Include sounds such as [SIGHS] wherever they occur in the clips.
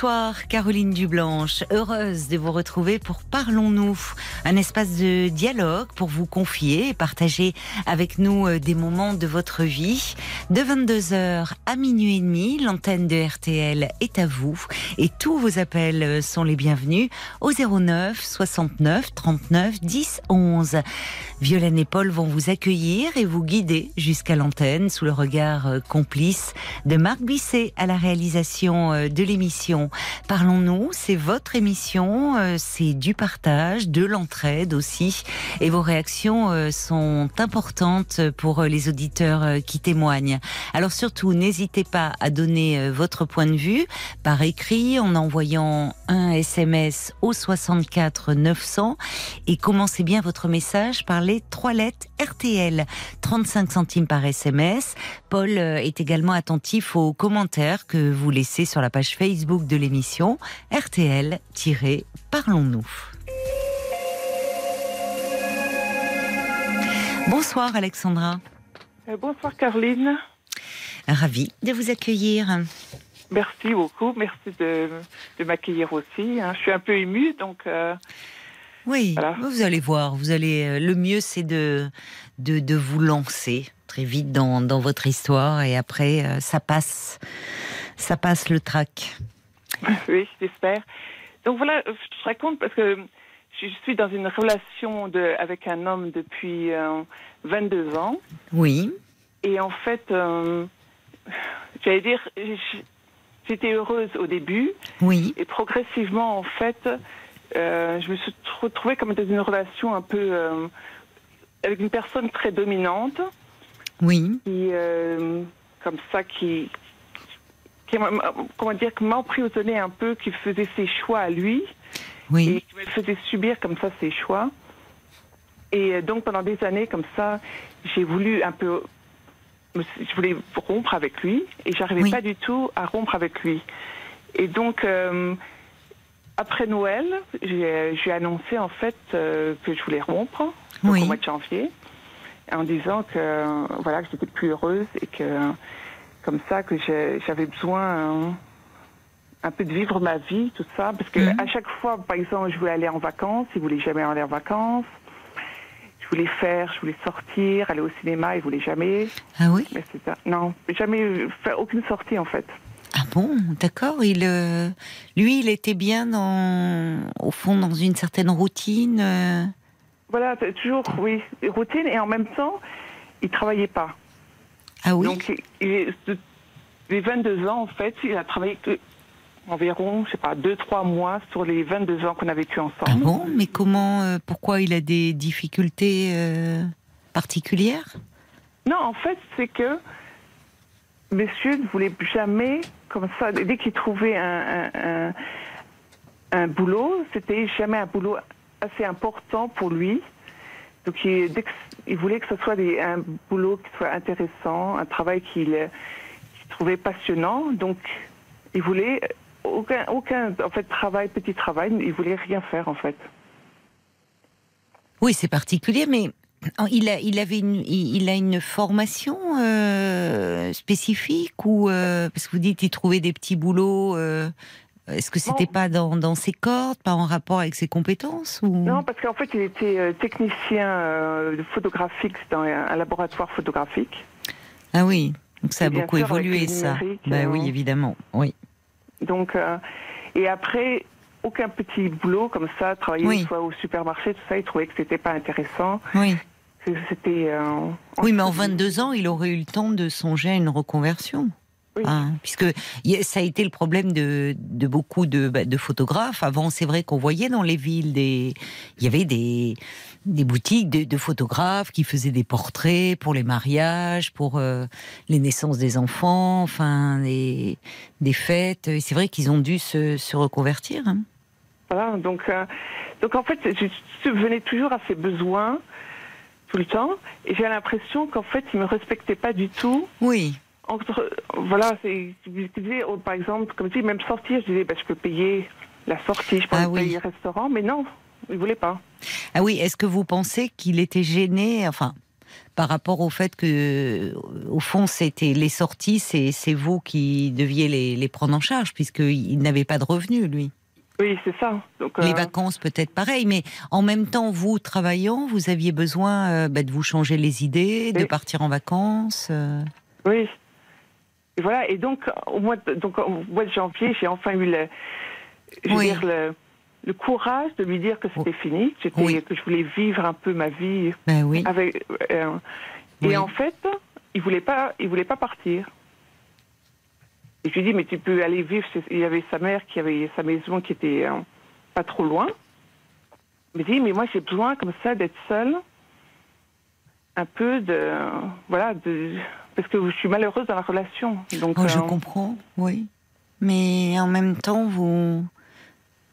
Bonsoir Caroline Dublanche, heureuse de vous retrouver pour Parlons-nous, un espace de dialogue pour vous confier et partager avec nous euh, des moments de votre vie. De 22h à minuit et demi, l'antenne de RTL est à vous et tous vos appels euh, sont les bienvenus au 09 69 39 10 11. Violaine et Paul vont vous accueillir et vous guider jusqu'à l'antenne sous le regard euh, complice de Marc Bisset à la réalisation de l'émission. Parlons-nous, c'est votre émission, euh, c'est du partage, de l'entraide aussi. Et vos réactions euh, sont importantes pour euh, les auditeurs qui témoignent. Alors surtout, n'hésitez pas à donner votre point de vue par écrit en envoyant un SMS au 64 900 et commencez bien votre message par les trois lettres RTL. 35 centimes par SMS. Paul est également attentif aux commentaires que vous laissez sur la page Facebook de l'émission RTL-Parlons-nous. Bonsoir Alexandra. Euh, bonsoir Caroline. Ravi de vous accueillir. Merci beaucoup, merci de, m'accueillir aussi. Hein. Je suis un peu émue, donc. Euh, oui, vous allez voir. Vous allez. Euh, le mieux, c'est de, de, vous lancer très vite dans, dans votre histoire, et après, ça passe, ça passe le trac. [LAUGHS] oui, j'espère. Donc voilà, je raconte parce que je suis dans une relation de, avec un homme depuis 22 euh, ans. Oui. Et en fait, euh, j'allais dire, j'étais heureuse au début. Oui. Et progressivement, en fait, euh, je me suis retrouvée comme dans une relation un peu avec une personne très dominante. Oui. Qui, comme ça, qui, qui comment dire, qui m'emprisonnait un peu, qui faisait ses choix à lui. Oui. Et qui me faisait subir comme ça ses choix. Et euh, donc pendant des années comme ça, j'ai voulu un peu, je voulais rompre avec lui et j'arrivais pas du tout à rompre avec lui. Et donc euh, après Noël, j'ai annoncé en fait euh, que je voulais rompre au mois de janvier, en disant que voilà que j'étais plus heureuse et que comme ça que j'avais besoin un peu de vivre ma vie, tout ça, parce que mhm. à chaque fois, par exemple, je voulais aller en vacances, il voulait jamais aller en vacances. Je voulais faire, je voulais sortir, aller au cinéma, il voulait jamais. Ah oui? Mais. Non, jamais fait aucune sortie en fait. Ah bon, d'accord. Il, euh, lui, il était bien dans, au fond, dans une certaine routine. Euh? Voilà, toujours, oui, routine et en même temps, il travaillait pas. Ah oui. Donc, il, les 22 ans, en fait, il a travaillé environ, je sais pas, 2-3 mois sur les 22 ans qu'on a vécu ensemble. Ah bon Mais comment, euh, pourquoi il a des difficultés euh, particulières? Non, en fait, c'est que monsieur ne voulait jamais, comme ça, dès qu'il trouvait un, un, un, boulot, c'était jamais un boulot assez important pour lui. Donc, il, il voulait que ce soit un boulot qui soit intéressant, un travail qu'il trouvait passionnant. Donc, il voulait aucun, aucun en fait, travail, petit travail, il voulait rien faire en fait. Oui, c'est particulier, mais il a, il avait une, il a une formation euh, spécifique ou euh, parce que vous dites qu'il trouvait des petits boulots. Euh, est-ce que c'était pas dans, dans, ses cordes, pas en rapport avec ses compétences ou... Non, parce qu'en fait, il était technicien photographique dans un laboratoire photographique. Ah oui, donc ça a beaucoup évolué, ça. Bah oui, évidemment, oui. Donc, euh, et après, aucun petit boulot comme ça, travailler soit au supermarché, tout ça, il trouvait que c'était pas intéressant. Oui. C'était. Euh, oui, mais en 22 ans, il aurait eu le temps de songer à une reconversion. Oui. Hein, puisque ça a été le problème de, de beaucoup de, bah, de, photographes. Avant, c'est vrai qu'on voyait dans les villes des, il y avait des, des boutiques de, photographes qui faisaient des portraits pour les mariages, pour euh, les naissances des enfants, enfin des, des fêtes. Et c'est vrai qu'ils ont dû se, se reconvertir. Hein. Voilà, donc, euh, donc en fait, je venais toujours à ces besoins tout le temps. Et j'ai l'impression qu'en fait, il me respectait pas du tout. Oui. Entre, voilà, c'est, oh, par exemple, comme si même sortir, je disais, bah, je peux payer la sortie, je peux Ah oui. payer le restaurant, mais non, il voulait pas. Ah oui, est-ce que vous pensez qu'il était gêné, enfin, par rapport au fait que, au fond, c'était les sorties, c'est c'est vous qui deviez les, les prendre en charge, puisqu'il n'avait pas de revenus, lui? Oui, c'est ça. Donc, Les euh, vacances, peut-être pareil, mais en même temps, vous, travaillant, vous aviez besoin euh, bah, de vous changer les idées, de partir en vacances. euh? Oui. Et voilà. Et donc, au mois de, donc, au mois de janvier, j'ai enfin eu le, je veux Oui. dire, le, le courage de lui dire que c'était fini, que, Oui. que je voulais vivre un peu ma vie Ben oui. avec. euh. Et en fait, il voulait pas, il voulait pas partir. Et je lui ai dit, mais tu peux aller vivre. chez- Il y avait sa mère qui avait sa maison qui était euh, pas trop loin. Il me dit, mais moi j'ai besoin comme ça d'être seule, un peu de, voilà, de, parce que je suis malheureuse dans la relation. Donc, Oh, je euh, comprends, oui. Mais en même temps, vous.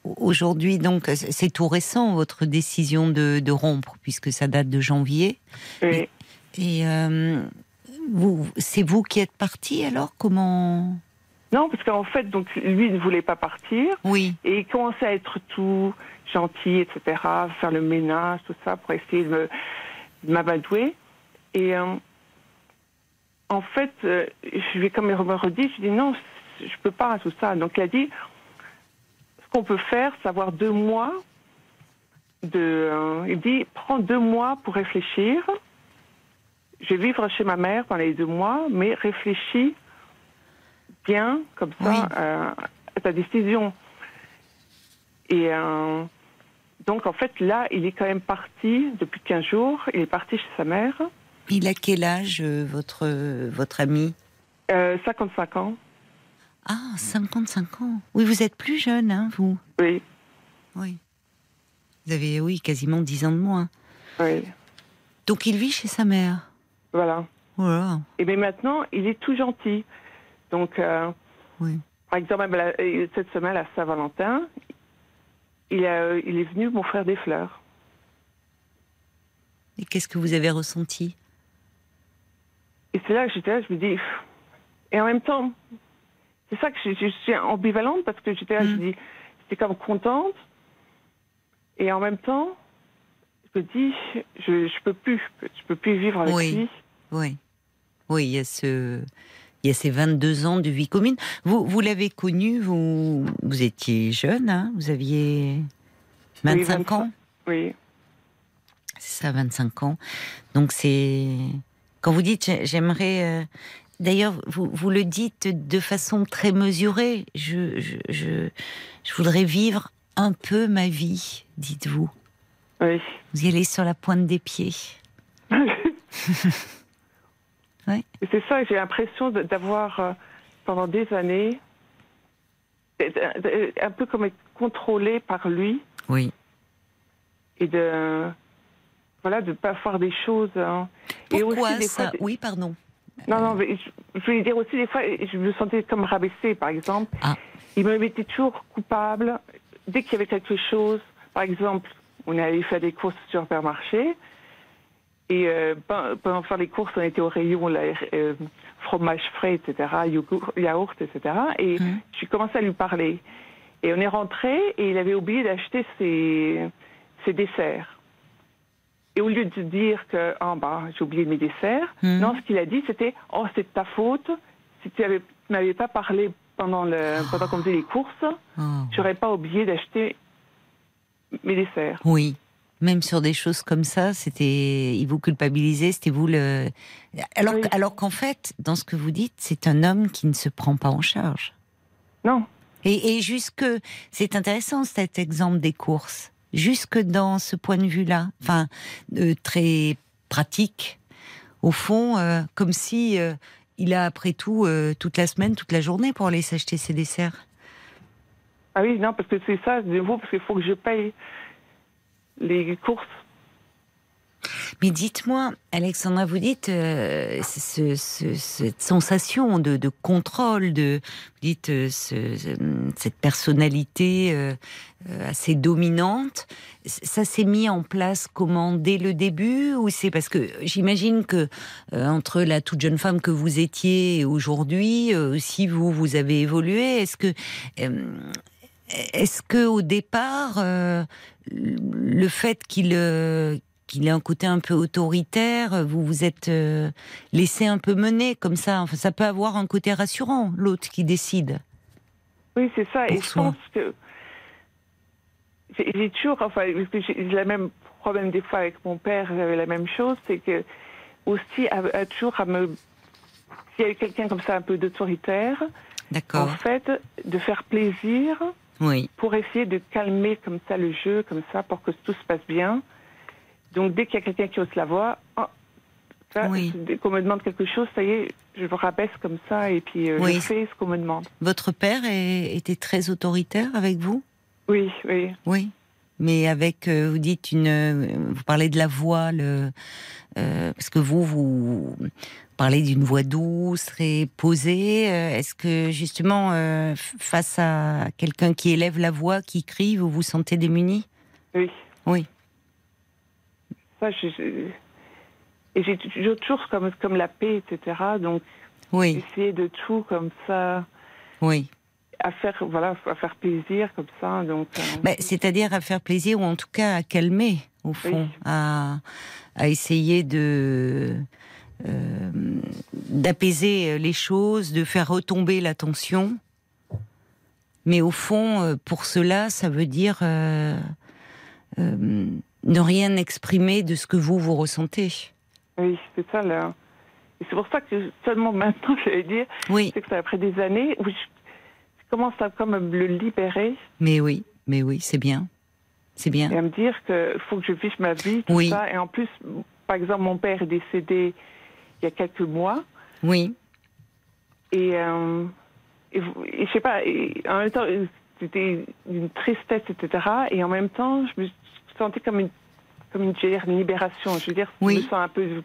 Aujourd'hui, donc, c'est tout récent, votre décision de, de rompre, puisque ça date de janvier. oui. Et euh, vous, c'est vous qui êtes parti alors? Comment? Non, parce qu'en fait, donc lui ne voulait pas partir. Oui, Et il commençait à être tout gentil, etc., faire le ménage, tout ça, pour essayer de m'amadouer. Et euh, en fait, euh, je lui ai comme me redit, je dit non, je peux pas, tout ça. Donc il a dit, ce qu'on peut faire, c'est avoir deux mois de... euh, il dit, prends deux mois pour réfléchir. Je vais vivre chez ma mère pendant les deux mois, mais réfléchis bien, comme ça, Oui. euh, à ta décision. Et euh, donc, en fait, là, il est quand même parti depuis 15 jours. Il est parti chez sa mère, il a quel âge, euh, votre, votre ami euh, 55 ans. Ah, 55 ans. Oui, vous êtes plus jeune, hein, vous Oui, Oui. Vous avez, oui, quasiment 10 ans de moins. oui, Donc, il vit chez sa mère. voilà. Voilà. Et bien maintenant, il est tout gentil. Donc, euh, Oui. par exemple, euh, cette semaine à Saint-Valentin, il, a- il est venu m'offrir des fleurs. Et qu'est-ce que vous avez ressenti? Et c'est là que j'étais là, je me dis. Et en même temps, c'est ça que je, je suis ambivalente parce que j'étais là, je Mm. me dis, j'étais comme contente. Et en même temps, je me dis, je, je peux plus, je peux plus vivre avec Oui. lui. Oui. Oui, il y a ce. Il y a ces 22 ans de vie commune. Vous, vous l'avez connu, vous, vous étiez jeune, hein vous aviez 25 25. ans? Oui, C'est ça, 25 ans. Donc c'est. Quand vous dites j'ai- j'aimerais. euh, D'ailleurs, vous, vous le dites de façon très mesurée. Je, je, je, je voudrais vivre un peu ma vie, dites-vous. oui. Vous y allez sur la pointe des pieds. [LAUGHS] Ouais. Et c'est ça, j'ai l'impression d'avoir, euh, pendant des années, un peu comme être contrôlée par lui Oui. et de. Voilà, de ne pas faire des choses. hein. Et Pourquoi aussi, des ça fois, Oui, pardon. Non, non, mais je, voulais dire aussi, des fois, je me sentais comme rabaissée, par exemple. Ah. Il me mettait toujours coupable. Dès qu'il y avait quelque chose, par exemple, on allait faire des courses au supermarché, et euh, pen- pendant faire les courses, on était au rayon là, euh, fromage frais, etc., yogourt, yaourt, etc., et Mhm. je commençais à lui parler. Et on est rentré, et il avait oublié d'acheter ses, ses desserts. Et au lieu de dire que oh, bah, j'ai oublié mes desserts, Mhm. non, ce qu'il a dit, c'était Oh, c'est de ta faute. Si tu tu m'avais pas parlé pendant, le, pendant qu'on faisait les courses, Oh. j'aurais pas oublié d'acheter mes desserts. Oui. Même sur des choses comme ça, c'était, il vous culpabilisait, c'était vous le. Alors, Oui. alors qu'en fait, dans ce que vous dites, c'est un homme qui ne se prend pas en charge. Non, Et, et jusque, c'est intéressant cet exemple des courses. Jusque dans ce point de vue-là, enfin, euh, très pratique, au fond, euh, comme si euh, il a après tout toute la semaine, toute la journée pour aller s'acheter ses desserts. ah oui, non, parce que c'est ça, de nouveau, parce qu'il faut que je paye les courses. Mais dites-moi, Alexandra, vous dites euh, ce, ce, cette sensation de, de, contrôle, de, vous dites euh, ce, cette personnalité euh, assez dominante. Ça s'est mis en place comment dès le début ou c'est parce que j'imagine que entre la toute jeune femme que vous étiez et aujourd'hui, si vous vous avez évolué, est-ce que est-ce que au départ, le fait qu'il qu'il ait un côté un peu autoritaire, vous vous êtes euh, laissé un peu mener comme ça. Enfin, ça peut avoir un côté rassurant, l'autre qui décide. Oui, c'est ça. et je pense que j'ai toujours, enfin, j'ai le même problème des fois avec mon père, j'avais la même chose, c'est que aussi à, toujours à me, s'il y a quelqu'un comme ça un peu d'autoritaire, en fait, de faire plaisir, oui. pour essayer de calmer comme ça le jeu, comme ça, pour que tout se passe bien. Donc dès qu'il y a quelqu'un qui hausse la voix, oh, dès qu'on me demande quelque chose, ça y est, je vous rabaisse comme ça et puis euh, je fais ce qu'on me demande. Votre père était très autoritaire avec vous? Oui, oui. Oui. Mais avec, euh, vous dites une, vous parlez de la voix, le, euh, parce que vous, vous parlez d'une voix douce, très posée. Est-ce que justement, face à quelqu'un qui élève la voix, qui crie, vous vous sentez démuni Oui. Oui et j'ai toujours comme, comme la paix, etc. Donc, oui. essayer de tout comme ça. Oui. À faire, voilà, à faire plaisir comme ça. Donc, euh, C'est-à-dire à faire plaisir ou en tout cas à calmer, au fond, à, à essayer de. Euh, d'apaiser les choses, de faire retomber la tension. Mais au fond, euh, pour cela, ça veut dire ne rien exprimer de ce que vous, vous ressentez. Oui, c'est ça là. Et c'est pour ça que seulement [LAUGHS] maintenant, je vais dire, oui. c'est que ça après des années où je, commence à comme me libérer. Mais oui, mais oui, c'est bien. C'est bien. Et à me dire qu'il faut que je vive ma vie, tout oui. ça. Et en plus, par exemple, mon père est décédé il y a quelques mois. Oui. Et, euh, et, je sais pas, en même temps, c'était une tristesse, etc. Et en même temps, je me sentais comme une, comme une, libération. Je veux dire, oui. je me sens un peu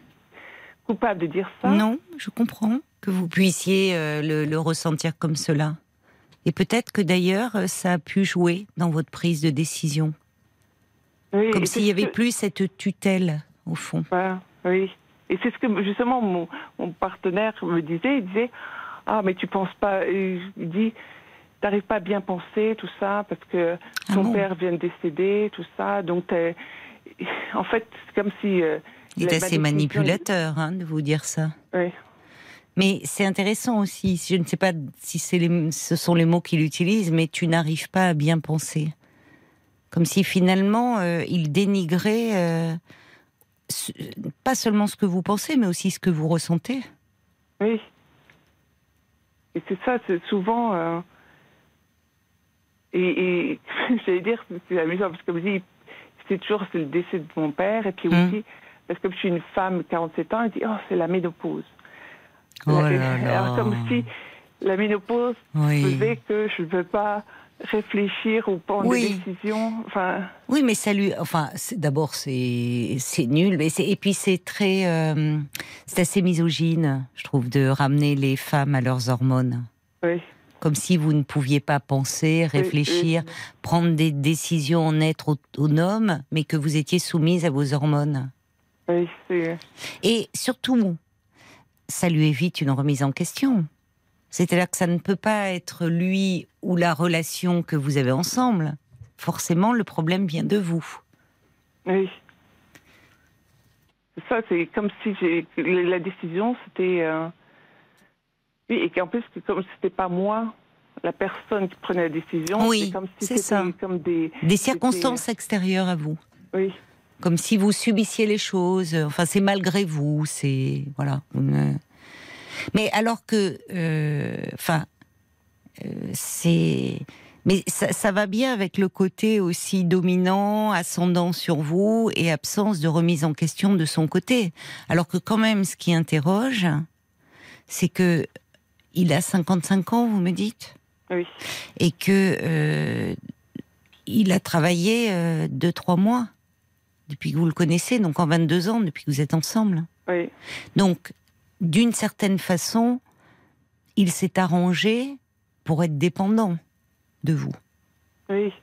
coupable de dire ça. Non, je comprends que vous puissiez euh, le, ressentir comme cela. Et peut-être que d'ailleurs, euh, ça a pu jouer dans votre prise de décision. Oui, comme s'il n'y avait plus cette tutelle, au fond. oui. Et c'est ce que justement mon, mon, partenaire me disait. Il disait Ah, mais tu penses pas. Il dit t'arrives pas à bien penser, tout ça, parce que ah ton père vient de décéder, tout ça. Donc, [LAUGHS] en fait, c'est comme si. Euh, il est assez manipulateur hein, de vous dire ça. Oui. Mais c'est intéressant aussi. Je ne sais pas si les, ce sont les mots qu'il utilise, mais tu n'arrives pas à bien penser. Comme si finalement euh, il dénigrait euh, pas seulement ce que vous pensez, mais aussi ce que vous ressentez. Oui. Et c'est ça, c'est souvent. Et, et [LAUGHS] j'allais dire, c'est amusant, parce que dit, c'est toujours c'est le décès de mon père, et puis mmh. aussi, parce que je suis une femme de 47 ans, il dit, oh, c'est la ménopause. Oh là là. comme si la ménopause faisait que je ne peux pas réfléchir ou prendre des décisions. Enfin... Oui, mais ça lui. Enfin, d'abord, c'est nul. Mais et puis, c'est très. Euh, c'est assez misogyne, je trouve, de ramener les femmes à leurs hormones. Oui comme si vous ne pouviez pas penser, réfléchir, prendre des décisions en être autonome, mais que vous étiez soumise à vos hormones. Oui, Et surtout, ça lui évite une remise en question. C'est-à-dire que ça ne peut pas être lui ou la relation que vous avez ensemble. Forcément, le problème vient de vous. Oui. Ça, c'est comme si la décision, c'était. Euh, oui, et qu'en plus, comme c'était pas moi, la personne qui prenait la décision, oui, c'est comme si c'était comme des... Des circonstances extérieures à vous. Oui. Comme si vous subissiez les choses. Enfin, c'est malgré vous. C'est voilà. Mais alors que, euh, enfin, euh, c'est. Mais ça, ça, va bien avec le côté aussi dominant, ascendant sur vous et absence de remise en question de son côté. Alors que quand même, ce qui interroge, c'est que il a 55 ans, vous me dites? Oui. Et que euh, il a travaillé euh, deux, trois mois depuis que vous le connaissez, donc en 22 ans, depuis que vous êtes ensemble. Oui. Donc, d'une certaine façon, il s'est arrangé pour être dépendant de vous. Oui.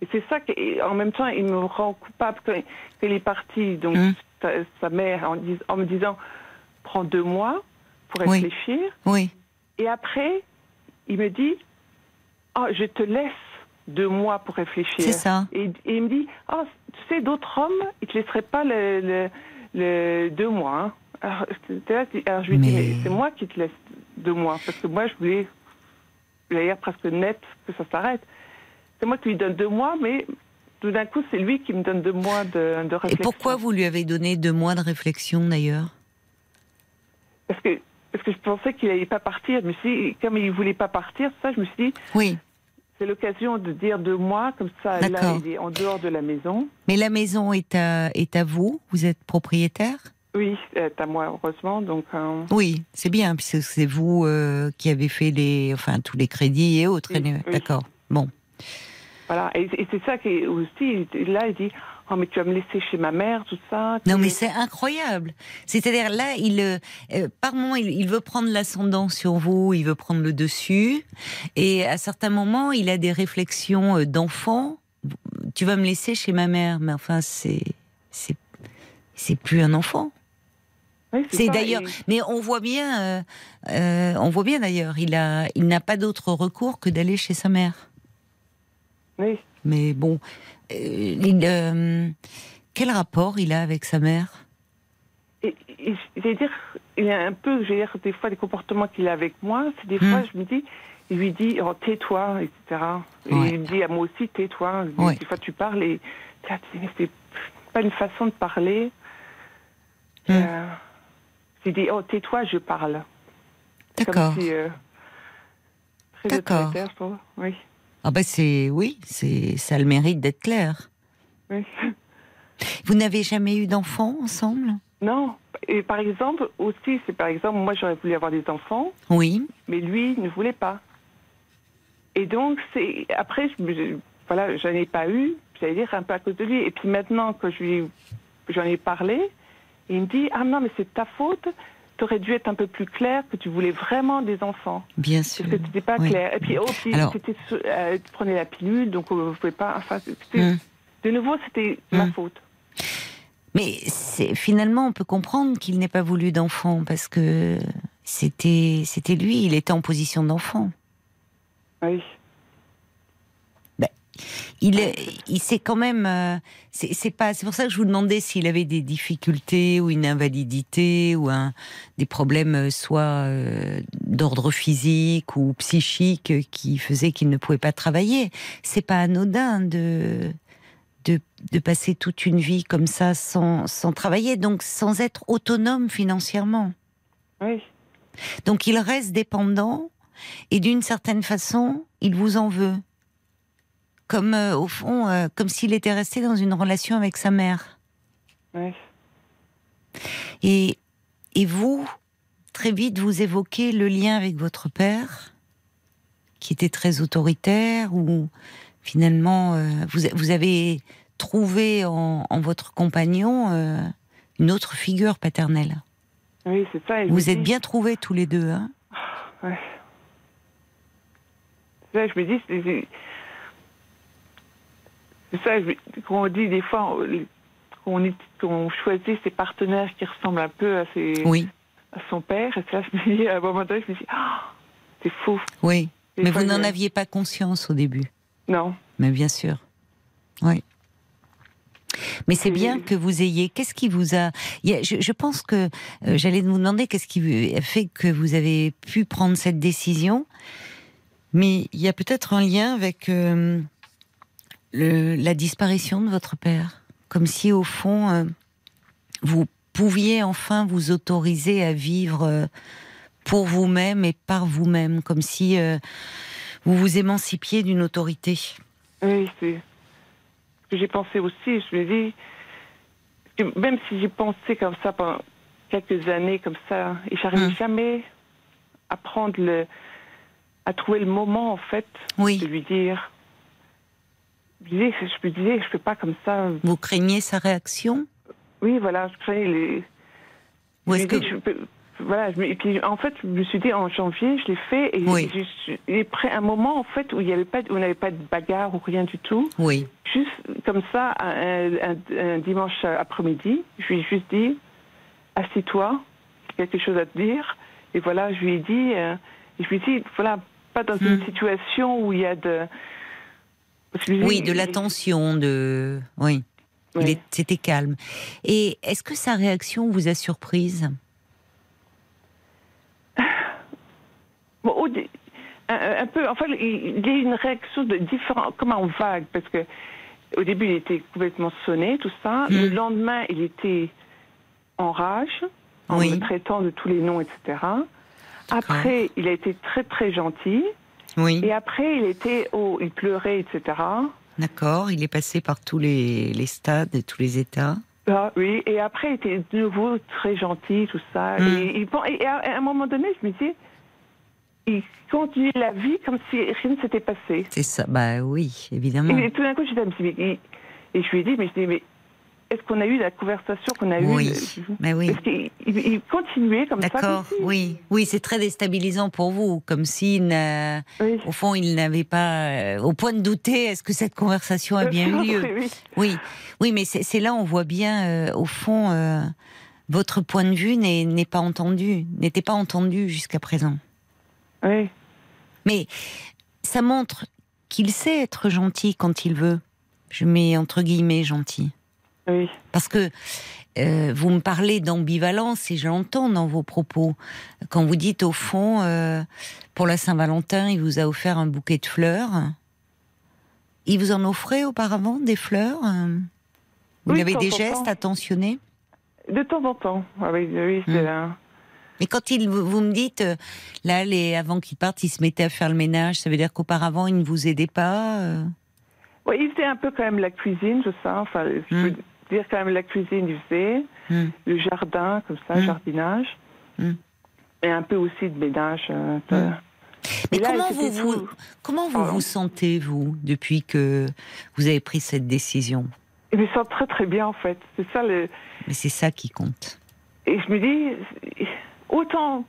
Et c'est ça qu'en même temps, il me rend coupable qu'il est parti, donc Hum. sa, sa mère, en, dis- en me disant prends deux mois pour Oui. réfléchir. Oui, Et après, il me dit Ah, je te laisse deux mois pour réfléchir. c'est ça. Et, et il me dit Ah, tu sais, d'autres hommes, ils te laisseraient pas le, le- le deux mois. hein. Alors, je lui dis Mais- c'est moi qui te laisse deux mois. Parce que moi, je voulais, d'ailleurs, presque net que ça s'arrête. C'est moi qui lui donne deux mois, mais tout d'un coup, c'est lui qui me donne deux mois de, de Et réflexion. pourquoi vous lui avez donné deux mois de réflexion d'ailleurs? Parce que, parce que je pensais qu'il n'allait pas partir. Suis dit, comme il voulait pas partir, ça, je me suis dit Oui, C'est l'occasion de dire deux mois, comme ça, là, il est en dehors de la maison. mais la maison est à, est à vous? Vous êtes propriétaire? Oui, c'est à moi, heureusement. Donc, euh, Oui, c'est bien, puisque c'est vous euh, qui avez fait les, enfin, tous les crédits et autres. Oui, oui. D'accord. Bon. voilà. Et, et c'est ça qui est aussi, là, il dit Oh, mais tu vas me laisser chez ma mère, tout ça. Non, mais c'est incroyable. C'est-à-dire là, il, euh, euh, par moment, il, il veut prendre l'ascendant sur vous, il veut prendre le dessus, et à certains moments, il a des réflexions euh, d'enfant. Tu vas me laisser chez ma mère, mais enfin, c'est, c'est, c'est plus un enfant. Oui, C'est d'ailleurs, et- mais on voit bien, euh, euh, on voit bien d'ailleurs, il a, il n'a pas d'autre recours que d'aller chez sa mère. Oui. Mais bon, il, euh, quel rapport il a avec sa mère? Et, et je vais dire, il y a un peu, je dire, des fois, les comportements qu'il a avec moi, c'est des Hmm. fois, je me dis, il lui dit, oh, tais-toi, etc. Et il me dit à moi aussi, tais-toi. Des- Ouais. Des fois, tu parles et c'est pas une façon de parler. Hmm. Euh, dit, oh, tais-toi, je parle. D'accord. si, euh, D'accord. Oui. Ah bah c'est oui, c'est ça a le mérite d'être clair. oui. Vous n'avez jamais eu d'enfants ensemble? Non. Et par exemple, aussi, c'est par exemple, moi, j'aurais voulu avoir des enfants. Oui. mais lui ne voulait pas. Et donc, c'est après, je, voilà, j'en ai pas eu, j'allais dire un peu à cause de lui. Et puis maintenant, quand je lui, j'en ai parlé, il me dit ah non, mais c'est ta faute. Tu aurais dû être un peu plus clair que tu voulais vraiment des enfants. Bien sûr. Parce que tu n'étais pas Oui. clair. Et puis, oh, puis Alors- euh, tu prenais la pilule, donc euh, vous pouvez pas. Enfin, Hmm. de nouveau, c'était ma Hmm. faute. Mais finalement on peut comprendre qu'il n'ait pas voulu d'enfant parce que c'était c'était lui, il était en position d'enfant. Oui. Il il s'est quand même euh, c'est pas c'est pour ça que je vous demandais s'il avait des difficultés ou une invalidité ou un des problèmes euh, soit euh, d'ordre physique ou psychique qui faisaient qu'il ne pouvait pas travailler. C'est pas anodin de de, de passer toute une vie comme ça sans, sans travailler, donc sans être autonome financièrement. Oui. Donc il reste dépendant et d'une certaine façon, il vous en veut. Comme euh, au fond, euh, comme s'il était resté dans une relation avec sa mère. Oui. Et, et vous, très vite, vous évoquez le lien avec votre père, qui était très autoritaire, ou finalement, euh, vous, vous avez trouvé en, en votre compagnon une autre figure paternelle. Oui, c'est ça. Vous me êtes bien trouvés tous les deux, hein Ouais. Ça, je me dis, c'est- ça, je- quand on dit des fois, on- qu'on qu'on choisit ses partenaires qui ressemblent un peu à, ses, Oui, à son père, et ça, je me dis, à un moment donné, je me dis, Ah, c'est fou. oui. Mais vous n'en aviez pas conscience au début. Non. Mais bien sûr. Oui. Mais c'est bien que vous ayez. Qu'est-ce qui vous a. je pense que euh, j'allais vous demander qu'est-ce qui a fait que vous avez pu prendre cette décision. Mais il y a peut-être un lien avec euh, le- la disparition de votre père. Comme si, au fond, euh, vous pouviez enfin vous autoriser à vivre euh, pour vous-même et par vous-même. Comme si euh, vous vous émancipiez d'une autorité. Oui, c'est ce que j'ai pensé aussi. Je me dis, que même si j'ai pensé comme ça pendant quelques années, comme ça, et j'arrive Hum. jamais à prendre le. à trouver le moment, en fait, Oui. de lui dire disais, je me disais, je fais pas comme ça. Vous craignez sa réaction? Oui, voilà, je craignais les. Ou est-ce que je peux- voilà, je me- et puis en fait, je me suis dit en janvier, je l'ai fait et Oui. et après un moment en fait où il y avait pas, de- où on n'avait pas de bagarre ou rien du tout, oui, juste comme ça, un, un- un dimanche après-midi, je lui ai juste dit, assis-toi, j'ai quelque chose à te dire, et voilà, je lui ai dit, euh, je lui ai dit, voilà, pas dans une Hmm. situation où il y a de, parce que je lui ai oui, de l'attention, de oui. C'était calme. Et est-ce que sa réaction vous a surprise? [SIGHS] Bon, un, un peu, enfin, il y a eu une réaction de différent, comme en vague, parce que au début, il était complètement sonné, tout ça. Hmm. Le lendemain, il était en rage, en Oui. me traitant de tous les noms, etc. Après, il a été très, très gentil. Oui. Et après, il était, oh, il pleurait, etc. D'accord. Il est passé par tous les, les stades et tous les états. Ah, oui, et après, il était de nouveau très gentil, tout ça. Hmm. Et, à, un moment donné, je me dis, il continue la vie comme si rien ne s'était passé. C'est ça. Bah oui, évidemment. Et tout d'un coup, j'étais un petit et, et je lui ai dit, mais je dis, mais est-ce qu'on a eu la conversation qu'on a Oui, eue mais oui. Parce qu'il il, il continuait comme ça. D'accord, oui. Oui, c'est très déstabilisant pour vous, comme si, n'a- Oui. au fond, il n'avait pas, euh, au point de douter, est-ce que cette conversation a bien eu lieu? Oui, oui. Oui, oui, mais c'est là on voit bien, euh, au fond, euh, votre point de vue n'est n'est pas entendu, n'était pas entendu jusqu'à présent. Oui. Mais ça montre qu'il sait être gentil quand il veut. Je mets entre guillemets gentil. Oui. Parce que euh, vous me parlez d'ambivalence et je l'entends dans vos propos. Quand vous dites au fond, euh, pour la Saint-Valentin, il vous a offert un bouquet de fleurs. Il vous en offrait auparavant des fleurs euh Vous Oui, avez de des gestes temps. attentionnés? De temps en temps. Ah oui, oui, c'est Hmm. Mais quand il, vous me dites, là, les, avant qu'il parte, il se mettait à faire le ménage, ça veut dire qu'auparavant, il ne vous aidait pas euh? Oui, il faisait un peu quand même la cuisine, tout ça. Enfin, je Hmm. Dire quand même la cuisine, faisait. Hmm. Le jardin, comme ça, Hmm. jardinage. Hmm. Et un peu aussi de ménage. euh, de- Hmm. Mais là, comment vous, vous, comment vous vous sentez, vous, depuis que vous avez pris cette décision? Je me sens très très bien en fait. C'est ça le. Mais c'est ça qui compte. Et je me dis, autant.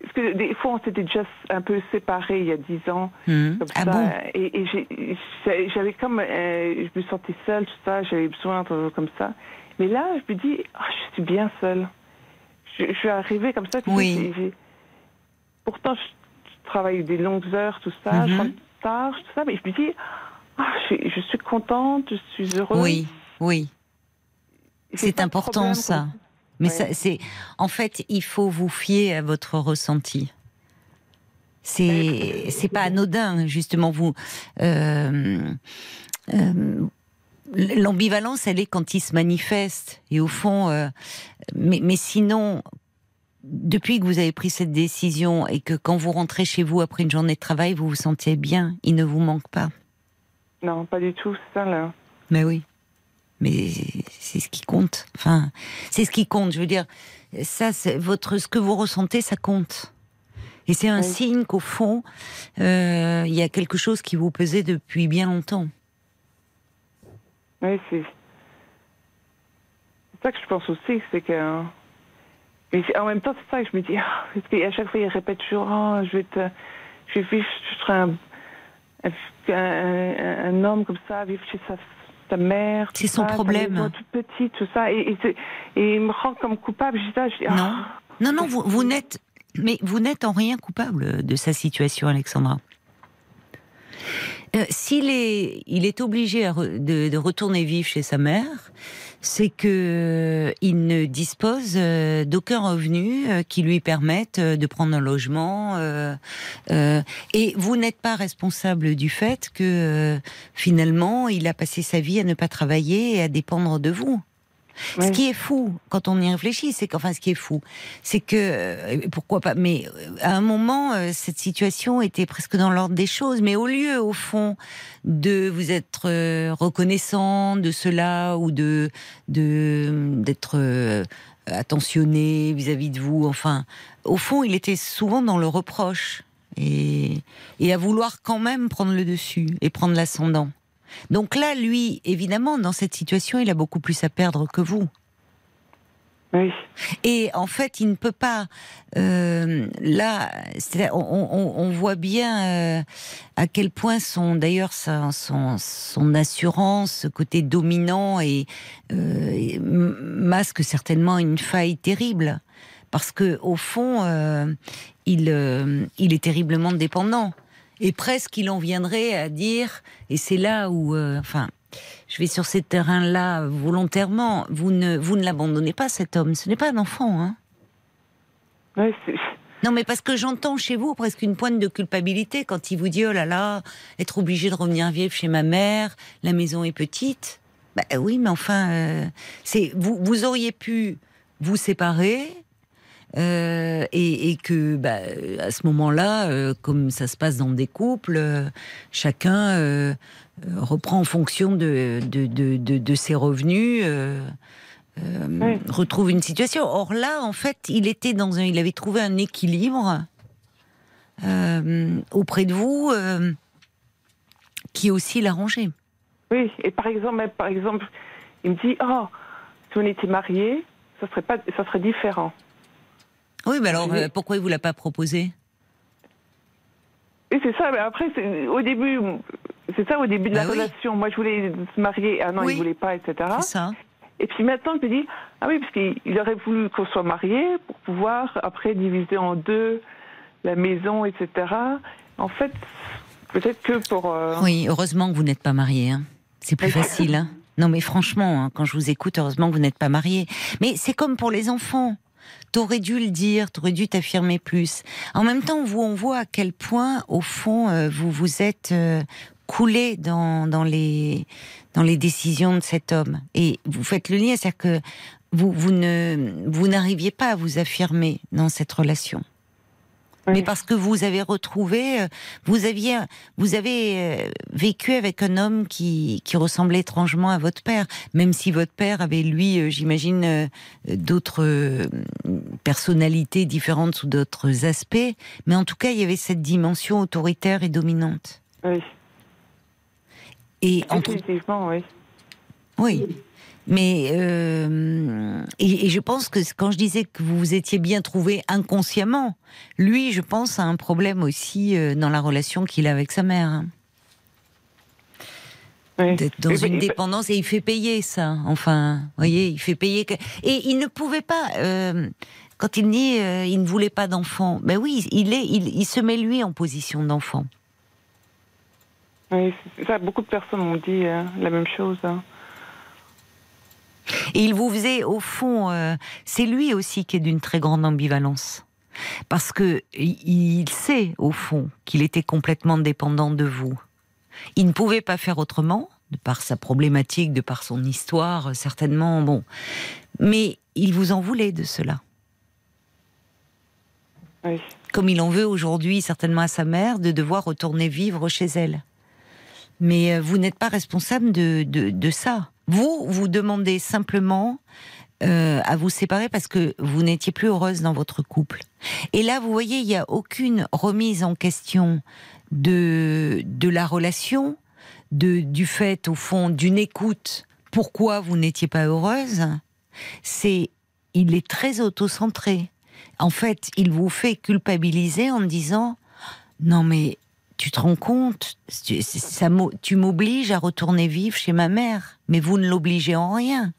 Parce que des fois, on s'était déjà un peu séparés il y a dix ans. Hmm. Comme Ah ça, bon? Et, j'avais comme. euh, je me sentais seule, tout ça. J'avais besoin de, comme ça. Mais là, je me dis, ah, je suis bien seule. Je, je suis arrivée comme ça. Oui. Pourtant, je, je travaille des longues heures, tout ça. Je Mhm. rentre tard, tout ça. Mais je me dis, ah, je, suis- je suis contente, je suis heureuse. Oui, oui. C'est important ça. quoi. Mais Ouais. c'est, en fait, il faut vous fier à votre ressenti. C'est, c'est pas anodin, justement. Vous, euh, euh, l'ambivalence, elle est quand il se manifeste. Et au fond, euh, mais, mais sinon, depuis que vous avez pris cette décision et que quand vous rentrez chez vous après une journée de travail, vous vous sentez bien, il ne vous manque pas. Non, pas du tout, c'est ça là. Mais oui. Mais c'est ce qui compte. Enfin, c'est ce qui compte. Je veux dire, ça, votre, ce que vous ressentez, ça compte. Et c'est un Oui. signe qu'au fond, euh, il y a quelque chose qui vous pesait depuis bien longtemps. Oui, c'est. Ça que je pense aussi, c'est que. Mais en même temps, c'est ça que je me dis, ah, parce qu'à chaque fois, il répète toujours, Ah, je vais te. Je vais vivre, je serai un, un, un- un homme comme ça, vivre chez sa, sa mère. C'est son ça, problème. maison toute petite, tout ça. Et, et, c'est- et il me rend comme coupable. Je dis ça, je dis, ah, Non. Non, non, vous, vous n'êtes, mais vous n'êtes en rien coupable de sa situation, Alexandra. Euh, S'il est, il est obligé de, de retourner vivre chez sa mère, c'est que euh, il ne dispose euh, d'aucun revenu qui lui permette de prendre un logement. euh, euh, et vous n'êtes pas responsable du fait que finalement il a passé sa vie à ne pas travailler et à dépendre de vous. Ce qui est fou, quand on y réfléchit, c'est qu'enfin, ce qui est fou, c'est que euh, pourquoi pas. Mais euh, à un moment, euh, cette situation était presque dans l'ordre des choses. Mais au lieu, au fond, de vous être reconnaissant de cela ou de de d'être attentionné vis-à-vis de vous, enfin, au fond, il était souvent dans le reproche et et à vouloir quand même prendre le dessus et prendre l'ascendant. Donc là, lui, évidemment, dans cette situation, il a beaucoup plus à perdre que vous. Oui. Et en fait, il ne peut pas. Euh, là, on, voit bien euh, à quel point son, d'ailleurs, son, son, assurance, ce côté dominant, et, euh, masque certainement une faille terrible, parce que au fond, il, il est terriblement dépendant. Et presque, il en viendrait à dire, et c'est là où, enfin, je vais sur ces terrains-là volontairement. Vous ne, vous ne l'abandonnez pas, cet homme. Ce n'est pas un enfant, hein non, mais parce que j'entends chez vous presque une pointe de culpabilité quand il vous dit oh là là, être obligé de revenir vivre chez ma mère, la maison est petite. Bah oui, mais enfin, euh, c'est vous, vous auriez pu vous séparer, euh, et, que bah, à ce moment-là, euh, comme ça se passe dans des couples, chacun euh, reprend en fonction de, de, de, ses revenus. retrouve une situation. Or là, en fait, il était dans un, il avait trouvé un équilibre auprès de vous qui aussi l'arrangeait. Oui, et par exemple, par exemple, il me dit, oh, si on était mariés, ça serait pas, ça serait différent. Oui, mais alors euh, pourquoi il vous l'a pas proposé? Et c'est ça, mais après, au début, c'est ça au début de la bah relation. Moi, je voulais se marier, ah non, il il voulait pas, etc. C'est ça. Et puis maintenant, je me dis, ah oui, parce qu'il aurait voulu qu'on soit mariés pour pouvoir après diviser en deux la maison, etc. En fait, peut-être que pour. Euh, oui, heureusement que vous n'êtes pas mariés. Hein. C'est plus [LAUGHS] facile. Hein. Non, mais franchement, hein, quand je vous écoute, heureusement que vous n'êtes pas mariés. Mais c'est comme pour les enfants. T'aurais dû le dire, t'aurais dû t'affirmer plus. En même temps, vous, on voit à quel point, au fond, euh, vous vous êtes euh, coulé dans, les, décisions de cet homme. Et vous faites le lien, c'est-à-dire que vous n'arriviez pas à vous affirmer dans cette relation mais parce que vous avez retrouvé, euh, vous aviez, vous avez euh, vécu avec un homme qui, qui ressemblait étrangement à votre père, même si votre père avait lui, euh, j'imagine, d'autres personnalités différentes sous d'autres aspects, mais en tout cas, il y avait cette dimension autoritaire et dominante. Oui. Et Effectivement, oui. Oui. Mais euh, et, je pense que quand je disais que vous vous étiez bien trouvé inconsciemment, lui, je pense, a un problème aussi euh, dans la relation qu'il a avec sa mère. Hein. D'être dans une dépendance et il fait payer ça. Enfin, voyez, il fait payer. Et il ne pouvait pas. Euh, quand il dit il ne voulait pas d'enfant, ben oui, il est, il, se met lui en position d'enfant. Oui, ça. Beaucoup de personnes m'ont dit la même chose. Hein. Et il vous faisait, au fond, euh, c'est lui aussi qui est d'une très grande ambivalence. Parce que il sait, au fond, qu'il était complètement dépendant de vous. Il ne pouvait pas faire autrement, de par sa problématique, de par son histoire, certainement, bon. Mais il vous en voulait de cela. Comme il en veut aujourd'hui, certainement à sa mère, de devoir retourner vivre chez elle. Mais euh, vous n'êtes pas responsable de, de, de ça. Vous, vous demandez simplement euh, à vous séparer parce que vous n'étiez plus heureuse dans votre couple. Et là, vous voyez, il n'y a aucune remise en question de, de la relation, de, du fait, au fond, d'une écoute. Pourquoi vous n'étiez pas heureuse C'est, il est très autocentré. En fait, il vous fait culpabiliser en disant, non mais tu te rends compte, ça, tu m'obliges à retourner vivre chez ma mère, mais vous ne l'obligez en rien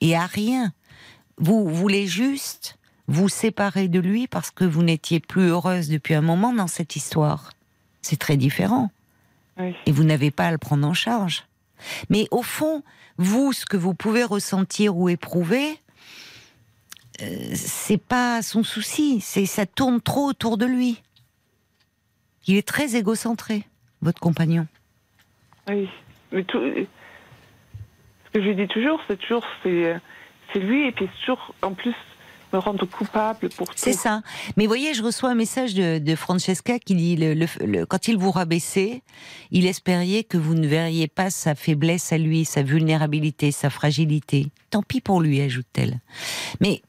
et à rien. Vous voulez juste vous séparer de lui parce que vous n'étiez plus heureuse depuis un moment dans cette histoire. C'est très différent. Et vous n'avez pas à le prendre en charge. Mais au fond, vous, ce que vous pouvez ressentir ou éprouver, euh, c'est pas son souci. C'est ça tourne trop autour de lui. Il est très égocentré, votre compagnon. Oui, mais tout, ce que je dis toujours, c'est toujours c'est, lui et puis toujours en plus me rendre coupable pour tout. C'est ça. Mais voyez, je reçois un message de, Francesca qui dit le, quand il vous rabaissait, il espérait que vous ne verriez pas sa faiblesse à lui, sa vulnérabilité, sa fragilité. Tant pis pour lui, ajoute-t-elle. Mais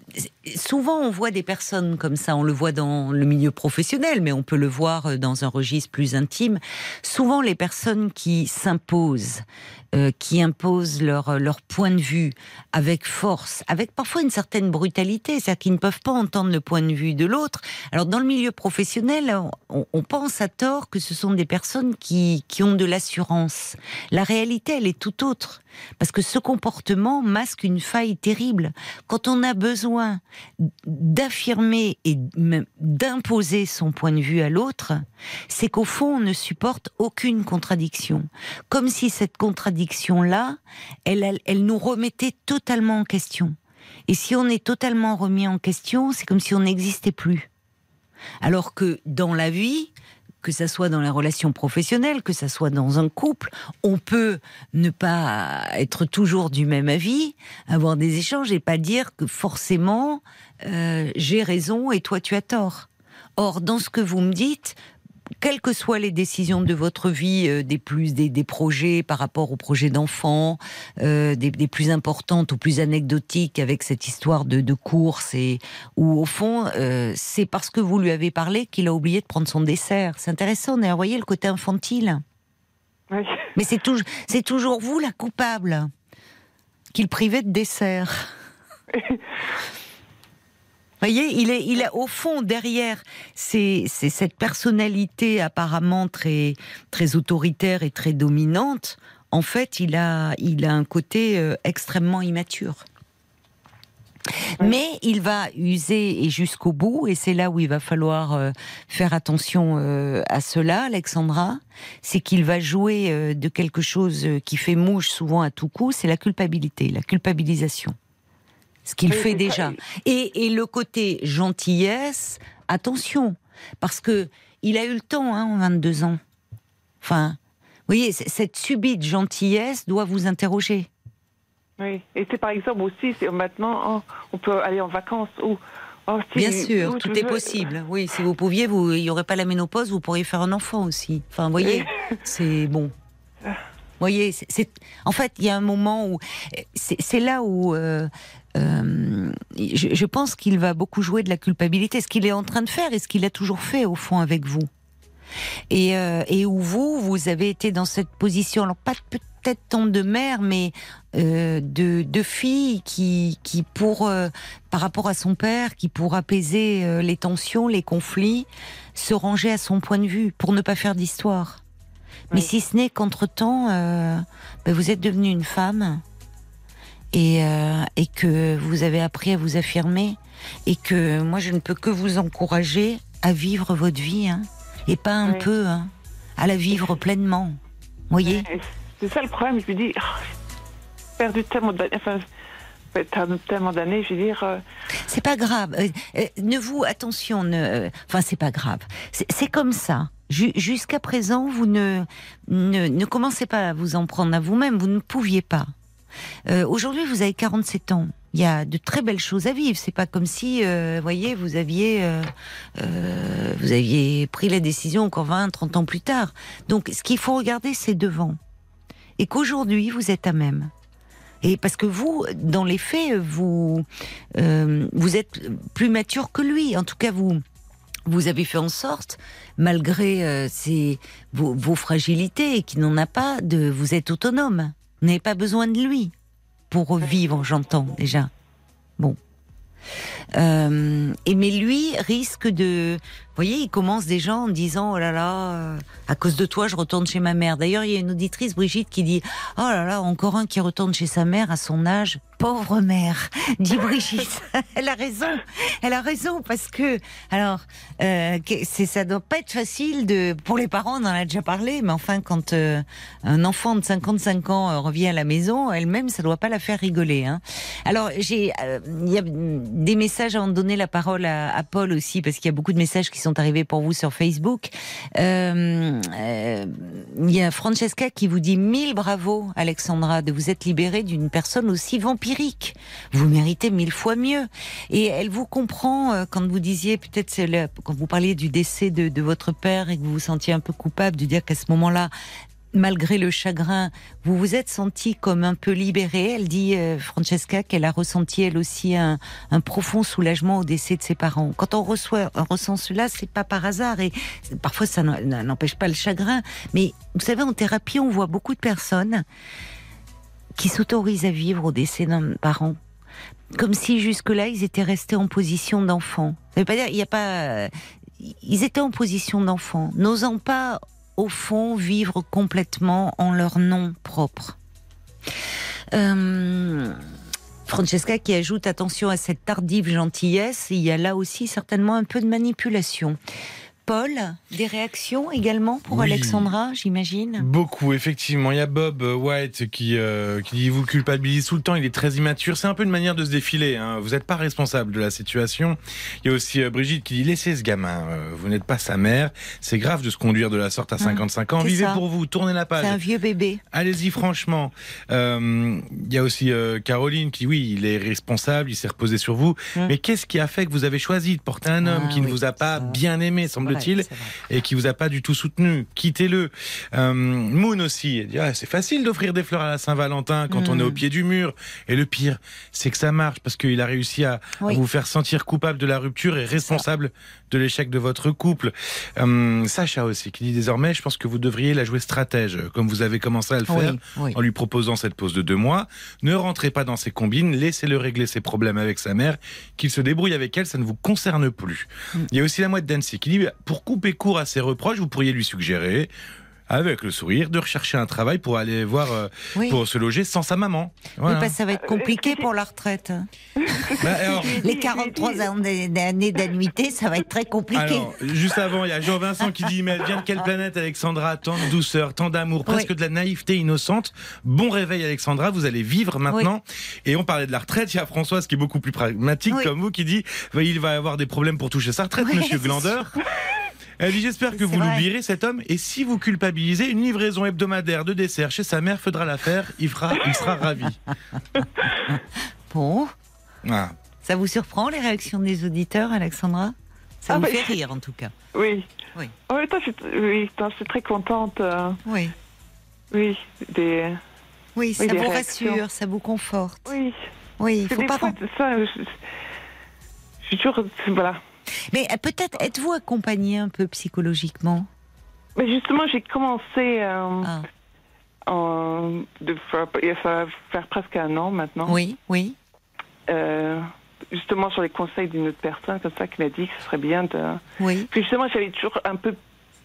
souvent, on voit des personnes comme ça, on le voit dans le milieu professionnel, mais on peut le voir euh, dans un registre plus intime. Souvent, les personnes qui s'imposent, euh, qui imposent leur, leur point de vue avec force, avec parfois une certaine brutalité, c'est-à-dire qu'ils ne peuvent pas entendre le point de vue de l'autre. Alors, dans le milieu professionnel, on, on, pense à tort que ce sont des personnes qui, qui ont de l'assurance. La réalité, elle est tout autre. Parce que ce comportement masque une faille terrible. Quand on a besoin d'affirmer et d'imposer son point de vue à l'autre, c'est qu'au fond, on ne supporte aucune contradiction. Comme si cette contradiction-là, elle, elle, nous remettait totalement en question. Et si on est totalement remis en question, c'est comme si on n'existait plus. Alors que dans la vie, que ça soit dans la relation professionnelle, que ça soit dans un couple, on peut ne pas être toujours du même avis, avoir des échanges et pas dire que forcément euh, j'ai raison et toi tu as tort. Or, dans ce que vous me dites, quelles que soient les décisions de votre vie, euh, des plus des, projets par rapport aux projets d'enfants, euh, des, plus importantes ou plus anecdotiques avec cette histoire de, course et où au fond euh, c'est parce que vous lui avez parlé qu'il a oublié de prendre son dessert. C'est intéressant, vous voyez le côté infantile. Mais c'est toujours c'est toujours vous la coupable qu'il privait de dessert. [LAUGHS] voyez, il est, il est au fond derrière c'est cette personnalité apparemment très, très autoritaire et très dominante. En fait, il a, il a un côté euh, extrêmement immature. Mais il va user et jusqu'au bout, et c'est là où il va falloir euh, faire attention euh, à cela, Alexandra, c'est qu'il va jouer de quelque chose qui fait mouche souvent à tout coup, c'est la culpabilité, la culpabilisation ce qu'il fait déjà. Et, le côté gentillesse, attention, parce que il a eu le temps, hein, en 22 ans. Enfin, vous voyez, cette subite gentillesse doit vous interroger. Oui, et c'est par exemple aussi, c'est maintenant, oh, on peut aller en vacances ou. Oh, Bien sûr, tout est possible. Oui, si vous pouviez, vous, il n'y aurait pas la ménopause, vous pourriez faire un enfant aussi. Enfin, vous voyez, [LAUGHS] c'est bon. Vous voyez, c'est, en fait, il y a un moment où c'est, là où euh, euh, je, pense qu'il va beaucoup jouer de la culpabilité, ce qu'il est en train de faire et ce qu'il a toujours fait au fond avec vous. Et, euh, et où vous, vous avez été dans cette position, alors pas peut-être tant de mère, mais euh, de, de fille qui, qui pour, par rapport à son père, qui pour apaiser les tensions, les conflits, se rangeait à son point de vue pour ne pas faire d'histoire. Mais si ce n'est qu'entre-temps, ben vous êtes devenue une femme et, euh, et que vous avez appris à vous affirmer et que moi je ne peux que vous encourager à vivre votre vie hein, et pas un peu, hein, à la vivre [LAUGHS] pleinement. Vous voyez C'est ça le problème, je me dis, oh, perdu tellement d'années, enfin, tellement d'années, je veux dire. Euh. C'est pas grave. Euh, ne vous, attention, ne, enfin, c'est pas grave. C'est comme ça. Jusqu'à présent, vous ne, ne, ne commencez pas à vous en prendre à vous-même, vous ne pouviez pas. Euh, aujourd'hui, vous avez 47 ans. Il y a de très belles choses à vivre. C'est pas comme si, euh, voyez, vous aviez, euh, vous aviez pris la décision encore 20, 30 ans plus tard. Donc, ce qu'il faut regarder, c'est devant. Et qu'aujourd'hui, vous êtes à même. Et parce que vous, dans les faits, vous, vous êtes plus mature que lui. En tout cas, vous, vous avez fait en sorte, malgré vos, vos, fragilités, qu'il n'en a pas, vous êtes autonome. Vous n'avez pas besoin de lui pour vivre, j'entends déjà. Bon. Euh, et mais lui risque de voyez, il commence déjà en disant oh là là, euh, à cause de toi, je retourne chez ma mère. D'ailleurs, il y a une auditrice Brigitte qui dit oh là là, encore un qui retourne chez sa mère à son âge. Pauvre mère, [LAUGHS] dit Brigitte. [LAUGHS] Elle a raison. Elle a raison parce que alors euh, c'est ça doit pas être facile de pour les parents. On en a déjà parlé, mais enfin quand euh, un enfant de 55 ans euh, revient à la maison, elle-même, ça doit pas la faire rigoler. Hein. Alors j'ai il y a des messages avant de donner la parole à, à Paul aussi parce qu'il y a beaucoup de messages qui sont arrivés pour vous sur Facebook. Euh, euh, il y a Francesca qui vous dit mille bravo, Alexandra, de vous être libérée d'une personne aussi vampirique. Vous méritez mille fois mieux. Et elle vous comprend euh, quand vous disiez, peut-être quand vous parliez du décès de, de votre père et que vous vous sentiez un peu coupable de dire qu'à ce moment-là, malgré le chagrin, vous vous êtes sentie comme un peu libérée. Elle dit, euh, Francesca, qu'elle a ressenti elle aussi un, profond soulagement au décès de ses parents. Quand on, reçoit, on ressent cela, c'est pas par hasard et parfois ça n'empêche pas le chagrin. Mais vous savez, en thérapie, on voit beaucoup de personnes qui s'autorisent à vivre au décès d'un parent. Comme si jusque-là, ils étaient restés en position d'enfant. Ça veut pas dire, il n'y a pas, ils étaient en position d'enfant, n'osant pas au fond, vivre complètement en leur nom propre. Euh, Francesca qui ajoute attention à cette tardive gentillesse, il y a là aussi certainement un peu de manipulation. Paul, des réactions également pour Alexandra, j'imagine? Beaucoup, effectivement. Il y a Bob White qui, euh, qui dit vous culpabilise tout le temps, il est très immature. C'est un peu une manière de se défiler. Hein. Vous n'êtes pas responsable de la situation. Il y a aussi euh, Brigitte qui dit laissez ce gamin, euh, vous n'êtes pas sa mère. C'est grave de se conduire de la sorte à 55 ans. Vivez pour vous, tournez la page. C'est un vieux bébé. Allez-y, franchement. il y a aussi Caroline qui, oui, il est responsable, il s'est reposé sur vous. Hum. Mais qu'est-ce qui a fait que vous avez choisi de porter un homme ah qui ne vous a pas bien aimé, semble et qui vous a pas du tout soutenu. Quittez-le. Euh, Moon aussi, ah, c'est facile d'offrir des fleurs à la Saint-Valentin quand on est au mm. pied du mur. Et le pire, c'est que ça marche parce qu'il a réussi à, vous faire sentir coupable de la rupture et responsable de l'échec de votre couple. Euh, Sacha aussi, qui dit désormais, je pense que vous devriez la jouer stratège, comme vous avez commencé à le faire en lui proposant cette pause de deux mois. Ne rentrez pas dans ses combines, laissez-le régler ses problèmes avec sa mère, qu'il se débrouille avec elle, ça ne vous concerne plus. Mm. Il y a aussi la moite d'Annecy qui dit, pour couper court à ses reproches, vous pourriez lui suggérer avec le sourire, de rechercher un travail pour aller voir, euh, pour se loger sans sa maman. Voilà. ça va être compliqué pour la retraite. [LAUGHS] Bah, Les 43 années d'annuité, ça va être très compliqué. juste avant, il y a Jean-Vincent qui dit, mais elle vient de quelle planète, Alexandra? Tant de douceur, tant d'amour, presque de la naïveté innocente. Bon réveil, Alexandra, vous allez vivre maintenant. Et on parlait de la retraite, il y a Françoise qui est beaucoup plus pragmatique comme vous, qui dit, il va avoir des problèmes pour toucher sa retraite, monsieur [LAUGHS] Glandeur. Elle dit J'espère que vous l'oublierez, cet homme. Et si vous culpabilisez, une livraison hebdomadaire de dessert chez sa mère fera l'affaire. Il, fera, il sera ravi. [LAUGHS] Bon. Ah. Ça vous surprend les réactions des auditeurs, Alexandra? Ça ah, vous fait rire en tout cas. Oui. Oui. En même temps, je, suis très contente. Euh, oui. Oui. Des, oui, ça vous rassure, ça vous conforte. Oui. Oui, il faut pas. Fois, ça, je, je suis toujours. Voilà. Mais euh, peut-être êtes-vous accompagné un peu psychologiquement? Mais justement, j'ai commencé euh, ah. en, de faire, ça va faire presque un an maintenant. Oui, oui. Euh, justement sur les conseils d'une autre personne comme ça qui m'a dit que ce serait bien de. Oui. Puis justement, j'avais toujours un peu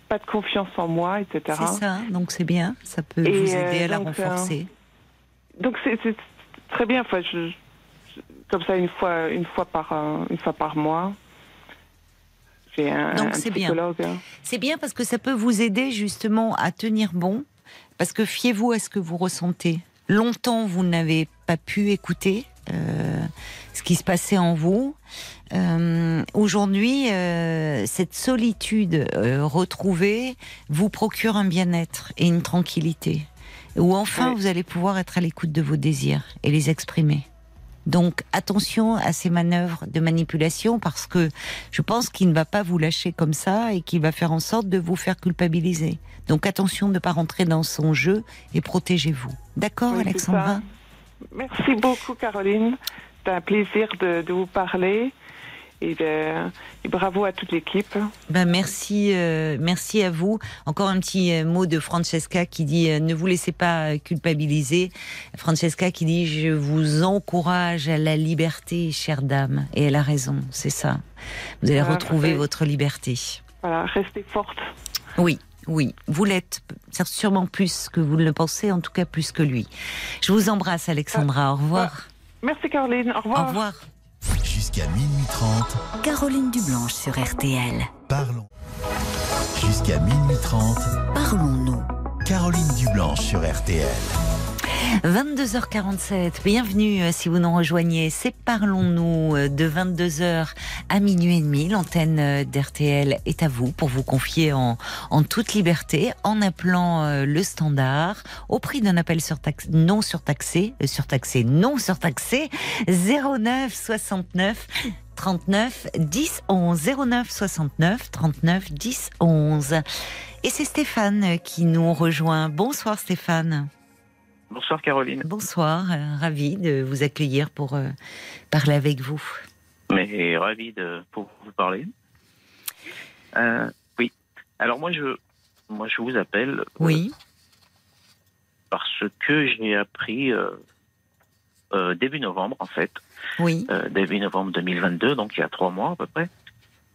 pas de confiance en moi, etc. C'est ça, donc c'est bien, ça peut vous aider à la renforcer. donc c'est très bien. Enfin, je, comme ça une fois, une fois par, une fois par mois. Donc c'est bien. Hein. C'est bien parce que ça peut vous aider justement à tenir bon. Parce que fiez-vous à ce que vous ressentez. Longtemps, vous n'avez pas pu écouter euh, ce qui se passait en vous. Euh, aujourd'hui, euh, cette solitude retrouvée vous procure un bien-être et une tranquillité. Où enfin, vous allez pouvoir être à l'écoute de vos désirs et les exprimer. Donc attention à ces manœuvres de manipulation parce que je pense qu'il ne va pas vous lâcher comme ça et qu'il va faire en sorte de vous faire culpabiliser. Donc attention de ne pas rentrer dans son jeu et protégez-vous. D'accord Alexandra? Merci beaucoup Caroline. C'est un plaisir de vous parler. Et, bravo à toute l'équipe. Ben merci, euh, merci à vous. Encore un petit euh, mot de Francesca qui dit euh, ne vous laissez pas culpabiliser. Francesca qui dit je vous encourage à la liberté, chère dame. Et elle a raison, c'est ça. Vous allez retrouver votre liberté. Voilà, restez forte. Oui. Oui, vous l'êtes sûrement plus que vous ne le pensez, en tout cas plus que lui. Je vous embrasse, Alexandra. Au revoir. Merci, Caroline. Au revoir. Au revoir. Jusqu'à minuit 30. Caroline Dublanche sur RTL. Parlons. Jusqu'à minuit 30. Parlons-nous. Caroline Dublanche sur RTL. 22h47, bienvenue euh, si vous nous rejoignez. C'est Parlons-nous euh, de 22h à minuit et demi. L'antenne euh, d'RTL est à vous pour vous confier en, toute liberté en appelant le standard au prix d'un appel non surtaxé, surtaxé, non surtaxé 09 69 39 10 11 09 69 39 10 11. Et c'est Stéphane qui nous rejoint. Bonsoir Stéphane. Bonsoir Caroline. Bonsoir, euh, ravi de vous accueillir pour euh, parler avec vous. Mais ravi de pour vous parler. Euh, oui. Alors moi je moi je vous appelle. Oui. parce que j'ai appris début novembre en fait. Oui. début novembre 2022, donc il y a trois mois à peu près,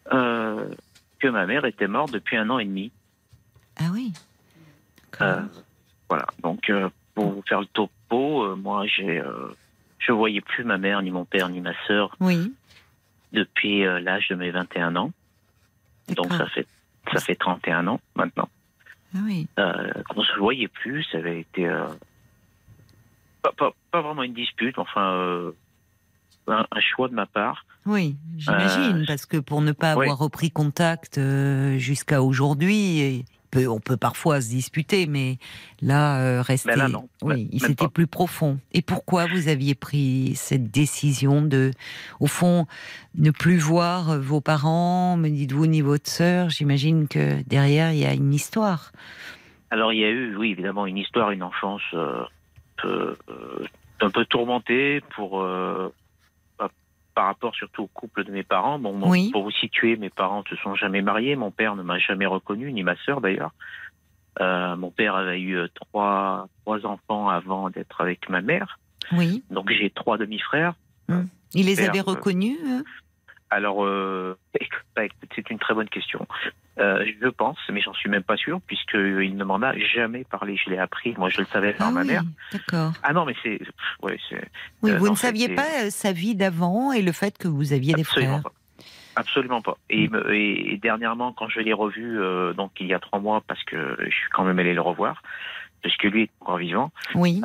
que ma mère était morte depuis un an et demi. Ah oui. voilà. Donc pour vous faire le topo, euh, moi, j'ai, euh, je voyais plus ma mère, ni mon père, ni ma sœur. Oui. Depuis euh, l'âge de mes 21 ans. Donc ça fait ça fait 31 ans maintenant. Ah oui. on se voyait plus, ça avait été pas, pas, vraiment une dispute, enfin un, choix de ma part. Oui, j'imagine, parce que pour ne pas avoir repris contact jusqu'à aujourd'hui, on peut parfois se disputer, mais là, euh, rester. Oui, il c'était plus profond. Et pourquoi vous aviez pris cette décision de, au fond, ne plus voir vos parents, me dites-vous, ni votre sœur? J'imagine que derrière, il y a une histoire. Alors, il y a eu, oui, évidemment, une histoire, une enfance euh, euh, un peu tourmentée pour par rapport surtout au couple de mes parents. Bon, Pour vous situer, mes parents ne se sont jamais mariés. Mon père ne m'a jamais reconnu, ni ma sœur d'ailleurs. Euh, mon père avait eu euh, trois, trois enfants avant d'être avec ma mère. Oui. Donc j'ai trois demi-frères. Hum. Il les avait reconnus alors, euh, [LAUGHS] bah, c'est une très bonne question. Euh, je pense, mais j'en suis même pas sûr, puisqu'il ne m'en a jamais parlé. Je l'ai appris, moi je le savais par ah ma mère. D'accord. Ah non, mais c'est. Ouais, oui, euh, vous ne saviez pas sa vie d'avant et le fait que vous aviez des frères pas. Absolument pas. Et, mm. et, dernièrement, quand je l'ai revu, donc il y a trois mois, parce que je suis quand même allé le revoir, parce que lui est encore vivant. Oui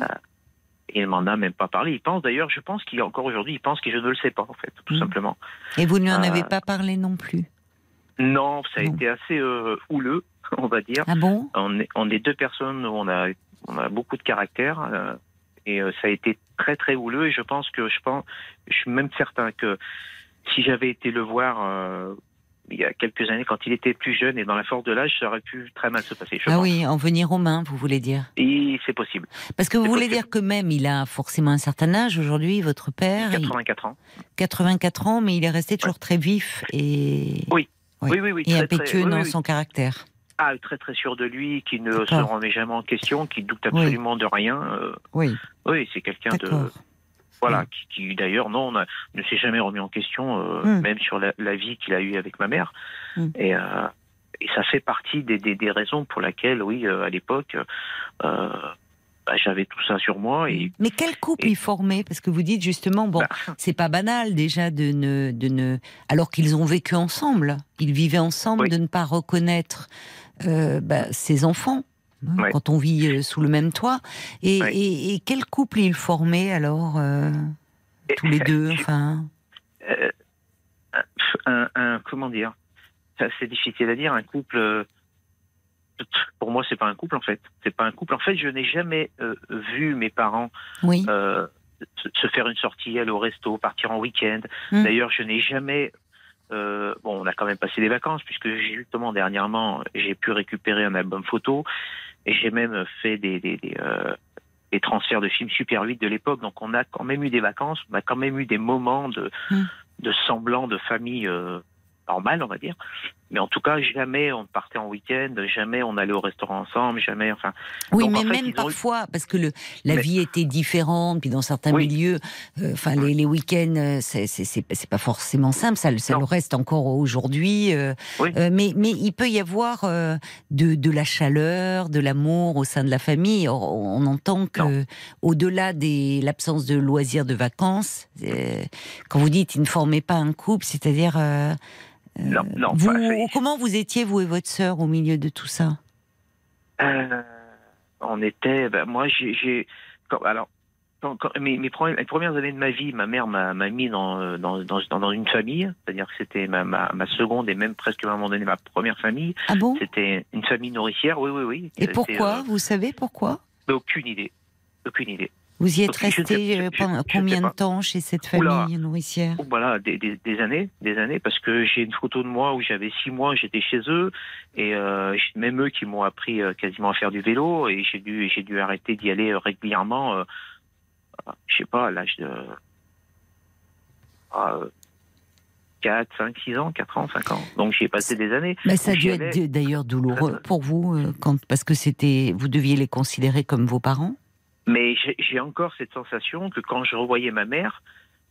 il m'en a même pas parlé. Il pense d'ailleurs, je pense qu'il encore aujourd'hui, il pense que je ne le sais pas en fait, tout hmm. simplement. Et vous ne lui en avez euh, pas parlé non plus Non, ça a été assez euh, houleux, [LAUGHS] on va dire. Ah bon? On est, on est deux personnes où on a, on a beaucoup de caractère. Euh, et ça a été très très houleux et je pense que je pense je suis même certain que si j'avais été le voir il y a quelques années, quand il était plus jeune et dans la force de l'âge, ça aurait pu très mal se passer. ah oui, en venir aux mains, vous voulez dire? Et c'est possible. Parce que vous voulez dire que même il a forcément un certain âge aujourd'hui, votre père 84 ans. 84 ans, mais il est resté toujours très vif et. Oui. Oui, oui, oui, et impétueux dans son caractère. Ah, très très sûr de lui, qui ne se remet jamais en question, qui doute absolument de rien. Euh, oui. Oui, c'est quelqu'un de voilà, qui, d'ailleurs non ne s'est jamais remis en question, euh, mm. même sur la, vie qu'il a eue avec ma mère. Mm. Et, euh, et, ça fait partie des, des, raisons pour lesquelles, oui, à l'époque, bah, j'avais tout ça sur moi. Et, Mais quel couple il formait? Parce que vous dites justement, bon, bah. c'est pas banal déjà de ne, de ne, alors qu'ils ont vécu ensemble, ils vivaient ensemble, de ne pas reconnaître bah, ses enfants. Hein, quand on vit euh, sous le même toit. Et, quel couple ils formaient alors, euh, tous les deux enfin... Euh, un, comment dire? C'est difficile à dire. Un couple. Pour moi, c'est pas un couple en fait. C'est pas un couple. En fait, je n'ai jamais vu mes parents oui. se faire une sortie, aller au resto, partir en week-end. Hum. D'ailleurs, je n'ai jamais bon, on a quand même passé des vacances puisque justement dernièrement j'ai pu récupérer un album photo et j'ai même fait des, des, euh, transferts de films Super 8 de l'époque. Donc on a quand même eu des vacances, on a quand même eu des moments de, mmh. de semblant de famille euh, normale, on va dire. Mais en tout cas, jamais on partait en week-end, jamais on allait au restaurant ensemble, jamais. Enfin. Oui, mais même parfois, parce que le, la vie était différente, puis dans certains milieux, euh, enfin les, les week-ends, euh, c'est pas forcément simple. Ça, ça le reste encore aujourd'hui. Euh, mais mais il peut y avoir de, de la chaleur, de l'amour au sein de la famille. On, entend que au-delà de l'absence de loisirs, de vacances, quand vous dites il ne formait pas un couple, c'est-à-dire non, non. comment vous étiez, vous et votre sœur, au milieu de tout ça? Euh, On était. Ben, moi, j'ai. Alors, mes, mes, premières, les premières années de ma vie, ma mère m'a mis dans, dans, dans, une famille, c'est-à-dire que c'était ma, ma, seconde et même presque à un moment donné ma première famille. Ah bon? C'était une famille nourricière, oui, oui, oui. Et pourquoi? euh, Vous savez pourquoi? Aucune idée. Aucune idée. Vous y êtes resté euh, combien de temps chez cette famille nourricière? Voilà, des, années, des années, parce que j'ai une photo de moi où j'avais six mois, j'étais chez eux, et euh, même eux qui m'ont appris euh, quasiment à faire du vélo, et j'ai dû, j'ai dû arrêter d'y aller régulièrement. Euh, je sais pas, à l'âge de 4, 5, 6 ans, 4 ans, 5 ans. Donc j'y ai passé des années. Mais ça a dû être d'ailleurs douloureux pour vous, quand, parce que c'était, vous deviez les considérer comme vos parents? Mais j'ai encore cette sensation que quand je revoyais ma mère,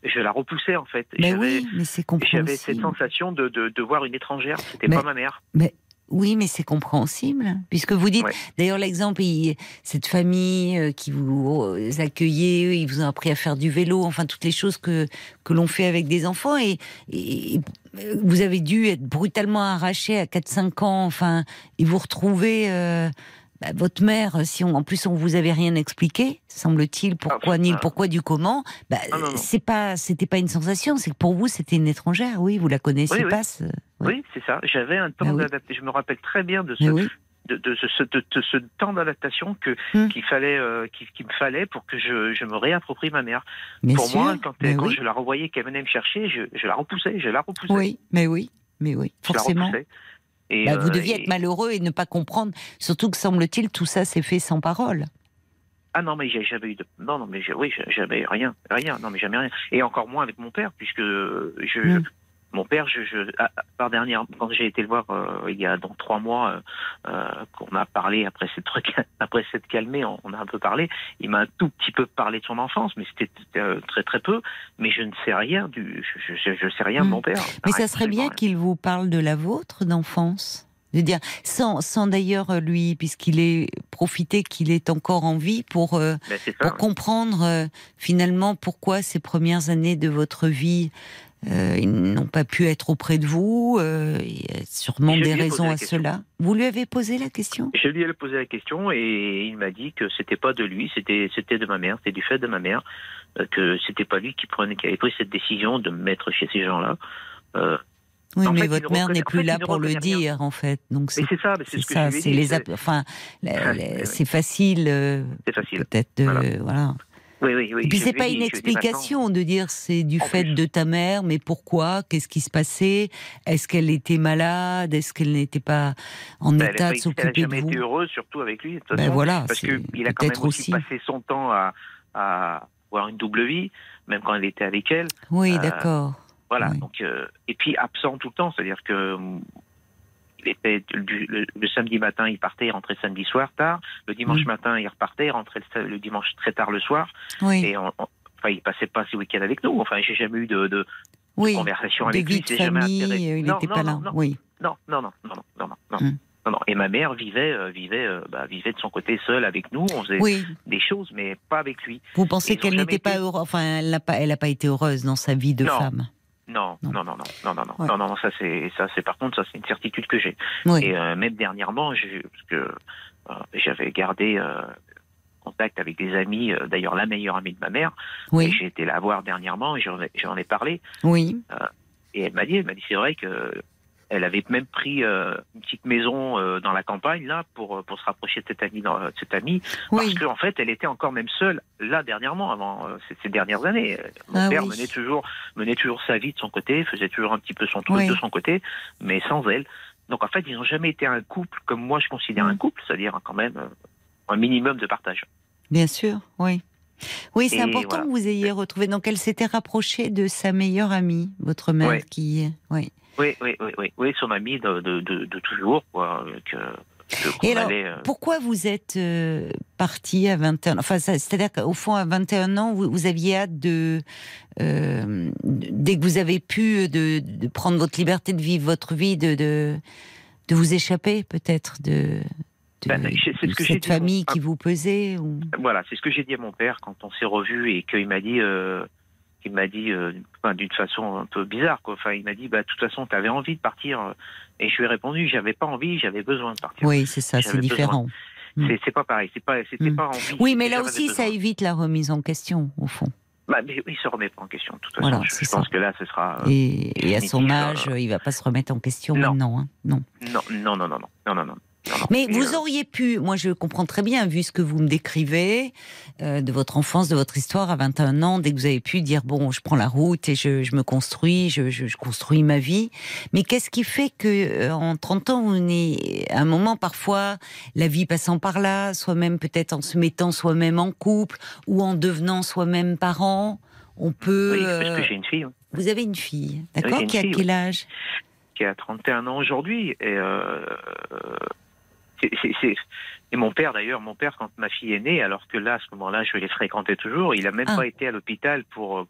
je la repoussais en fait. Mais oui, mais c'est compréhensible. J'avais cette sensation de, de, voir une étrangère. C'était pas ma mère. Mais oui, mais c'est compréhensible, puisque vous dites, d'ailleurs l'exemple, cette famille euh, qui vous euh, accueillait, ils vous ont appris à faire du vélo, enfin toutes les choses que, que l'on fait avec des enfants, et, vous avez dû être brutalement arraché à 4-5 ans, enfin, et vous retrouver... Euh, bah, votre mère, si on, en plus on vous avait rien expliqué, semble-t-il, pourquoi ni le pourquoi du comment, bah, ah, c'est pas, c'était pas une sensation, c'est que pour vous c'était une étrangère, oui, vous la connaissez pas. Oui, c'est ça. J'avais un temps bah d'adaptation. Je me rappelle très bien de ce, de, ce, de, ce, temps d'adaptation que hum. qu'il fallait, euh, qu'il me fallait pour que je, je, me réapproprie ma mère. pour moi, quand, quand je la revoyais qu'elle venait me chercher, je, je, la repoussais, je la repoussais. Oui, mais oui, mais oui, forcément. Bah, vous euh, deviez être malheureux et ne pas comprendre. Surtout que semble-t-il, tout ça s'est fait sans parole. Ah non, mais j'avais eu de... Non, non, mais oui, j'avais rien, rien, non, mais jamais rien. Et encore moins avec mon père, puisque je, hmm. Mon père, je, je ah, par dernière, quand j'ai été le voir euh, il y a donc trois mois, euh, euh qu'on a parlé après cette [LAUGHS] après cette calmée, on, a un peu parlé. Il m'a un tout petit peu parlé de son enfance, mais c'était euh, très très peu. Mais je ne sais rien du, je, je, je sais rien de hmm. mon père. Mais ça serait bien qu'il vous parle de la vôtre d'enfance. De dire, sans, sans d'ailleurs lui, puisqu'il est profité qu'il est encore en vie pour, ben, pour comprendre finalement pourquoi ces premières années de votre vie euh, ils n'ont pas pu être auprès de vous. Euh, il y a sûrement des raisons à cela. Vous lui avez posé la question? Je lui ai posé la question et il m'a dit que c'était pas de lui, c'était c'était de ma mère, c'était du fait de ma mère, euh, que c'était pas lui qui prenait, qui avait pris cette décision de me mettre chez ces gens-là. oui, mais votre mère n'est plus là pour le dire, en fait. Donc c'est ça, c'est ça. C'est les, enfin, c'est facile. C'est facile. Peut-être, voilà. Oui, oui, oui. Et puis c'est pas une explication de dire c'est du fait de ta mère, mais pourquoi? Qu'est-ce qui se passait? Est-ce qu'elle était malade? Est-ce qu'elle n'était pas en ben, état de s'occuper de vous Elle n'a jamais été heureuse, surtout avec lui. Ben voilà, parce qu'il a quand même aussi, passé son temps à, à, avoir une double vie, même quand elle était avec elle. Oui, euh, d'accord. Voilà. Donc, euh, et puis absent tout le temps, c'est-à-dire que il était le, samedi matin, il partait, il rentrait samedi soir tard. Le dimanche matin, il repartait, il rentrait le, dimanche très tard le soir. Oui. Et enfin, il passait pas ses week-ends avec nous. Enfin, j'ai jamais eu de, de, conversation avec lui. De famille, il n'était pas là. Non, oui. Non, non, non, non, non, non, non. non, Et ma mère vivait, euh, vivait, euh, bah, vivait de son côté seule avec nous. On faisait des choses, mais pas avec lui. Vous pensez qu'elle n'était pas heureuse Enfin, elle n'a pas, elle a pas été heureuse dans sa vie de femme? Non, non, non, non, non, non, non, non, ça c'est, ça c'est par contre, ça c'est une certitude que j'ai. Oui. Et euh, même dernièrement, parce que euh, j'avais gardé euh, contact avec des amis, euh, d'ailleurs la meilleure amie de ma mère, oui. et j'ai été la voir dernièrement j'en ai, ai, parlé. Oui. Euh, et elle m'a dit, elle m'a dit, c'est vrai que elle avait même pris euh, une petite maison euh, dans la campagne là pour euh, pour se rapprocher de cette amie dans, de cette amie parce qu'en fait elle était encore même seule là dernièrement avant ces, dernières années. Mon ah père menait toujours menait toujours sa vie de son côté, faisait toujours un petit peu son truc de son côté, mais sans elle. Donc en fait ils n'ont jamais été un couple comme moi je considère un couple, c'est-à-dire quand même un minimum de partage. Bien sûr, oui. Oui, c'est important que vous ayez retrouvé. Donc, elle s'était rapprochée de sa meilleure amie, votre mère, qui. Oui. Oui, oui, oui, oui, son ami de, de, de, toujours, quoi. Que, et alors, euh, pourquoi vous êtes euh, parti à 21 ans? Enfin, c'est-à-dire qu'au fond, à 21 ans, vous, vous aviez hâte de, euh, dès que vous avez pu, de, prendre votre liberté de vivre votre vie, de, de, vous échapper peut-être de, ben, ce que cette famille qui vous pesait ou... Voilà, c'est ce que j'ai dit à mon père quand on s'est revu et qu'il m'a dit, euh, il m'a dit euh, d'une façon un peu bizarre quoi. Enfin, il m'a dit bah de toute façon tu avais envie de partir et je lui ai répondu j'avais pas envie, j'avais besoin de partir. Oui, c'est ça, c'est différent. Hmm. C'est pas pareil, c'est pas c'était hmm. pas envie. Oui, mais là aussi ça évite la remise en question au fond. Bah, mais il se remet pas en question. De toute façon, voilà, je, pense que là, ce sera. Euh, et, à son âge, il va pas se remettre en question non. maintenant, hein. non. Non, non, non, non, non, non, non, Mais vous auriez pu, moi je comprends très bien, vu ce que vous me décrivez, euh, de votre enfance, de votre histoire à 21 ans, dès que vous avez pu dire, bon, je prends la route et je, je me construis, je, je, je, construis ma vie. Mais qu'est-ce qui fait que euh, en 30 ans, on est à un moment parfois, la vie passant par là, soi-même peut-être en se mettant soi-même en couple ou en devenant soi-même parent, on peut... Oui, parce que j'ai une fille. Vous avez une fille, d'accord, qui a quel âge? Qui a 31 ans aujourd'hui. Et et mon père d'ailleurs, mon père quand ma fille est née, alors que là à ce moment-là je les fréquentais toujours, il a même ah. pas été à l'hôpital pour euh,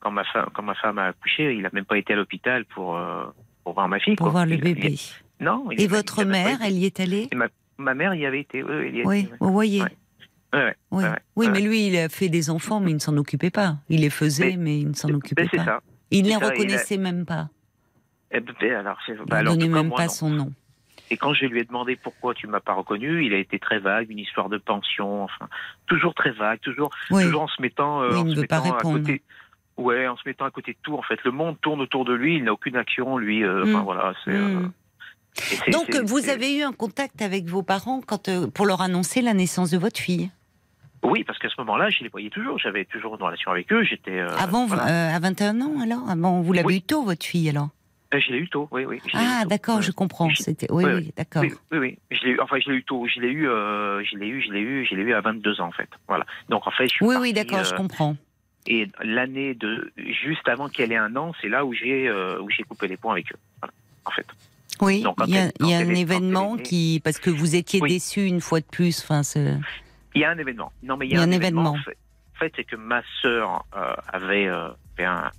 quand ma femme quand ma femme a accouché, il a même pas été à l'hôpital pour euh, pour voir ma fille. Pour voir le bébé. non. et votre mère, elle y est allée ma, ma, mère y avait été. Oui, oui vous voyez. oui, oui mais lui, il a fait des enfants, mais il ne s'en occupait pas. Il les faisait, mais, il ne s'en occupait pas. Ça. Il ne les reconnaissait même pas. Eh ben, alors, bah, il ne donnait même pas son nom. Et quand je lui ai demandé pourquoi tu m'as pas reconnu, il a été très vague, une histoire de pension, enfin, toujours très vague, toujours, toujours en se mettant, euh, en se mettant à côté. Ouais, en se mettant à côté de tout. En fait, le monde tourne autour de lui. Il n'a aucune action, lui. Euh, enfin mm. voilà, c'est. Euh, mm. Donc, vous avez eu un contact avec vos parents quand, pour leur annoncer la naissance de votre fille? Oui, parce qu'à ce moment-là, je les voyais toujours. J'avais toujours une relation avec eux. J'étais. Avant, à 21 ans, alors? Avant, vous l'avez eu tôt, votre fille, alors? euh, je l'ai eu tôt, oui, oui. Ah, d'accord, je comprends. C'était, oui, oui, d'accord. Oui, oui, Je l'ai eu, enfin, je l'ai eu tôt. Je l'ai eu, euh, je l'ai eu, je l'ai eu, je l'ai eu à 22 ans, en fait. Voilà. Donc, en fait, je suis Oui, oui, d'accord, je euh, comprends. Et l'année de, juste avant qu'elle ait un an, c'est là où j'ai, où j'ai coupé les points avec eux. Voilà, en fait. Oui, il y a, y a un événement qui, parce que vous étiez déçu une fois de plus, enfin, Il y a un événement. Non, mais il y a, un, événement. En fait, c'est que ma sœur avait fait un,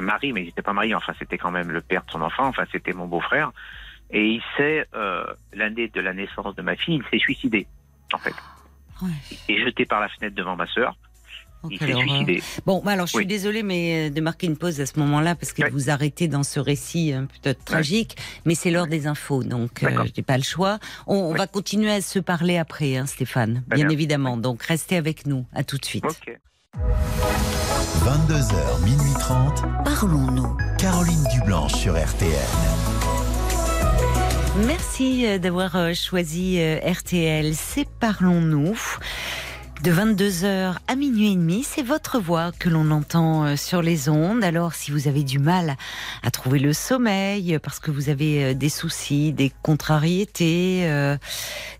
mari, mais il n'était pas marié, enfin c'était quand même le père de son enfant, enfin c'était mon beau-frère. Et il s'est, euh, l'année de la naissance de ma fille, il s'est suicidé, en fait. Il est jeté par la fenêtre devant ma sœur. il s'est suicidé. Bon, alors je suis désolée mais euh, de marquer une pause à ce moment-là parce que vous arrêtez dans ce récit un peu tragique, mais c'est l'heure des infos, donc euh, je n'ai pas le choix. On, va continuer à se parler après, hein, Stéphane, bien, évidemment. Donc restez avec nous. À tout de suite. 22h, minuit 30. Parlons-nous. Caroline Dublanche sur RTN. Merci euh, d'avoir euh, choisi euh, RTL. C'est Parlons-nous de 22h à minuit et demi. C'est votre voix que l'on entend euh, sur les ondes. Alors, si vous avez du mal à trouver le sommeil, parce que vous avez euh, des soucis, des contrariétés, euh,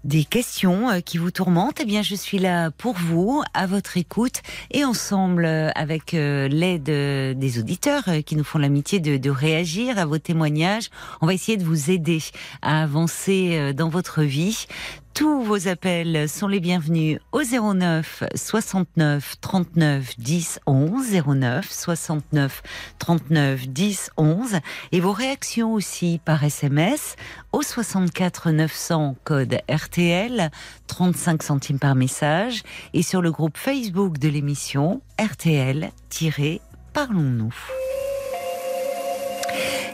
des questions qui vous tourmentent, eh bien, je suis là pour vous, à votre écoute, et ensemble, avec l'aide des auditeurs qui nous font l'amitié de, de réagir à vos témoignages, on va essayer de vous aider à avancer dans votre vie tous vos appels sont les bienvenus au 09 69 39 10 11 09 69 39 10 11 et vos réactions aussi par SMS au 64 900 code RTL 35 centimes par message et sur le groupe Facebook de l'émission RTL-Parlons-nous.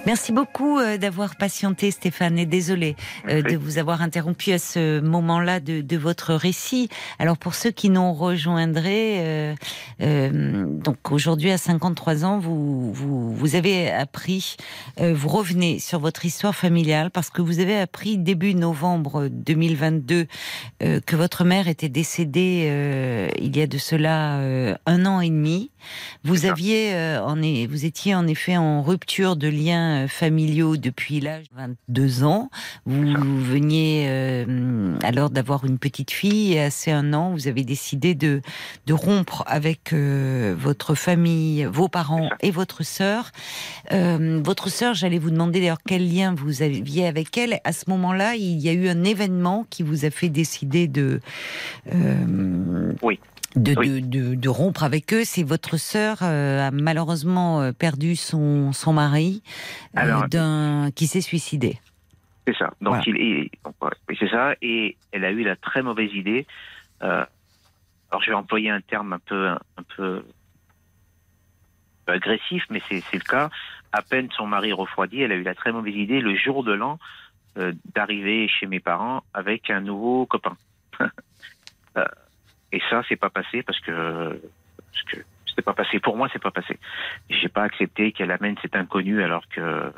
Merci beaucoup euh, d'avoir patienté, Stéphane, et désolé euh, de vous avoir interrompu à ce moment-là de, de, votre récit. Alors pour ceux qui nous rejoindraient, euh, euh, donc aujourd'hui à 53 ans, vous, vous, vous avez appris, vous revenez sur votre histoire familiale parce que vous avez appris début novembre 2022 que votre mère était décédée il y a de cela un an et demi. Vous aviez, en, vous étiez en effet en rupture de lien euh, familiaux depuis l'âge de 22 ans. Vous, veniez euh, alors d'avoir une petite fille et assez un an, vous avez décidé de, de rompre avec euh, votre famille, vos parents et votre sœur. votre sœur, j'allais vous demander d'ailleurs quel lien vous aviez avec elle. À ce moment-là, il y a eu un événement qui vous a fait décider de... oui de, de, rompre avec eux. C'est votre sœur euh, a malheureusement euh, perdu son, son mari euh, d'un qui s'est suicidé. C'est ça. Donc il c'est ça et elle a eu la très mauvaise idée. alors je vais employer un terme un peu un, peu agressif, mais c'est le cas. À peine son mari refroidi, elle a eu la très mauvaise idée le jour de l'an d'arriver chez mes parents avec un nouveau copain. [LAUGHS] Et ça, c'est pas passé parce que, parce que c'est pas passé. Pour moi, c'est pas passé. J'ai pas accepté qu'elle amène cet inconnu alors que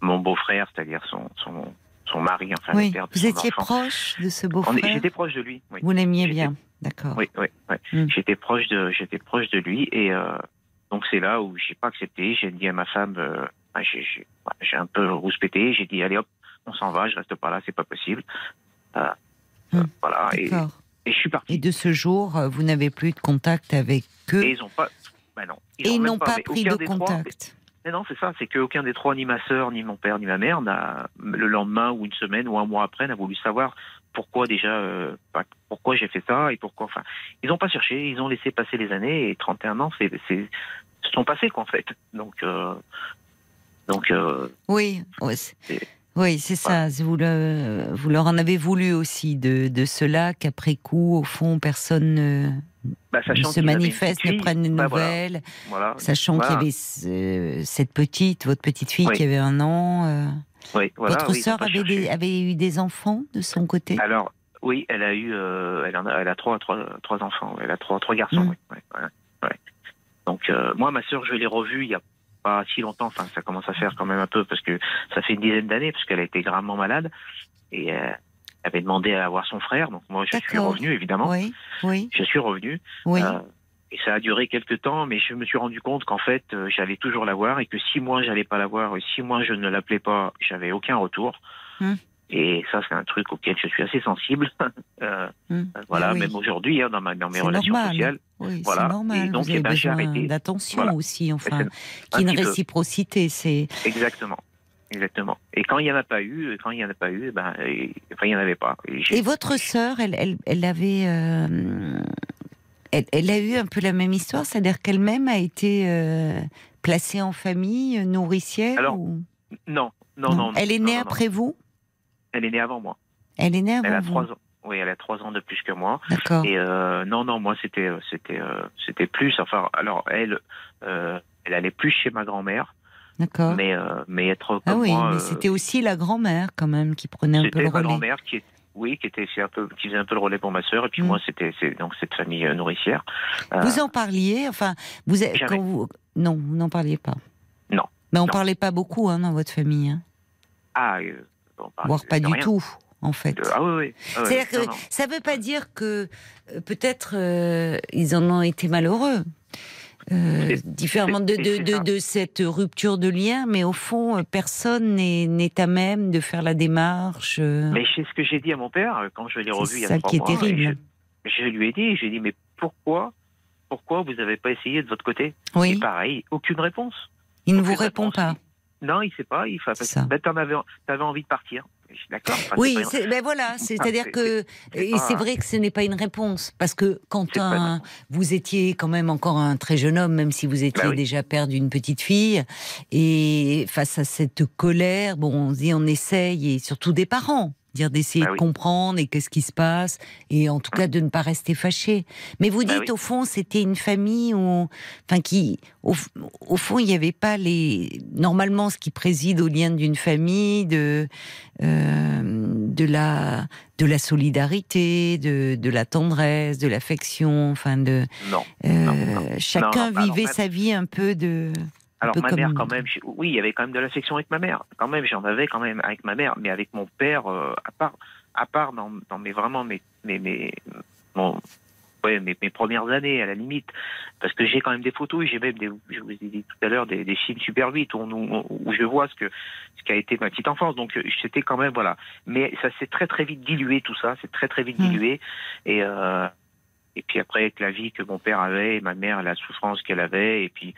mon beau-frère, c'est-à-dire son, son, son mari, enfin oui. le père de Vous son étiez enfant. proche de ce beau-frère? J'étais proche de lui. Oui. Vous l'aimiez bien, d'accord. Oui, oui, oui. Mm. J'étais proche de, j'étais proche de lui et euh, donc c'est là où j'ai pas accepté. J'ai dit à ma femme, euh, ah, j'ai, j'ai, un peu rouspété. J'ai dit allez hop, on s'en va, je reste pas là, c'est pas possible. Euh, Mm. euh, voilà et, D'accord. Et je suis parti. Et de ce jour, euh, vous n'avez plus de contact avec eux Et ils ont pas, bah non, et ils même n'ont pas pris de trois- contact. Mais non, c'est ça, c'est qu'aucun des trois, ni ma sœur, ni mon père, ni ma mère, n'a le lendemain ou une semaine ou un mois après, n'a voulu savoir pourquoi déjà, euh, bah, pourquoi j'ai fait ça et pourquoi. Enfin, ils n'ont pas cherché, ils ont laissé passer les années et 31 ans, c'est, c'est, sont passés quoi en fait. Donc, euh, donc, euh, Oui, ouais, c'est- Et- oui, c'est ça. Vous, le- vous leur en avez voulu aussi de, de cela qu'après coup, au fond, personne ne, bah, ne se manifeste, ne prenne des bah, nouvelles, voilà, sachant qu'il y avait ce- cette petite, votre petite fille Oui. qui avait un an. euh, Oui, votre oui, sœur avait, cherché. des- avait eu des enfants de son côté? Alors, oui, elle a eu, euh, elle, en a, elle a trois, trois, trois enfants, elle a trois, trois garçons. Mm. oui, ouais, ouais, ouais. Donc, euh, moi, ma sœur, je l'ai revue il y a pas si longtemps, enfin, ça commence à faire quand même un peu, parce que ça fait une dizaine d'années, parce qu'elle a été gravement malade, et euh, elle avait demandé à avoir son frère, donc moi, je suis revenu, évidemment. Oui, oui, Je suis revenu, oui. euh, et ça a duré quelques temps, mais je me suis rendu compte qu'en fait, euh, j'allais toujours la voir, et que si moi, j'allais pas la voir, et si moi, je ne l'appelais pas, j'avais aucun retour. Mm. Et ça, c'est un truc auquel je suis assez sensible. [LAUGHS] Euh, Hum. euh, voilà, oui. même aujourd'hui, hein, dans, ma, dans mes relations normal. sociales. Oui, Voilà. c'est normal. Et donc, vous eh avez ben, besoin arrêté. d'attention Voilà. aussi, enfin, qu'il y ait une réciprocité. C'est Exactement. Exactement. Et quand il n'y en a pas eu, et quand il n'y en a pas eu, eh ben, et- enfin, il n'y en avait pas. Et votre sœur, elle, elle, elle avait, euh, elle, elle a eu un peu la même histoire, c'est-à-dire qu'elle-même a été euh, placée en famille euh, nourricière. Alors, ou- Non, non, non. Elle est née non. après vous? Elle est née avant moi. Elle est née avant Elle a vous. trois ans. Oui, elle a trois ans de plus que moi. D'accord. Et euh, non, non, moi c'était, euh, c'était, euh, c'était plus. Enfin, alors elle, euh, elle allait plus chez ma grand-mère, D'accord. mais euh, mais être comme Ah oui, moi. mais c'était aussi la grand-mère quand même qui prenait un peu C'était le ma relais. grand-mère qui est, oui, qui était un peu, qui faisait un peu le relais pour ma sœur, et puis Mm. moi c'était, c'est donc cette famille nourricière. Euh, Vous en parliez, enfin, vous quand non, vous n'en parliez pas. Non. Mais on Non. parlait pas beaucoup hein, dans votre famille, hein. ah, euh, voire de pas du rien. tout, en fait. De- ah oui, oui. Ah C'est-à-dire que non. ça ne veut pas dire que euh, peut-être euh, ils en ont été malheureux. Euh, différemment de, de, c'est de, ça. de cette rupture de lien, mais au fond, personne n'est n'est à même de faire la démarche. Mais c'est ce que j'ai dit à mon père quand je l'ai revu il y a ça trois qui est mois. et terrible. Je, je lui ai dit, j'ai dit, mais pourquoi, pourquoi vous n'avez pas essayé de votre côté? Et oui, pareil, aucune réponse. il ne vous répond réponse. pas. Non, il sait pas. Il fait. Ben, t'en avais, t'avais envie de partir. D'accord. Enfin, Oui, pas- ben voilà, c'est-à-dire c'est- que c'est pas- vrai que ce n'est pas une réponse parce que quand un, vous étiez quand même encore un très jeune homme, même si vous étiez Bah oui. déjà père d'une petite fille, et face à cette colère, bon, on dit on essaye et surtout des parents. Dire d'essayer Bah de comprendre et qu'est-ce qui se passe et en tout cas de ne pas rester fâché. Mais vous Bah dites oui. au fond c'était une famille où, enfin qui, au, fond il n'y avait pas les normalement ce qui préside au lien d'une famille de euh, de la de la solidarité, de, de la tendresse, de l'affection, enfin de Non. euh, non, non. chacun Non, alors, vivait sa vie un peu de Alors ma mère quand même, oui, il y avait quand même de l'affection avec ma mère. Quand même, j'en avais quand même avec ma mère, mais avec mon père, euh, à part, à part dans, dans mes vraiment mes mes mes mon- ouais, mes, mes premières années à la limite, parce que j'ai quand même des photos, j'ai même des, je vous ai dit tout à l'heure des, des films Super 8 où, où, où je vois ce que ce qu'a été ma petite enfance. Donc euh, c'était quand même voilà, mais ça s'est très très vite dilué tout ça, c'est très très vite Mm. dilué et euh, et puis après avec la vie que mon père avait, et ma mère la souffrance qu'elle avait, et puis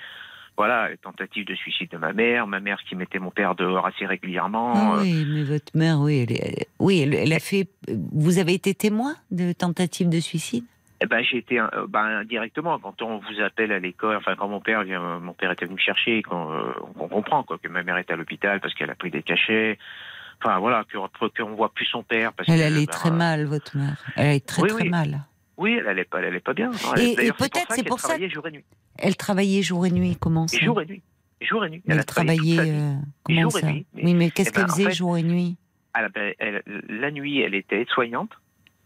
voilà, tentative de suicide de ma mère, ma mère qui mettait mon père dehors assez régulièrement. Ah euh, oui, mais votre mère, oui, elle, oui, elle, elle a fait. Vous avez été témoin de tentatives de suicide? Eh ben, j'ai été euh, ben, directement quand on vous appelle à l'école. Enfin, quand mon père vient, mon père était venu me chercher, quand euh, on comprend quoi que ma mère est à l'hôpital parce qu'elle a pris des cachets. Enfin voilà, que- qu'on voit plus son père parce Elle que, allait ben, très euh, mal, votre mère. Elle allait très Oui, très oui. mal. Oui, elle allait pas, elle allait pas bien. Et- et peut-être c'est qu'elle pour ça travaillait jour et nuit. Elle travaillait jour et nuit, comment ça Et jour et nuit. Jour et nuit. Mais Elle elle a travaillé. toute travaillait. euh, comment jour et ça nuit, mais- Oui, mais qu'est-ce eh ben, qu'elle en faisait fait- jour et nuit Elle, ben, elle- la nuit, elle était soignante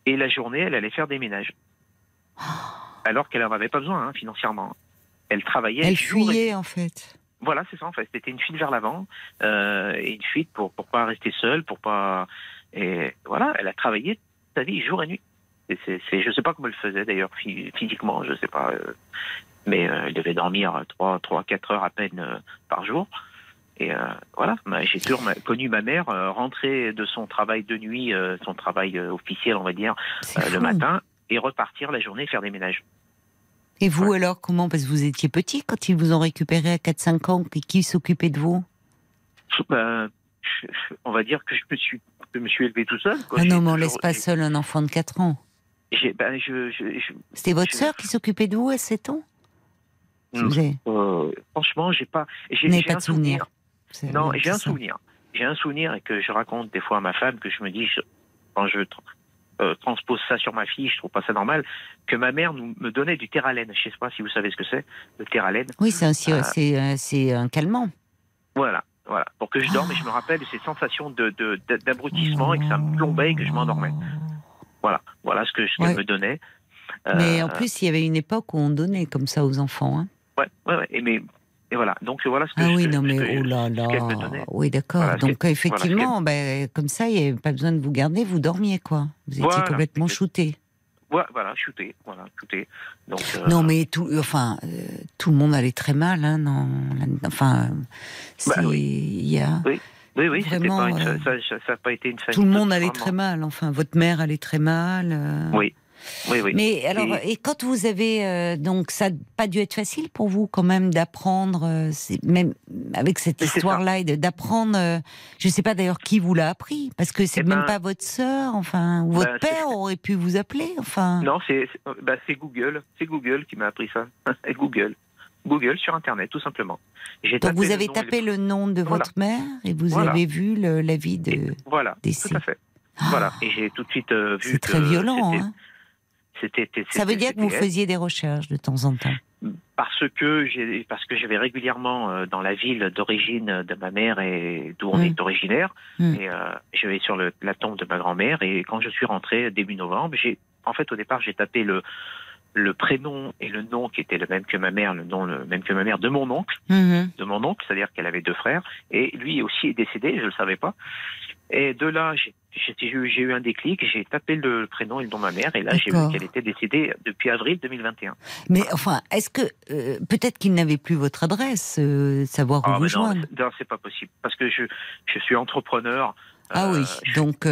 et la journée, elle allait faire des ménages. [GASPS] Alors qu'elle n'en avait pas besoin hein, financièrement. Elle travaillait Elle jour et nuit. fuyait en fait. voilà, c'est ça en fait. C'était une fuite vers l'avant, euh, et une fuite pour pour pas rester seule, pour pas. Et voilà, elle a travaillé sa vie jour et nuit. Et c'est, c'est, je sais pas comment elle faisait d'ailleurs physiquement, je sais pas, euh, mais euh, elle devait dormir trois, trois, quatre heures à peine euh, par jour. Et euh, voilà, j'ai toujours connu ma mère rentrer de son travail de nuit, son travail officiel, on va dire, le matin, et repartir la journée faire des ménages. Et vous alors, comment Parce que vous étiez petit quand ils vous ont récupéré à 4-5 ans, qui s'occupait de vous? Ben, On va dire que je me suis, je me suis élevé tout seul. Ah non, mais on laisse pas seul un enfant de 4 ans. Ben, C'était votre sœur qui s'occupait de vous à 7 ans euh, Franchement, j'ai pas. J'ai pas de souvenir. Non, j'ai un souvenir. J'ai un souvenir et que je raconte des fois à ma femme que je me dis quand je euh, transpose ça sur ma fille, je trouve pas ça normal, que ma mère nous, me donnait du terralène. Je sais pas si vous savez ce que c'est, le terralène. Oui, c'est un, euh, c'est, un calmant. Voilà, voilà, pour que je dorme et je me rappelle de ces sensations de, d'abrutissement et que ça me plombait et que je m'endormais. Voilà, voilà ce que je me donnait. Mais en plus, il y avait une époque où on donnait comme ça aux enfants. Hein. Ouais, ouais, ouais. Et mais et voilà, donc voilà ce que Ah je, oui, non mais oh là là. Oui, d'accord. donc effectivement, ben, comme ça, il n'y avait pas besoin de vous garder, vous dormiez quoi. Vous étiez complètement shooté. Voilà, shooté, voilà, shooté. Donc, euh, Non mais tout, enfin, euh, tout le monde allait très mal, hein, non, enfin, bah c'est, il y a. Oui. Oui, oui, vraiment, pas une, euh, ça n'a pas été une famille. Tout le monde allait très mal, enfin, votre mère allait très mal. Oui, oui, oui. Mais alors, et, quand vous avez euh, donc ça n'a pas dû être facile pour vous quand même d'apprendre, euh, même avec cette histoire-là, d'apprendre. Euh, je ne sais pas d'ailleurs qui vous l'a appris, parce que c'est eh même ben pas votre sœur, enfin, ou votre ben, père aurait pu vous appeler, enfin. Non, c'est bah, Google, c'est Google qui m'a appris ça, [LAUGHS] Google. Google sur Internet, tout simplement. Donc vous avez tapé le nom de votre mère et vous avez vu l'avis de. voilà, tout à fait. Voilà, et j'ai tout de suite vu. C'est très violent, hein ça veut dire que vous faisiez des recherches de temps en temps parce que j'ai parce que j'avais régulièrement euh, dans la ville d'origine de ma mère et d'où on mm. est originaire mm. et euh, je vais sur le, la tombe de ma grand-mère et quand je suis rentré début novembre j'ai en fait au départ j'ai tapé le le prénom et le nom qui était le même que ma mère, le nom le même que ma mère de mon oncle, mm-hmm. de mon oncle, c'est-à-dire qu'elle avait deux frères, et lui aussi est décédé, je le savais pas. Et de là, j'ai eu un déclic, j'ai tapé le prénom et le nom de ma mère, et là, j'ai vu qu'elle était décédée depuis avril 2021. Mais enfin, est-ce que euh, peut-être qu'il n'avait plus votre adresse, euh, savoir où ah, vous joindre? Non, c'est pas possible, parce que je, je suis entrepreneur. Ah oui, euh, donc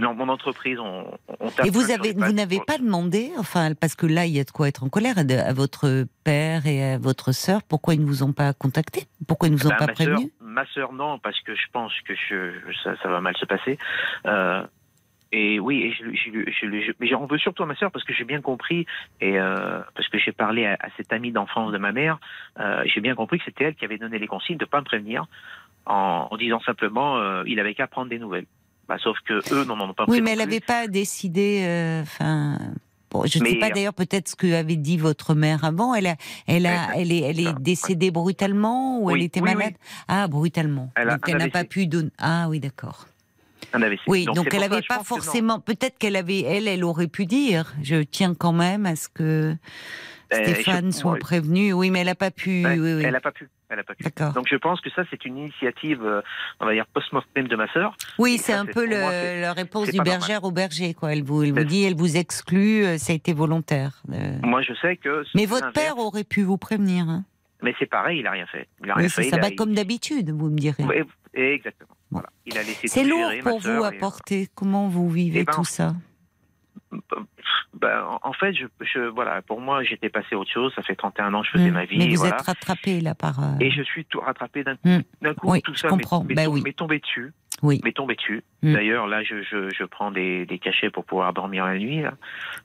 non, mon entreprise, on, on Et vous avez, vous n'avez pas demandé, enfin, parce que là, il y a de quoi être en colère à, votre père et à votre sœur. Pourquoi ils ne vous ont pas contacté? Pourquoi ils ne vous ont ben, pas prévenu? Ma sœur, non, parce que je pense que je, ça, ça va mal se passer. Euh, et oui, et je, je, mais j'en veux surtout à ma sœur parce que j'ai bien compris et euh, parce que j'ai parlé à, cette amie d'enfance de ma mère, euh, j'ai bien compris que c'était elle qui avait donné les consignes de pas me prévenir en, disant simplement euh, il avait qu'à prendre des nouvelles. Bah, sauf que eux n'en ont pas. Oui, mais elle n'avait pas décidé. Enfin, je ne sais pas d'ailleurs peut-être ce que avait dit votre mère avant. Elle a, elle a, elle est, elle est décédée brutalement ou elle était malade? Ah, brutalement. donc elle n'a pas pu donner. Ah oui, d'accord. Oui, donc, elle n'avait pas forcément. Peut-être qu'elle avait, elle, elle aurait pu dire. Je tiens quand même à ce que ben, Stéphane soit prévenu. Oui, mais elle n'a pas pu. Ben, oui, Elle n'a pas pu. Donc je pense que ça c'est une initiative, euh, on va dire post-mortem de ma sœur. Oui, c'est un peu la réponse du bergère au berger, quoi. Elle vous, elle vous dit, elle vous exclut, euh, ça a été volontaire. Euh. Moi je sais que. Mais votre père aurait pu vous prévenir. Hein. Mais c'est pareil, il a rien fait. Il a rien fait. Ça va comme d'habitude, vous me direz. Oui, exactement. Voilà. C'est lourd pour vous à porter. Comment vous vivez eh ben, tout ça? Ben, en fait, je, voilà, pour moi, j'étais passé à autre chose. Ça fait 31 ans que je faisais hmm. ma vie. Mais vous êtes rattrapé là par. Euh, et je suis tout rattrapé d'un coup. Hmm. coup oui, tout je ça comprends. m'est ben oui. tombé dessus. Oui. M'est tombé dessus. Hmm. D'ailleurs, là, je, je, prends des, des, cachets pour pouvoir dormir la nuit. Euh,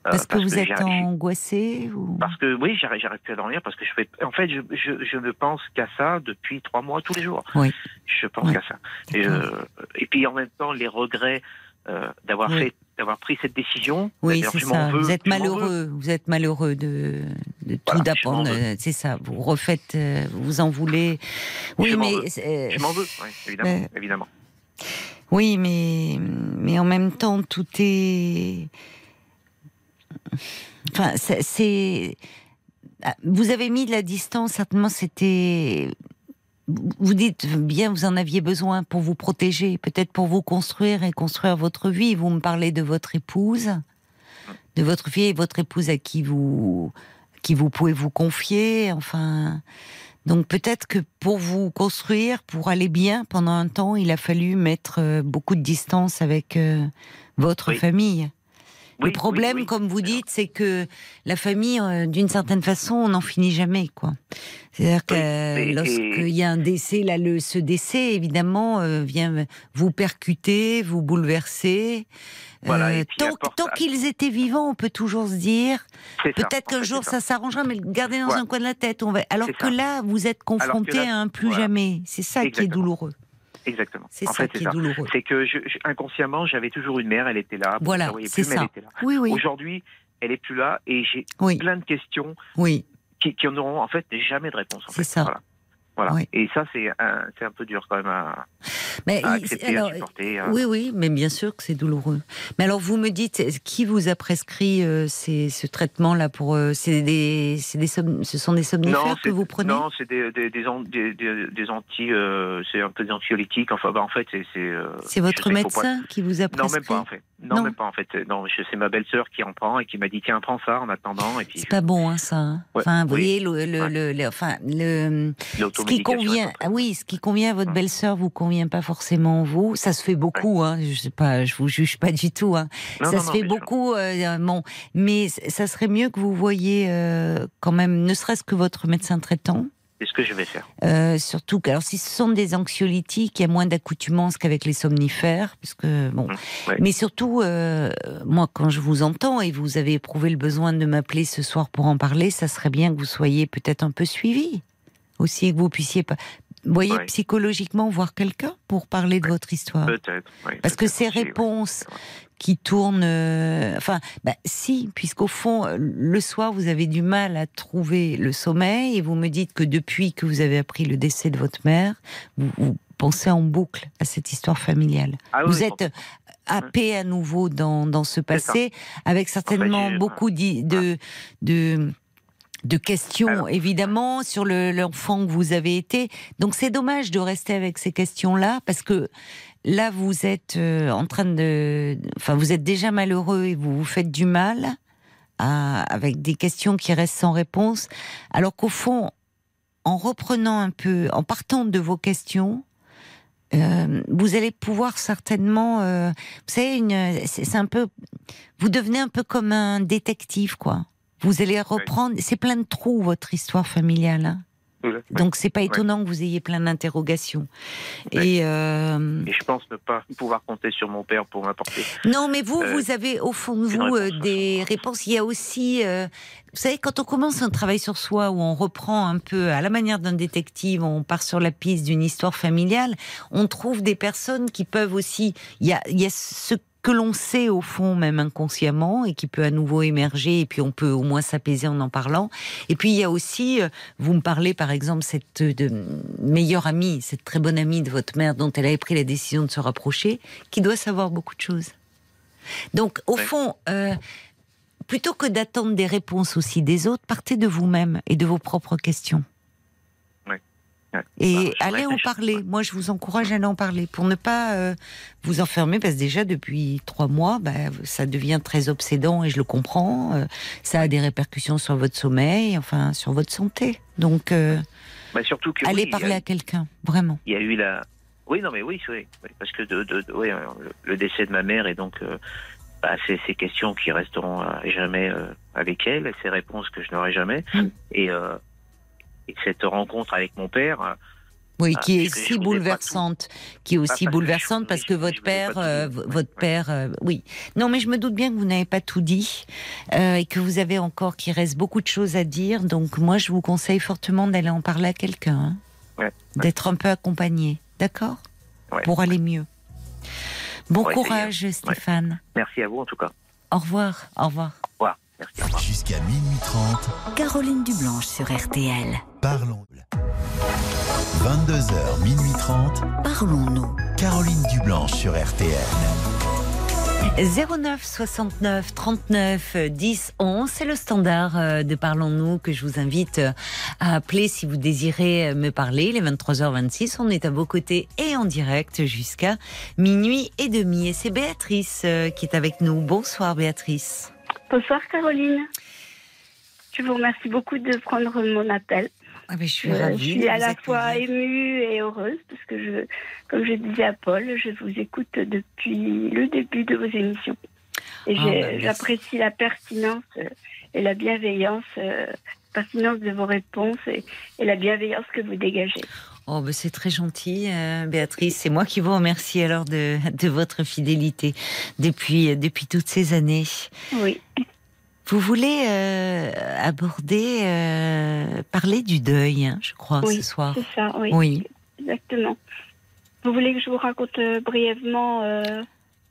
parce, que vous êtes angoissé ou... Parce que oui, j'arrive plus à dormir parce que je fais. En fait, je, je, je ne pense qu'à ça depuis trois mois tous les jours. Oui. Je pense qu'à ça. Et, euh, et, puis en même temps, les regrets d'avoir fait d'avoir pris cette décision. Oui, c'est ça. vous êtes malheureux. Vous êtes malheureux de, de tout d'apprendre. C'est ça. Vous refaites, euh, vous en voulez. Oui, je mais je m'en veux. évidemment, évidemment. Oui, mais mais en même temps, tout est. Enfin, c'est. Vous avez mis de la distance. Certainement, c'était vous dites bien, vous en aviez besoin pour vous protéger, peut-être pour vous construire et construire votre vie. Vous me parlez de votre épouse, de votre fille et votre épouse à qui vous, qui vous pouvez vous confier. Enfin, donc peut-être que pour vous construire, pour aller bien pendant un temps, il a fallu mettre euh, beaucoup de distance avec euh, votre famille. Le problème, comme vous dites, c'est que la famille, euh, d'une certaine façon, on n'en finit jamais, quoi. C'est-à-dire que lorsqu'il y a un décès, là, le, ce décès, évidemment, vient vous percuter, vous bouleverser. Euh, tant, qu'ils étaient vivants, on peut toujours se dire peut-être qu'un jour ça, s'arrangera, mais gardez dans un coin de la tête. On va... Alors que là, vous êtes confronté à un plus jamais. C'est ça qui est douloureux. Exactement. C'est ça qui est, douloureux. C'est que je, inconsciemment, j'avais toujours une mère, elle était là. Voilà, c'est ça. Oui, oui. Aujourd'hui, elle est plus là et j'ai plein de questions oui. qui, qui n'auront en fait jamais de réponse. C'est ça. Et ça, c'est un, un, peu dur quand même à, mais accepter, à supporter. Hein. Oui, oui, mais bien sûr que c'est douloureux. Mais alors, vous me dites, qui vous a prescrit euh, ce traitement-là pour euh, c'est des, des ce sont des somnifères que vous prenez? Non, c'est des, des, des, des, anti, euh, c'est un peu des anxiolytiques. Enfin, bah, en fait, c'est. C'est votre médecin qui vous a prescrit Non, même pas en fait. Non, même pas en fait. Non, c'est ma belle-sœur qui en prend et qui m'a dit tiens, prends ça en attendant. Et puis. C'est pas bon, hein, ça. Hein. enfin, vous voyez, le, le, le, enfin, le ce qui convient, ah oui, ce qui convient à votre belle-sœur vous convient pas forcément vous. Ça se fait beaucoup, hein. Je sais pas, je vous juge pas du tout. Hein. ça se fait beaucoup, euh, bon, mais ça serait mieux que vous voyez euh, quand même, ne serait-ce que votre médecin traitant. C'est ce que je vais faire. Euh, surtout alors si ce sont des anxiolytiques, il y a moins d'accoutumance qu'avec les somnifères, puisque bon. Mmh, mais surtout, euh, moi, quand je vous entends et vous avez éprouvé le besoin de m'appeler ce soir pour en parler, ça serait bien que vous soyez peut-être un peu suivi aussi, que vous puissiez pas. Vous voyez, psychologiquement, voir quelqu'un pour parler de votre histoire. Peut-être. Parce que ces réponses qui tournent. Euh, enfin, bah, si, puisqu'au fond, le soir, vous avez du mal à trouver le sommeil et vous me dites que depuis que vous avez appris le décès de votre mère, vous, pensez en boucle à cette histoire familiale. Ah vous êtes happé à nouveau dans, dans ce passé, avec certainement beaucoup de, de de questions, évidemment, sur l'enfant que vous avez été. Donc c'est dommage de rester avec ces questions-là, parce que là, vous êtes euh, en train de... Enfin, vous êtes déjà malheureux et vous vous faites du mal avec des questions qui restent sans réponse, alors qu'au fond, en reprenant un peu, en partant de vos questions, euh, vous allez pouvoir certainement, euh, vous savez, c'est un peu, vous devenez un peu comme un détective, quoi. Vous allez reprendre. C'est plein de trous votre histoire familiale. Hein. Donc c'est pas étonnant que vous ayez plein d'interrogations. Et, euh... Et, je pense ne pas pouvoir compter sur mon père pour m'apporter. Non, mais vous, euh, vous avez au fond de vous euh, des réponses. Il y a aussi, euh, vous savez, quand on commence un travail sur soi où on reprend un peu à la manière d'un détective, on part sur la piste d'une histoire familiale, on trouve des personnes qui peuvent aussi. Il y a, il y a ce que l'on sait au fond, même inconsciemment, et qui peut à nouveau émerger, et puis on peut au moins s'apaiser en en parlant. Et puis il y a aussi, euh, vous me parlez par exemple, cette euh, de, meilleure amie, cette très bonne amie de votre mère dont elle avait pris la décision de se rapprocher, qui doit savoir beaucoup de choses. Donc au fond, euh, plutôt que d'attendre des réponses aussi des autres, partez de vous-même et de vos propres questions. Et bah, allez en parler. Moi, je vous encourage à aller en parler pour ne pas euh, vous enfermer, parce que déjà depuis trois mois, bah, ça devient très obsédant et je le comprends. Euh, ça a des répercussions sur votre sommeil, enfin sur votre santé. Donc, euh, bah, surtout que allez parler à quelqu'un, vraiment. Il y a eu la. Oui, non, mais oui, oui, parce que de, de, oui, le décès de ma mère et donc bah, c'est ces questions qui resteront jamais avec elle, ces réponses que je n'aurai jamais. Mmh. Et cette rencontre avec mon père. Euh, oui, qui est si bouleversante, qui est aussi bouleversante parce que votre père, euh, votre père, euh, oui. Non, mais je me doute bien que vous n'avez pas tout dit et que vous avez encore, qu'il reste beaucoup de choses à dire. Donc moi, je vous conseille fortement d'aller en parler à quelqu'un, hein. d'être un peu accompagné, d'accord, pour aller mieux. Bon courage, Stéphane. Merci à vous en tout cas. Au revoir, au revoir. Au revoir. Jusqu'à minuit 30. Caroline Dublanche sur RTL. Parlons. 22h, minuit 30. Parlons-nous. Caroline Dublanche sur RTL. 09 69 39 10 11, c'est le standard euh, de Parlons-nous que je vous invite euh, à appeler si vous désirez euh, me parler. Les 23h26, on est à vos côtés et en direct jusqu'à minuit et demi. Et c'est Béatrice qui est avec nous. Bonsoir Béatrice. Bonsoir Caroline. Je vous remercie beaucoup de prendre mon appel. Ah, je suis ravie. je suis à la fois émue et heureuse parce que, je, comme je disais à Paul, je vous écoute depuis le début de vos émissions. Et ah, bah, j'apprécie la pertinence euh, et la bienveillance, euh, pertinence de vos réponses et, la bienveillance que vous dégagez. Oh, bah c'est très gentil, euh, Béatrice. C'est moi qui vous remercie alors de, de votre fidélité depuis, depuis toutes ces années. Oui. Vous voulez euh, aborder, euh, parler du deuil, hein, je crois, ce soir. C'est ça, oui. oui. Exactement. Vous voulez que je vous raconte brièvement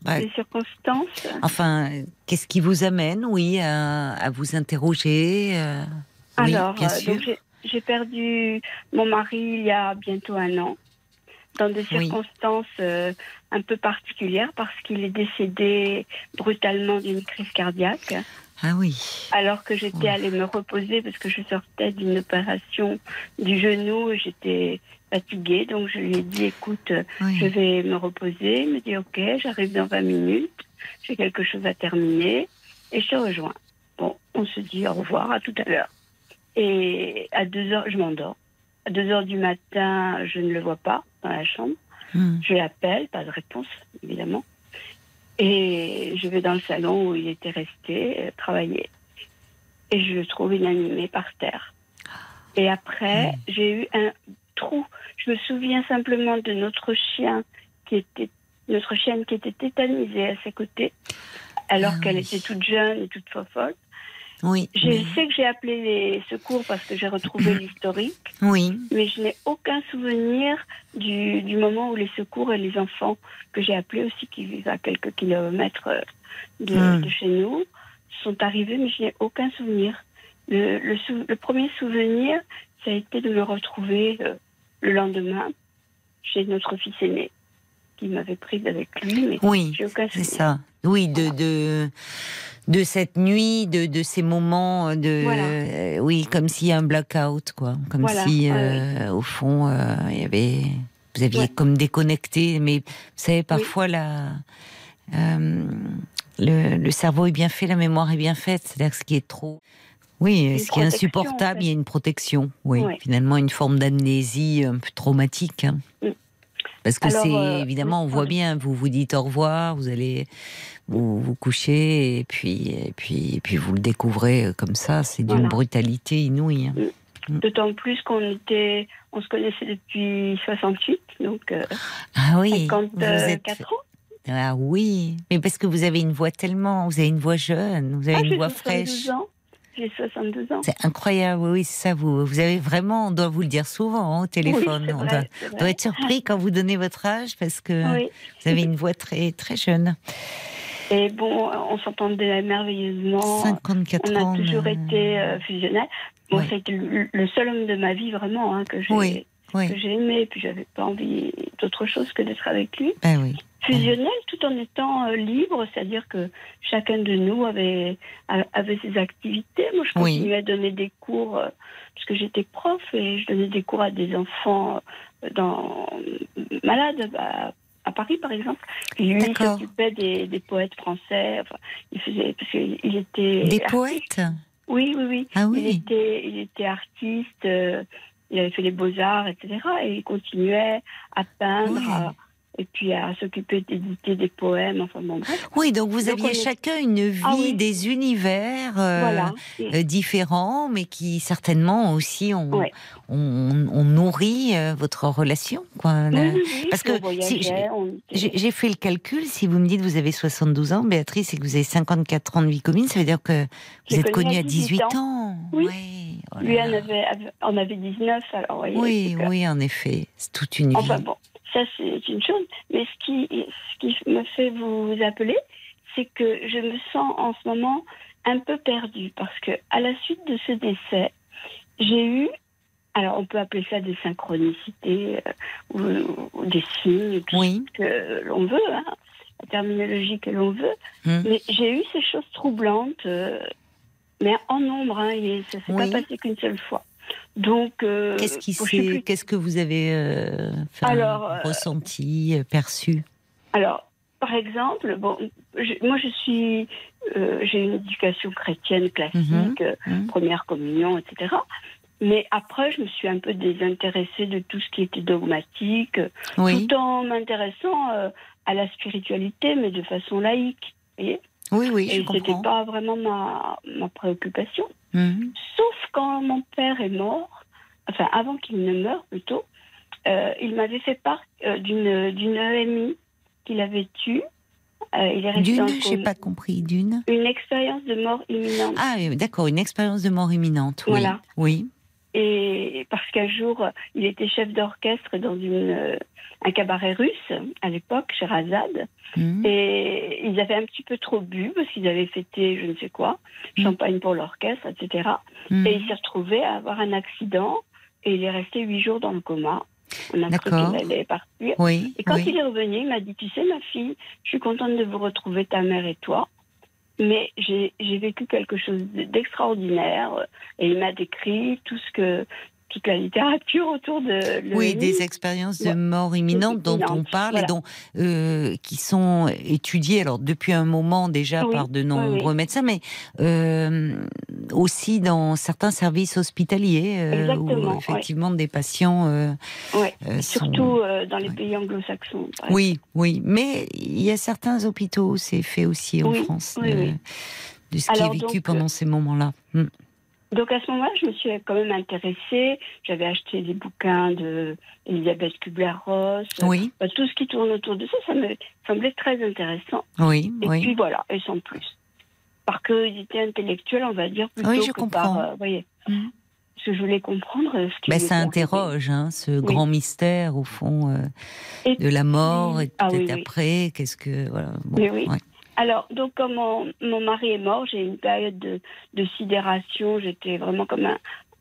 bah, les circonstances? Enfin, qu'est-ce qui vous amène, oui, à, vous interroger Alors, j'ai perdu mon mari il y a bientôt un an, dans des circonstances un peu particulières, parce qu'il est décédé brutalement d'une crise cardiaque. Ah oui. Alors que j'étais allée me reposer parce que je sortais d'une opération du genou, j'étais fatiguée, donc je lui ai dit écoute, je vais me reposer. Il me dit ok, j'arrive dans 20 minutes, j'ai quelque chose à terminer et je te rejoins. Bon, on se dit au revoir, à tout à l'heure. Et à 2 heures, je m'endors. À 2 heures du matin, je ne le vois pas dans la chambre. Hmm. Je l'appelle, pas de réponse, évidemment. Et je vais dans le salon où il était resté euh, travailler. Et je le trouve inanimé par terre. Et après, j'ai eu un trou. Je me souviens simplement de notre chien qui était notre chienne qui était tétanisée à ses côtés, alors ah qu'elle était toute jeune et toute folle. Oui. Je sais que j'ai appelé les secours parce que j'ai retrouvé [COUGHS] l'historique. Oui. Mais je n'ai aucun souvenir du, du, moment où les secours et les enfants que j'ai appelés aussi, qui vivent à quelques kilomètres euh, de, hmm. de chez nous, sont arrivés, mais je n'ai aucun souvenir. Le, le, le, premier souvenir, ça a été de me retrouver euh, le lendemain chez notre fils aîné, qui m'avait prise avec lui, mais oui, c'est ça. Oui, de, de de cette nuit, de, de ces moments de, euh, oui, comme s'il y a un blackout, quoi, comme si euh, au fond euh, il y avait, vous aviez comme déconnecté, mais vous savez parfois la, le, le, cerveau est bien fait, la mémoire est bien faite, c'est-à-dire ce qui est trop. Oui, ce qui est insupportable, il y a une protection. Oui, finalement, une forme d'amnésie un peu traumatique. Hein. Mm. Parce que c'est évidemment, on voit bien, vous vous dites au revoir, vous allez, vous vous couchez et puis, et puis, et puis vous le découvrez euh, comme ça. C'est d'une brutalité inouïe. Hein. Mm. D'autant plus qu'on était, on se connaissait depuis 68, donc euh, ah oui, 54 ans. Ah oui, mais parce que vous avez une voix tellement, vous avez une voix jeune, vous avez ah, une voix fraîche. Ans. J'ai 62 ans. C'est incroyable, oui, c'est ça. Vous, vous avez vraiment, on doit vous le dire souvent hein, au téléphone. on doit, être surpris quand vous donnez votre âge parce que vous avez une voix très, très jeune. Et bon, on s'entendait merveilleusement. 54 ans. On a toujours été euh, fusionnels. Bon, c'était le, seul homme de ma vie vraiment hein, que j'ai aimé. Et puis j'avais pas envie d'autre chose que d'être avec lui. Ben oui. Fusionnel tout en étant euh, libre, c'est-à-dire que chacun de nous avait, avait ses activités. Moi, je continuais à donner des cours, euh, puisque j'étais prof, et je donnais des cours à des enfants dans, malades. Bah, à Paris, par exemple. lui, il s'occupait des, des, poètes français. Enfin, il faisait parce qu'il était des poètes? Oui, oui, oui. Ah oui. Il était, il était artiste. Euh, il avait fait les beaux arts, etc. Et il continuait à peindre et puis à s'occuper d'éditer des poèmes, enfin bon Oui, donc vous aviez chacun une ah vie, des univers euh, euh, différents, mais qui certainement aussi ont, on, nourri euh, votre relation. Quoi, Parce que j'ai fait le calcul, si vous me dites que vous avez 72 ans, Béatrice, et que vous avez 54 ans de vie commune, ça veut dire que vous êtes connue à 18 ans. Oui. Lui, on avait, on avait 19, alors voyez, Oui, oui, en effet, c'est toute une enfin, vie. Bon. Ça, c'est une chose. Mais ce qui, ce qui me fait vous appeler, c'est que je me sens en ce moment un peu perdue parce que à la suite de ce décès, j'ai eu, alors on peut appeler ça des synchronicités euh, ou, des signes, tout ce que l'on veut, hein. la terminologie que l'on veut. Hum. Mais j'ai eu ces choses troublantes, mais en nombre. Hein, et ça s'est pas passé qu'une seule fois. Donc, qu'est-ce qui qu'est-ce que vous avez alors, ressenti, perçu? Alors, par exemple, bon, moi je suis, euh, j'ai une éducation chrétienne classique, mhm. Euh, mhm. première communion, etc. Mais après, je me suis un peu désintéressée de tout ce qui était dogmatique, tout en m'intéressant euh, à la spiritualité, mais de façon laïque. Voyez oui, oui, Et c'était pas vraiment ma, ma préoccupation. Mhm. Sauf quand mon père est mort, enfin avant qu'il ne meure plutôt, il m'avait fait part d'une d'une EMI qu'il avait eu. Euh, il est resté d'une, j'ai pas compris, d'une. Une expérience de mort imminente. Ah, d'accord, une expérience de mort imminente. Oui. Voilà. Oui. Et parce qu'un jour, il était chef d'orchestre dans une, euh, un cabaret russe à l'époque, chez Razad. Mmh. Et ils avaient un petit peu trop bu parce qu'ils avaient fêté je ne sais quoi, mmh. champagne pour l'orchestre, etc. Mmh. Et il s'est retrouvé à avoir un accident et il est resté huit jours dans le coma. On a cru qu'il allait partir. Oui, et quand il est revenu, il m'a dit, tu sais, ma fille, je suis contente de vous retrouver, ta mère et toi. Mais j'ai vécu quelque chose d'extraordinaire. Et il m'a décrit tout ce que toute la littérature autour de oui des expériences de mort imminente dont on parle et dont euh, qui sont étudiées alors depuis un moment déjà par de nombreux médecins mais euh, aussi dans certains services hospitaliers euh, où effectivement des patients surtout dans les pays anglo-saxons oui oui. Mais il y a certains hôpitaux où c'est fait aussi en France de, ce qui est vécu pendant ces moments-là. Hmm. Donc à ce moment-là, je me suis quand même intéressée. J'avais acheté des bouquins de Elisabeth Kubler-Ross. Oui. Tout ce qui tourne autour de ça, ça me semblait très intéressant. Oui. Et puis voilà, et sans plus. Par curiosité intellectuelle, on va dire plutôt oui, je que comprends. par, euh, voyez, mmh. Parce que je voulais comprendre ce qui. Ben, ça interroge, hein, ce grand mystère au fond euh, de la mort et ah peut-être après. Qu'est-ce que voilà. Bon, oui. Alors, donc, comme mon, mari est mort, j'ai une période de, sidération. J'étais vraiment comme un,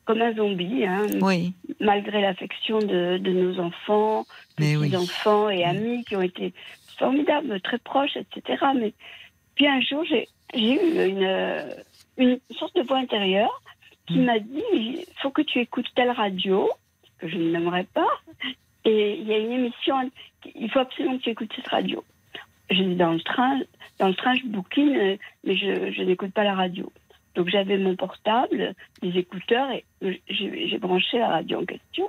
comme un zombie, hein, oui. malgré l'affection de, nos enfants, petits enfants et amis qui ont été formidables, très proches, etc. Mais puis un jour, j'ai eu une, une sorte de voix intérieure qui mm. m'a dit il faut que tu écoutes telle radio que je n'aimerais pas, et il y a une émission, il faut absolument que tu écoutes cette radio. J'étais dans le train, dans le train, je bouquine, euh, mais je, n'écoute pas la radio. Donc j'avais mon portable, des écouteurs, et j'ai branché la radio en question.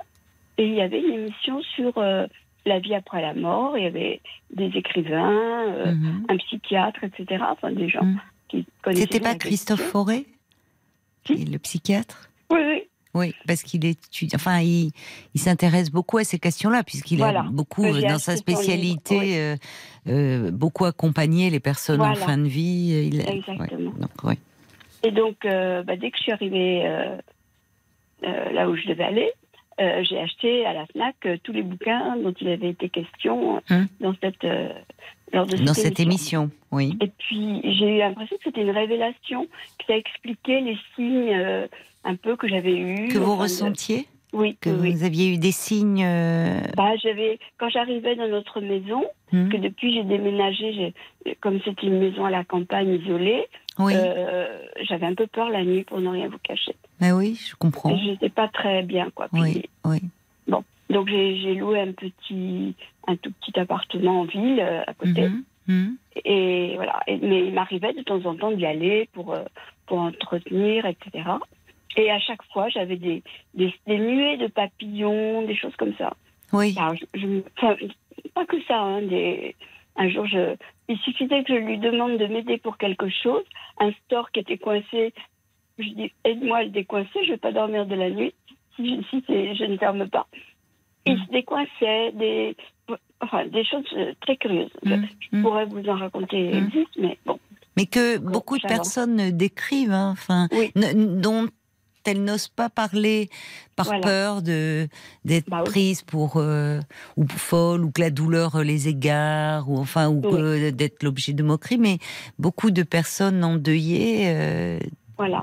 Et il y avait une émission sur euh, la vie après la mort. Il y avait des écrivains, euh, mhm. un psychiatre, etc. Enfin, des gens mhm. qui connaissaient. C'était pas Christophe Fauré Le psychiatre? Oui, oui. Oui, parce qu'il étudie, enfin, il, il s'intéresse beaucoup à ces questions-là, puisqu'il a beaucoup, dans sa spécialité, euh, euh, beaucoup accompagné les personnes en fin de vie. Il, Exactement. donc, Et donc, euh, bah, dès que je suis arrivée là où je devais aller, j'ai acheté à la FNAC tous les bouquins dont il avait été question hum. dans cette, lors de dans cette émission. Oui. Et puis, j'ai eu l'impression que c'était une révélation qui a expliqué les signes un peu que j'avais eu. Que vous ressentiez Oui. Que vous aviez eu des signes euh, bah, j'avais, Quand j'arrivais dans notre maison, hmm. que depuis j'ai déménagé, comme c'était une maison à la campagne isolée, euh, j'avais un peu peur la nuit pour ne rien vous cacher. Mais oui, je comprends. Je n'étais pas très bien. Quoi. oui, oui. Bon, donc j'ai loué un petit, un tout petit appartement en ville euh, à côté. Mhm, mhm. Et voilà. mais il m'arrivait de temps en temps d'y aller pour, pour entretenir, etc. Et à chaque fois, j'avais des, des, nuées de papillons, des choses comme ça. Oui. pas que ça. Hein, des, un jour, je, il suffisait que je lui demande de m'aider pour quelque chose. Un store qui était coincé, je dis aide-moi à le décoincer, je ne vais pas dormir de la nuit si, je, si je ne ferme pas. Il mm. se décoinçait, des, enfin, des choses euh, très curieuses. Je, mm. Mm. pourrais vous en raconter mais bon. Mais que beaucoup de personnes décrivent, hein, enfin, dont elle n'ose pas parler par peur de d'être bah prise pour euh, ou folle ou que la douleur les égare ou enfin ou d'être l'objet de moquerie mais beaucoup de personnes endeuillées euh,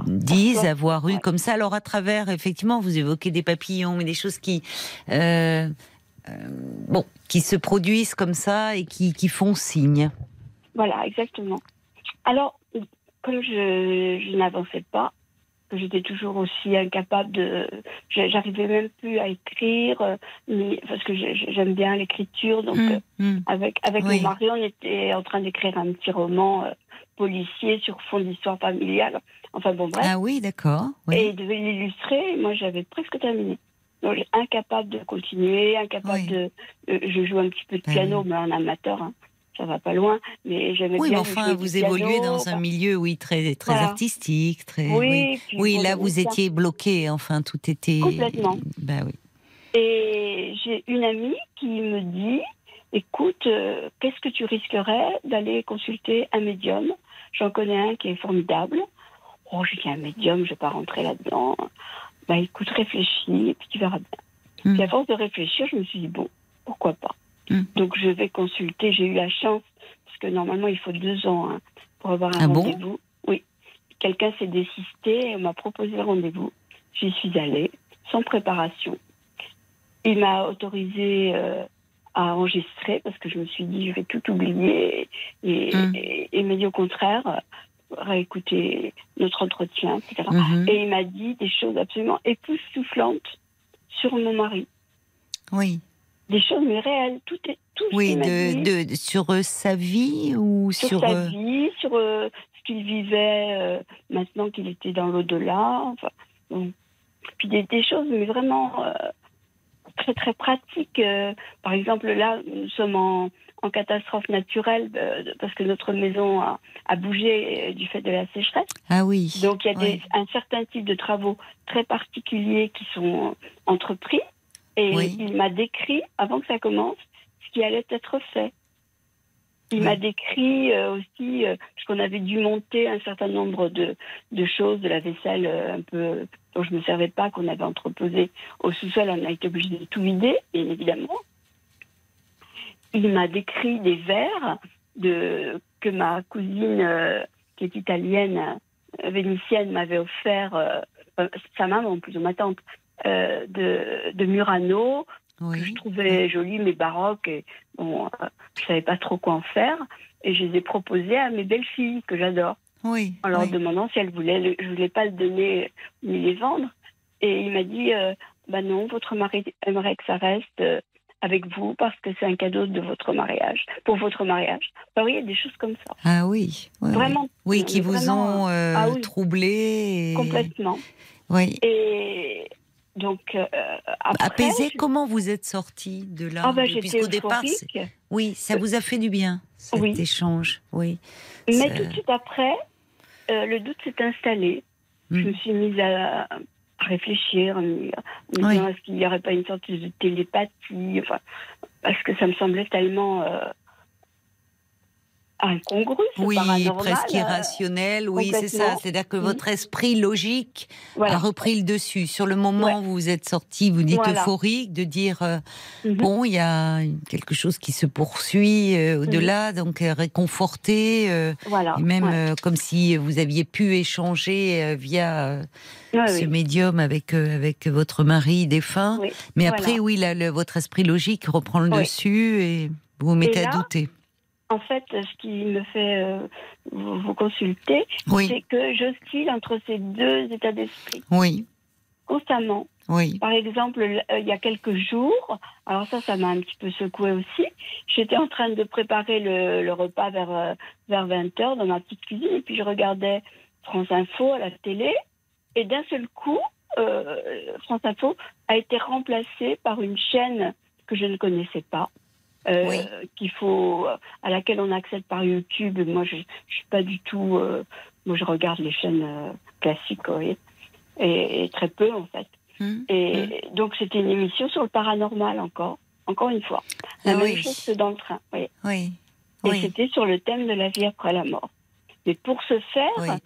disent avoir eu comme ça. Alors à travers effectivement vous évoquez des papillons mais des choses qui euh, bon qui se produisent comme ça et qui, qui font signe. Voilà, exactement. Alors, comme je, je n'avançais pas, j'étais toujours aussi incapable de. J'arrivais même plus à écrire, euh, parce que j'aime bien l'écriture. Donc, mmh, euh, mmh. avec, avec mon mari, on était en train d'écrire un petit roman euh, policier sur fond d'histoire familiale. Enfin, bon, bref. Ah oui, d'accord. Et il devait l'illustrer. Moi, j'avais presque terminé. Donc, incapable de continuer, incapable de. je joue un petit peu de ben piano, mais en amateur. Hein ça va pas loin, mais j'aimais oui, bien. Oui, mais enfin, vous évoluez dans un milieu, oui, très, très artistique, très. Oui, oui. là, vous étiez bloqué, enfin, tout était. Complètement. Ben oui. Et j'ai une amie qui me dit écoute, euh, qu'est-ce que tu risquerais d'aller consulter un médium? J'en connais un qui est formidable. Oh, j'ai dit un médium, je ne vais pas rentrer là-dedans. Bah écoute, réfléchis et puis tu verras bien. Hmm. Puis à force de réfléchir, je me suis dit bon, pourquoi pas? Mm. Donc je vais consulter. J'ai eu la chance, parce que normalement il faut deux ans hein, pour avoir un ah rendez-vous. oui. Quelqu'un s'est désisté et m'a proposé un rendez-vous. J'y suis allée, sans préparation. Il m'a autorisé euh, à enregistrer parce que je me suis dit je vais tout oublier. Et, il m'a dit au contraire, réécouter notre entretien, etc. Mm-hmm. Et il m'a dit des choses absolument époustouflantes sur mon mari. Oui des choses mais réelles. Tout est tout. Oui, de, de, sur euh, sa vie ou sur, sur sa euh, vie, sur euh, ce qu'il vivait maintenant qu'il était dans l'au-delà. Enfin, Puis des, des, choses mais vraiment très très pratiques. par exemple, là, nous sommes en, en catastrophe naturelle parce que notre maison a, a, bougé du fait de la sécheresse. Ah oui. Donc il y a des, un certain type de travaux très particuliers qui sont entrepris. Et il m'a décrit, avant que ça commence, ce qui allait être fait. Il m'a décrit euh, aussi euh, qu'on avait dû monter un certain nombre de, de choses, de la vaisselle euh, un peu dont je ne me servais pas, qu'on avait entreposé au sous-sol. On a été obligé de tout vider, bien évidemment. Il m'a décrit des verres de, que ma cousine, qui est italienne, vénitienne, m'avait offert, sa maman, plutôt ma tante, euh, de, de, Murano, que je trouvais joli, mais baroque, et bon, euh, je savais pas trop quoi en faire. Et je les ai proposés à mes belles-filles, que j'adore. Oui, en leur demandant si elles voulaient. je voulais pas le donner ni les vendre. Et il m'a dit euh, Bah non, votre mari aimerait que ça reste avec vous parce que c'est un cadeau de votre mariage, pour votre mariage. Bah oui, il y a des choses comme ça. Ah oui. vraiment. Oui, qui vous ont ah troublé. Complètement. Oui. Et donc, euh, après, Apaisé, comment vous êtes sorti de là ah ben, Puisqu'au départ, oui, ça vous a fait du bien, cet échange. Oui. Mais tout de suite après, euh, le doute s'est installé. Je hmm. me suis mise à réfléchir, en me disant est-ce qu'il n'y aurait pas une sorte de télépathie? Enfin, Parce que ça me semblait tellement euh, incongru, oui, presque euh, irrationnel, oui, c'est ça. C'est-à-dire que votre esprit logique a repris le dessus. Sur le moment où vous êtes sorti, vous dites euphorique, de dire euh, mhm. bon, il y a quelque chose qui se poursuit euh, au-delà, mhm. donc réconforté, voilà. et même comme si vous aviez pu échanger via ce médium avec avec votre mari défunt. Mais après, oui, là, votre esprit logique reprend le dessus et vous vous mettez à douter en fait, ce qui me fait euh, vous, consulter, c'est que j'oscille entre ces deux états d'esprit. Oui. Constamment. Oui. Par exemple, euh, il y a quelques jours, alors ça, ça m'a un petit peu secoué aussi. J'étais en train de préparer le, repas vers, euh, vers 20h dans ma petite cuisine et puis je regardais France Info à la télé et d'un seul coup, France Info a été remplacée par une chaîne que je ne connaissais pas. Euh, qu'il faut, à laquelle on accède par YouTube. Moi, je, ne suis pas du tout. Euh, moi, je regarde les chaînes euh, classiques, oui, et, très peu en fait. Hum, et hum. donc, c'était une émission sur le paranormal encore, encore une fois. La ah même chose que dans le train, oui. oui. Et c'était sur le thème de la vie après la mort. Mais pour ce faire,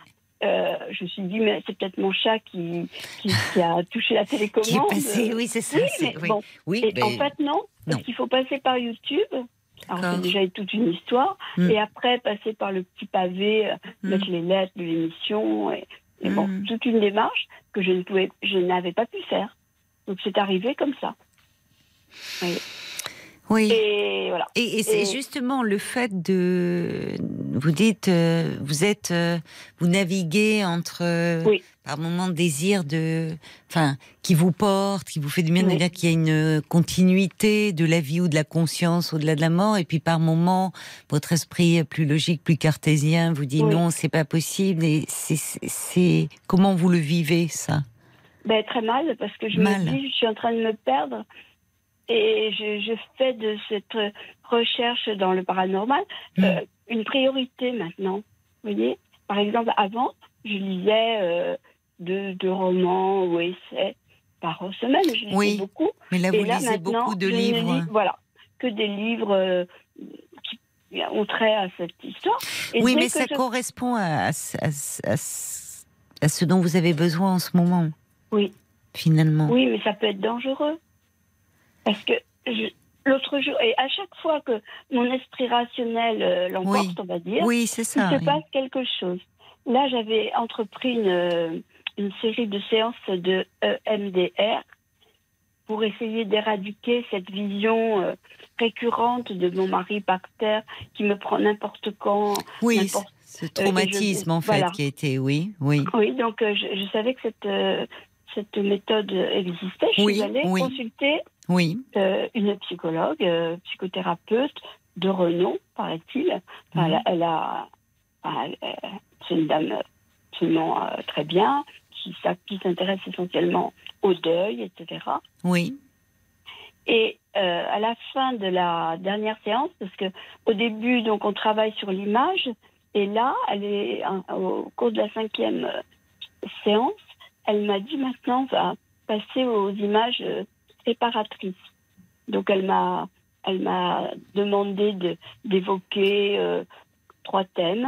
euh, je me suis dit, mais c'est peut-être mon chat qui, qui, a touché la télécommande. Qui est passé, oui, c'est ça. Oui, mais bon. oui en fait, non. Parce qu'il faut passer par YouTube. Alors, c'est déjà toute une histoire. Hmm. Et après, passer par le petit pavé, euh, hmm. mettre les lettres de l'émission. Et, bon, hmm. toute une démarche que je ne pouvais, je n'avais pas pu faire. Donc, c'est arrivé comme ça. Oui. Oui. Et voilà. Et, c'est justement le fait de, vous dites, euh, vous êtes, euh, vous naviguez entre, oui. par moments, désir de, enfin, qui vous porte, qui vous fait du bien, oui. qu'il y a une continuité de la vie ou de la conscience au-delà de la mort, et puis par moments, votre esprit plus logique, plus cartésien, vous dit non, c'est pas possible. Et c'est comment vous le vivez ça? Ben, très mal parce que je me dis, je suis en train de me perdre et je, fais de cette recherche dans le paranormal mm. euh, une priorité maintenant. Vous voyez Par exemple, avant, je lisais euh, deux, romans ou essais par semaine. Je lisais oui, beaucoup. Mais là, vous lisez beaucoup de livres. voilà, que des livres euh, qui ont trait à cette histoire. oui, mais ça correspond à, à, ce dont vous avez besoin en ce moment. Oui. Finalement. Oui, mais ça peut être dangereux. Parce que l'autre jour, et à chaque fois que mon esprit rationnel euh, l'emporte, on va dire, oui, ça, il se passe quelque chose. Là, j'avais entrepris une, une, série de séances de EMDR pour essayer d'éradiquer cette vision euh, récurrente de mon mari par terre qui me prend n'importe quand. Oui, ce traumatisme en fait qui été, oui, oui. Oui, donc euh, je, savais que cette, cette méthode existait. Je suis allée consulter oui. Euh, une psychologue, euh, psychothérapeute de renom, paraît-il. Mhm. Elle, a, c'est une dame absolument euh, très bien, qui, qui s'intéresse essentiellement au deuil, etc. Oui. Et à la fin de la dernière séance, parce que au début, donc, on travaille sur l'image, et là, elle est au cours de la cinquième séance, elle m'a dit maintenant, on va passer aux images séparatrice. Donc elle m'a elle m'a demandé de, d'évoquer euh, trois thèmes.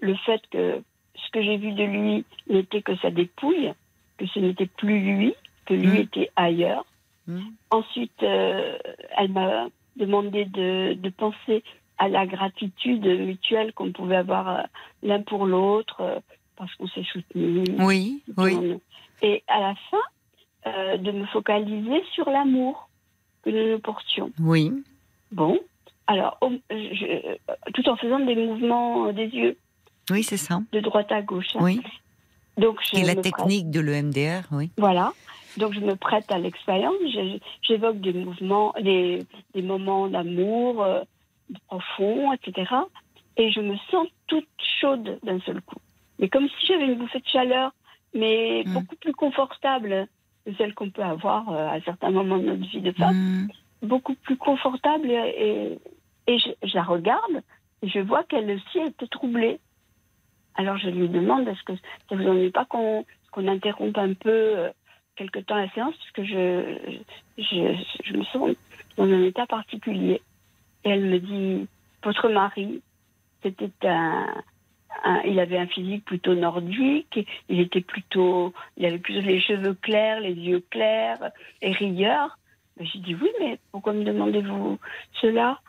Le fait que ce que j'ai vu de lui n'était que sa dépouille, que ce n'était plus lui, que lui mmh. était ailleurs. Mmh. Ensuite, euh, elle m'a demandé de, de, penser à la gratitude mutuelle qu'on pouvait avoir euh, l'un pour l'autre parce qu'on s'est soutenus. Oui, oui. Et à la fin, euh, de me focaliser sur l'amour que nous nous portions. Oui. Bon, alors, tout en faisant des mouvements des yeux. Oui, c'est ça. De droite à gauche. Hein. Oui. Donc, Et la technique de l'EMDR, oui. Voilà. Donc, je me prête à l'expérience. J'évoque des mouvements, des, des moments d'amour euh, profond, etc. Et je me sens toute chaude d'un seul coup. Mais comme si j'avais une bouffée de chaleur, mais hmm. beaucoup plus confortable celle qu'on peut avoir euh, à certains moments de notre vie de femme, mm. beaucoup plus confortable. Et, et, je, la regarde et je vois qu'elle aussi était troublée. Alors je lui demande est-ce que ça vous ennuie pas qu'on interrompe un peu euh, quelque temps la séance parce que je, je, je, me sens dans un état particulier. Et elle me dit votre mari, c'était un, il avait un physique plutôt nordique, il était plutôt, il avait plutôt les cheveux clairs, les yeux clairs et rieurs. J'ai dit oui, mais pourquoi me demandez-vous cela?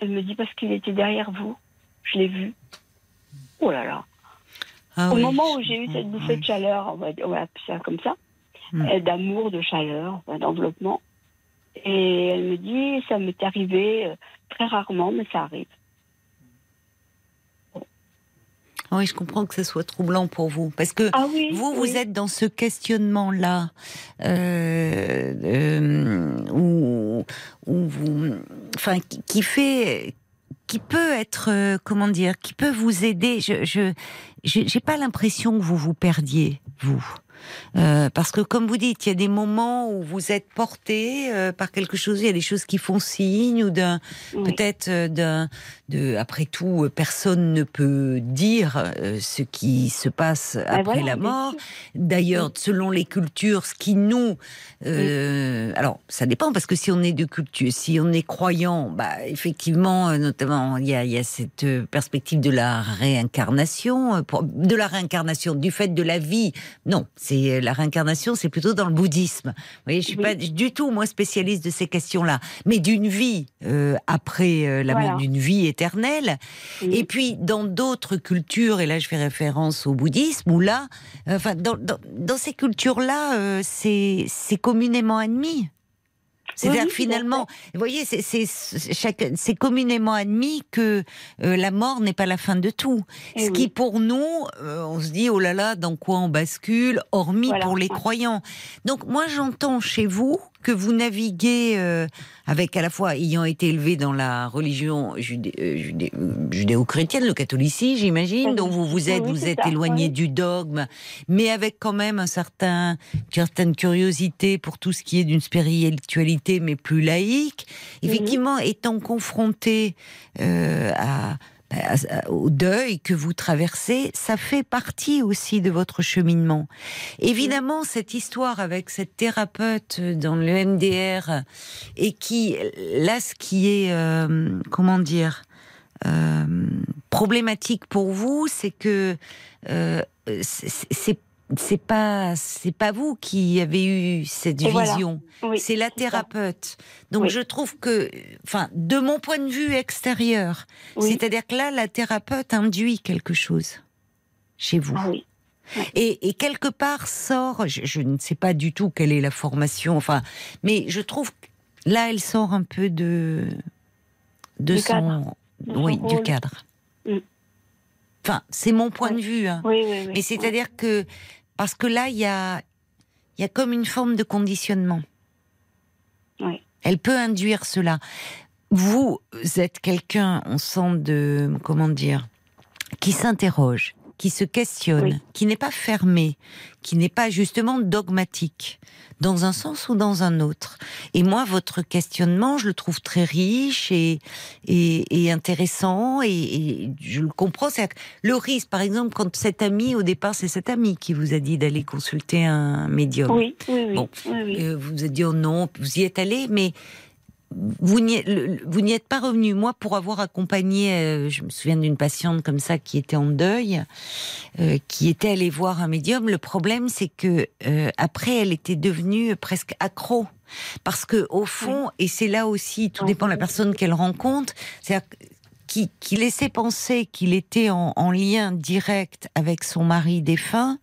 Elle me dit parce qu'il était derrière vous. Je l'ai vu. Oh là là. Ah Au moment où j'ai eu cette bouffée de chaleur, on va, on va appeler ça comme ça, euh, d'amour, de chaleur, d'enveloppement. Et elle me dit, ça m'est arrivé euh, très rarement, mais ça arrive. Oui, je comprends que ce soit troublant pour vous, parce que ah vous, vous êtes dans ce questionnement-là, euh, euh, où, vous, enfin, qui, fait, qui peut être, euh, comment dire, qui peut vous aider. Je, je, j'ai pas l'impression que vous vous perdiez, vous. Euh, parce que comme vous dites, il y a des moments où vous êtes porté euh, par quelque chose, il y a des choses qui font signe ou d'un peut-être euh, d'un de après tout personne ne peut dire ce qui se passe ben après la mort. D'ailleurs, selon les cultures, ce qui nous alors ça dépend parce que si on est de culture, si on est croyant, bah effectivement, notamment il y a, il y a cette perspective de la réincarnation, de la réincarnation du fait de la vie. Non, c'est euh, la réincarnation, c'est plutôt dans le bouddhisme. Vous voyez, je suis pas du tout moi spécialiste de ces questions-là, mais d'une vie euh, après euh, la mort, d'une vie éternelle. Et puis dans d'autres cultures, et là je fais référence au bouddhisme, où là, enfin dans, ces cultures-là, c'est communément admis. C'est-à-dire finalement, vous voyez, c'est communément admis que euh, la mort n'est pas la fin de tout. Eh Ce qui pour nous, euh, on se dit oh là là, dans quoi on bascule, hormis pour les croyants. Donc moi j'entends chez vous que vous naviguez euh, avec à la fois ayant été élevé dans la religion euh, judéo-chrétienne, le catholicisme, j'imagine, dont vous vous êtes, vous êtes éloigné du dogme, mais avec quand même un certain, une certaine curiosité pour tout ce qui est d'une spiritualité, mais plus laïque. Effectivement, étant confronté euh, à au deuil que vous traversez, ça fait partie aussi de votre cheminement. Évidemment, cette histoire avec cette thérapeute dans le MDR et qui, là, ce qui est, euh, comment dire, euh, problématique pour vous, c'est que euh, c'est c'est pas c'est pas vous qui avez eu cette vision, c'est la thérapeute. Donc je trouve que, enfin, de mon point de vue extérieur, c'est-à-dire que là, la thérapeute induit quelque chose chez vous. Ah et, quelque part sort, je, ne sais pas du tout quelle est la formation, enfin, mais je trouve que là, elle sort un peu de de son, oui, du cadre. Mm. Enfin, c'est mon point de vue. Hein. Mais c'est-à-dire que parce que là, il y a, y a comme une forme de conditionnement. Elle peut induire cela. Vous êtes quelqu'un, on sent de, comment dire, qui s'interroge, qui se questionne, qui n'est pas fermé, qui n'est pas justement dogmatique, dans un sens ou dans un autre. Et moi, votre questionnement, je le trouve très riche et, et, intéressant, et, je le comprends. C'est le risque, par exemple, quand cet ami, au départ, c'est cet ami qui vous a dit d'aller consulter un médium. Oui, oui, oui. Bon, euh, vous êtes dit oh non, vous y êtes allé, mais vous n'y êtes pas revenu. Moi, pour avoir accompagné, euh, je me souviens d'une patiente comme ça qui était en deuil, euh, qui était allée voir un médium. Le problème, c'est que euh, après, elle était devenue presque accro. Parce que au fond, et c'est là aussi, tout dépend de la personne qu'elle rencontre, c'est qui, qui, laissait penser qu'il était en, en, lien direct avec son mari défunt.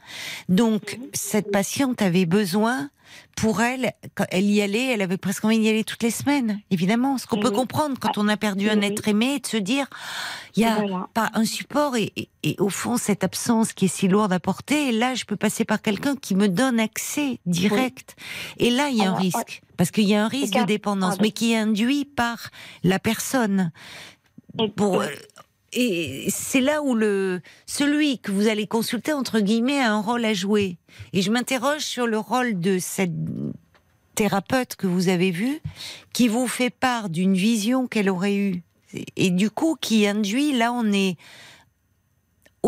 Donc, cette patiente avait besoin pour elle, quand elle y allait, elle avait presque envie d'y aller toutes les semaines, évidemment. Ce qu'on peut comprendre quand on a perdu un être aimé, de se dire, il n'y a pas un support et, au fond, cette absence qui est si lourde à porter, là, je peux passer par quelqu'un qui me donne accès direct. Et là, il y a un risque. Parce qu'il y a un risque de dépendance, mais qui est induit par la personne. Pour, et c'est là où le celui que vous allez consulter entre guillemets a un rôle à jouer. Et je m'interroge sur le rôle de cette thérapeute que vous avez vue, qui vous fait part d'une vision qu'elle aurait eue, et du coup qui induit là on est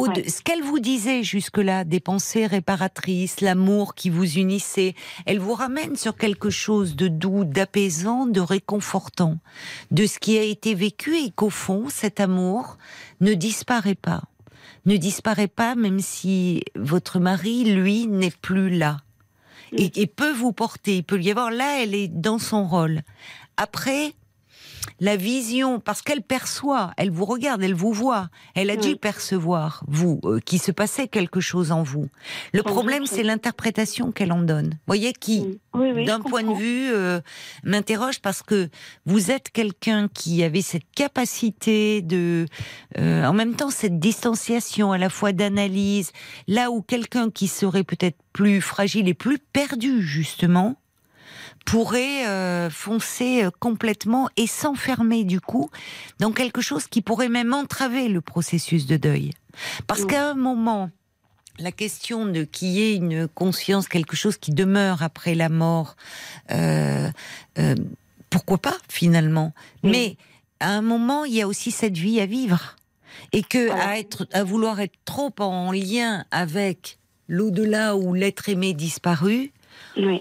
ce qu'elle vous disait jusque-là, des pensées réparatrices, l'amour qui vous unissait, elle vous ramène sur quelque chose de doux, d'apaisant, de réconfortant, de ce qui a été vécu et qu'au fond, cet amour ne disparaît pas. Ne disparaît pas même si votre mari, lui, n'est plus là. Et, et peut vous porter, il peut y avoir, là, elle est dans son rôle. Après, la vision, parce qu'elle perçoit, elle vous regarde, elle vous voit, elle a dû percevoir, vous, euh, qu'il se passait quelque chose en vous. Le problème, c'est l'interprétation qu'elle en donne. Vous voyez, qui, d'un point de vue, euh, m'interroge parce que vous êtes quelqu'un qui avait cette capacité de, euh, en même temps, cette distanciation à la fois d'analyse, là où quelqu'un qui serait peut-être plus fragile et plus perdu, justement, pourrait euh, foncer euh, complètement et s'enfermer du coup dans quelque chose qui pourrait même entraver le processus de deuil. Parce qu'à un moment, la question de qu'il y ait une conscience, quelque chose qui demeure après la mort, euh, pourquoi pas finalement? Mais à un moment, il y a aussi cette vie à vivre. Et que à être, à vouloir être trop en lien avec l'au-delà où l'être aimé disparu,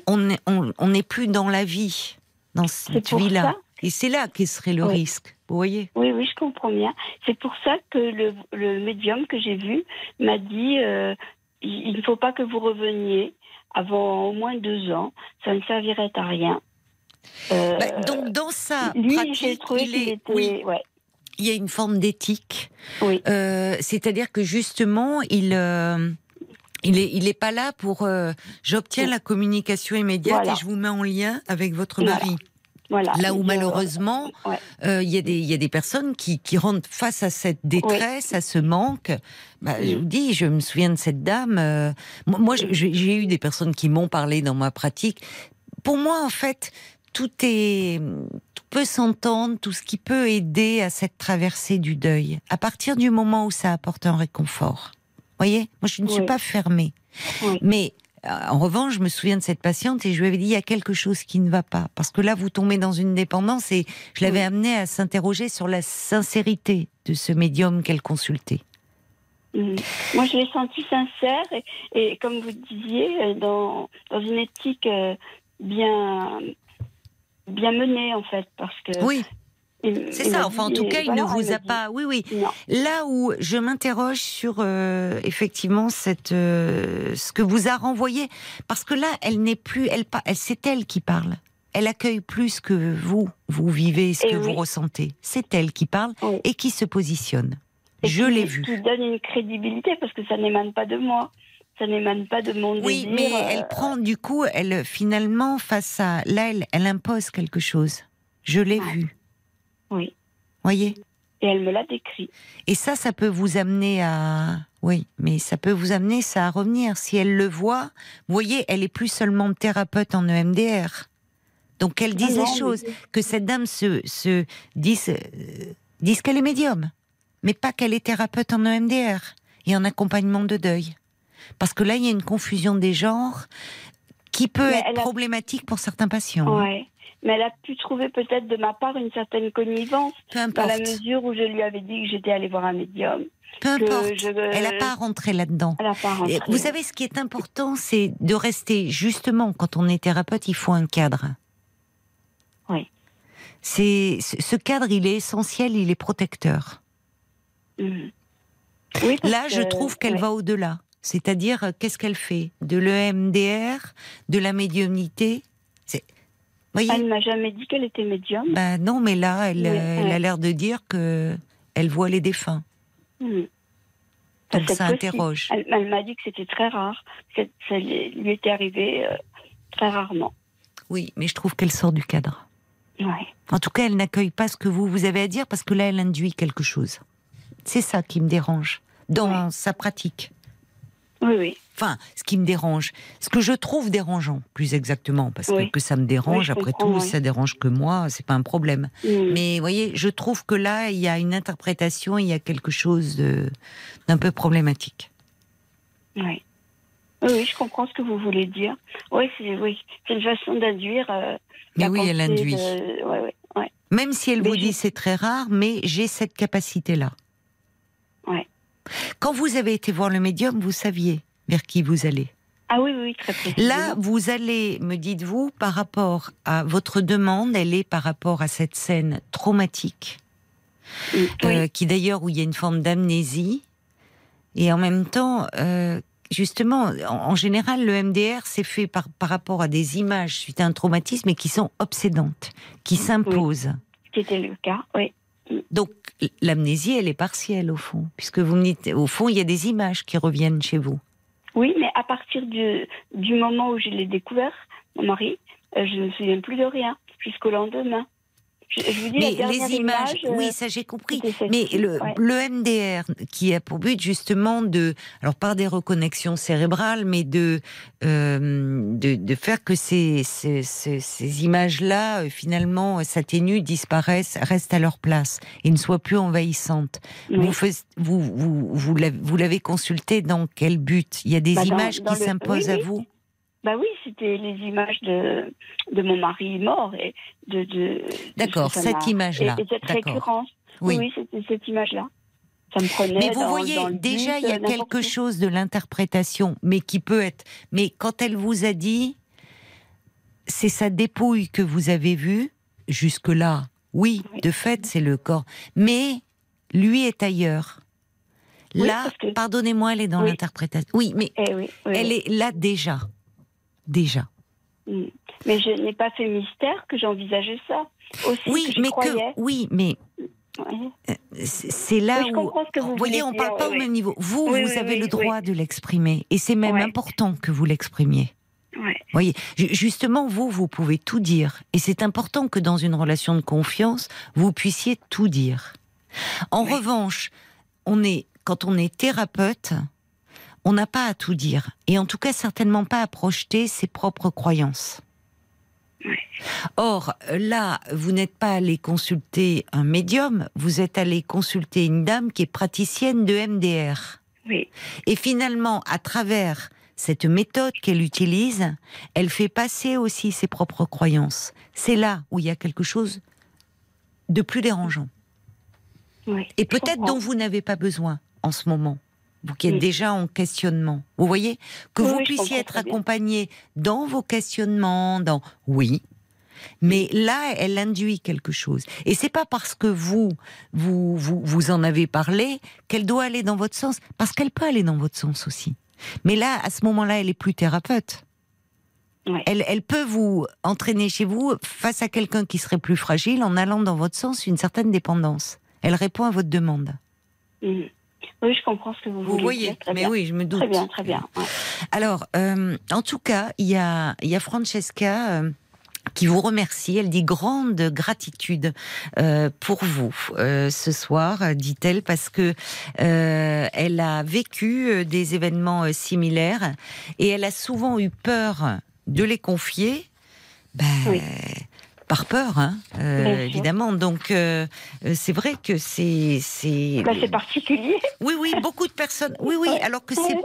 on n'est on, plus dans la vie, dans cette vie-là. Et c'est là qui serait le risque. Vous voyez Oui, oui, je comprends bien. C'est pour ça que le, médium que j'ai vu m'a dit euh, il ne faut pas que vous reveniez avant au moins deux ans. Ça ne servirait à rien. Euh, bah, donc dans sa pratique, il, il y a une forme d'éthique. Oui. Euh, c'est-à-dire que justement, il il est, il est pas là pour. Euh, j'obtiens la communication immédiate et je vous mets en lien avec votre mari. Voilà. Là où malheureusement, il y, y, a des personnes qui, qui rentrent face à cette détresse, à ce manque. Bah, je vous dis, je me souviens de cette dame. moi, j'ai eu des personnes qui m'ont parlé dans ma pratique. Pour moi, en fait, tout est, tout peut s'entendre, tout ce qui peut aider à cette traversée du deuil. À partir du moment où ça apporte un réconfort. Voyez, moi je ne suis pas fermée. Mais euh, en revanche, je me souviens de cette patiente et je lui avais dit il y a quelque chose qui ne va pas parce que là vous tombez dans une dépendance et je l'avais amenée à s'interroger sur la sincérité de ce médium qu'elle consultait. Mmh. Moi, je l'ai senti sincère et, comme vous disiez, euh, dans, dans une éthique euh, bien bien mené en fait parce que oui c'est ça, enfin en tout cas, il ne vous a pas. Oui, oui. Là où je m'interroge sur euh, effectivement cette, euh, ce que vous a renvoyé, parce que là, elle n'est plus, elle, elle c'est elle qui parle. Elle accueille plus que vous, vous vivez, ce que vous ressentez. C'est elle qui parle et qui se positionne. je l'ai vu. Qui donne une crédibilité parce que ça n'émane pas de moi ça n'émane pas de mon oui, mais euh, elle prend du coup, elle finalement face à là, elle, impose quelque chose. Je l'ai vu. Oui. Voyez. Et elle me l'a décrit. Et ça, ça peut vous amener à oui, mais ça peut vous amener ça à revenir si elle le voit. Vous voyez, elle est plus seulement thérapeute en EMDR. Donc elle dit les choses que cette dame se, se dise, euh, dise qu'elle est médium, mais pas qu'elle est thérapeute en EMDR et en accompagnement de deuil. Parce que là, il y a une confusion des genres qui peut être problématique pour certains patients. Ouais. Mais elle a pu trouver peut-être de ma part une certaine connivence. Dans la mesure où je lui avais dit que j'étais allée voir un médium. Peu importe. Elle n'a pas rentré là-dedans. Vous savez, ce qui est important, c'est de rester, justement, quand on est thérapeute, il faut un cadre. Oui. C'est, ce cadre, il est essentiel, il est protecteur. Mmh. Oui, Là, je trouve qu'elle va au-delà. C'est-à-dire, euh, qu'est-ce qu'elle fait? De l'EMDR De la médiumnité? Voyez Elle m'a jamais dit qu'elle était médium. Ben non, mais là, elle, euh, a l'air de dire que elle voit les défunts. Hmm. Donc ça interroge. Elle, m'a dit que c'était très rare. Que ça lui était arrivé euh, très rarement. Oui, mais je trouve qu'elle sort du cadre. Ouais. En tout cas, elle n'accueille pas ce que vous, vous avez à dire parce que là, elle induit quelque chose. C'est ça qui me dérange dans sa pratique. Oui, oui. Enfin, ce qui me dérange, ce que je trouve dérangeant, plus exactement, parce que, que ça me dérange, après tout, ça dérange que moi, c'est pas un problème. Mm. Mais vous voyez, je trouve que là, il y a une interprétation, il y a quelque chose d'un peu problématique. Oui. Oui, je comprends ce que vous voulez dire. Oui, c'est oui, une façon d'induire. Euh, mais oui, elle induit. Même si elle vous dit c'est très rare, mais j'ai cette capacité-là. Ouais. Quand vous avez été voir le médium, vous saviez vers qui vous allez. Ah oui, oui, très précisément. Là, vous allez, me dites-vous, par rapport à votre demande, elle est par rapport à cette scène traumatique, euh, qui d'ailleurs, où il y a une forme d'amnésie, et en même temps, euh, justement, en, général, le MDR, c'est fait par, par rapport à des images suite à un traumatisme et qui sont obsédantes, qui s'imposent. C'était le cas, oui. Donc l'amnésie, elle est partielle au fond, puisque vous me dites, au fond, il y a des images qui reviennent chez vous. Oui, mais à partir du, du moment où je l'ai découvert, mon mari, euh, je ne me souviens plus de rien jusqu'au lendemain mais les images, oui, euh, ça j'ai compris. Mais le, le, MDR, qui a pour but justement de, alors par des reconnexions cérébrales, mais de euh, de, de, faire que ces, ces, ces, images-là, euh, finalement, s'atténuent, disparaissent, restent à leur place et ne soient plus envahissantes. Vous, vous, vous, vous l'avez consulté dans quel but? Il y a des bah, images qui s'imposent à vous? bah oui, c'était les images de, de mon mari mort et de. D'accord, cette image-là. Et, cette récurrence. Oui, oui c'était cette image-là. Ça me prenait. Mais vous voyez, déjà, il y a quelque chose de l'interprétation, mais qui peut être. Mais quand elle vous a dit, c'est sa dépouille que vous avez vue, jusque-là, oui, de fait, c'est le corps. Mais lui est ailleurs. là, pardonnez-moi, elle est dans l'interprétation. Oui, mais eh elle est là déjà déjà. Mm. Mais je n'ai pas fait mystère que j'envisageais ça. Aussi, oui, mais que oui, mais euh, c'est là où vous, voyez, on ne parle pas au même niveau. Vous, vous avez le droit de l'exprimer, et c'est même important que vous l'exprimiez. Voyez, justement, vous, vous pouvez tout dire. Et c'est important que dans une relation de confiance, vous puissiez tout dire. En revanche, on est, quand on est thérapeute, on n'a pas à tout dire. Et en tout cas, certainement pas à projeter ses propres croyances. Or, là, vous n'êtes pas allé consulter un médium, vous êtes allé consulter une dame qui est praticienne de MDR. Oui. Et finalement, à travers cette méthode qu'elle utilise, elle fait passer aussi ses propres croyances. C'est là où il y a quelque chose de plus dérangeant. Et peut-être dont vous n'avez pas besoin en ce moment. Vous qui êtes déjà en questionnement. Vous voyez Que vous puissiez être accompagné dans vos questionnements, dans oui, mais là, elle induit quelque chose. Et c'est pas parce que vous, vous, vous, vous en avez parlé qu'elle doit aller dans votre sens, parce qu'elle peut aller dans votre sens aussi. Mais là, à ce moment-là, elle est plus thérapeute. Elle, elle, peut vous entraîner chez vous face à quelqu'un qui serait plus fragile en allant dans votre sens une certaine dépendance. Elle répond à votre demande. Mmh. Oui, je comprends ce que vous, vous voyez, mais oui, je me doute. Très bien, très bien. Alors, euh, en tout cas, il y a, y a Francesca. Euh, qui vous remercie. Elle dit grande gratitude euh, pour vous euh, ce soir, dit-elle, parce que euh, elle a vécu des événements similaires et elle a souvent eu peur de les confier. Ben, Par peur, hein, évidemment. Donc, c'est vrai que c'est c'est. Bah, c'est particulier. Oui, oui, beaucoup de personnes. Oui, oui. Alors que c'est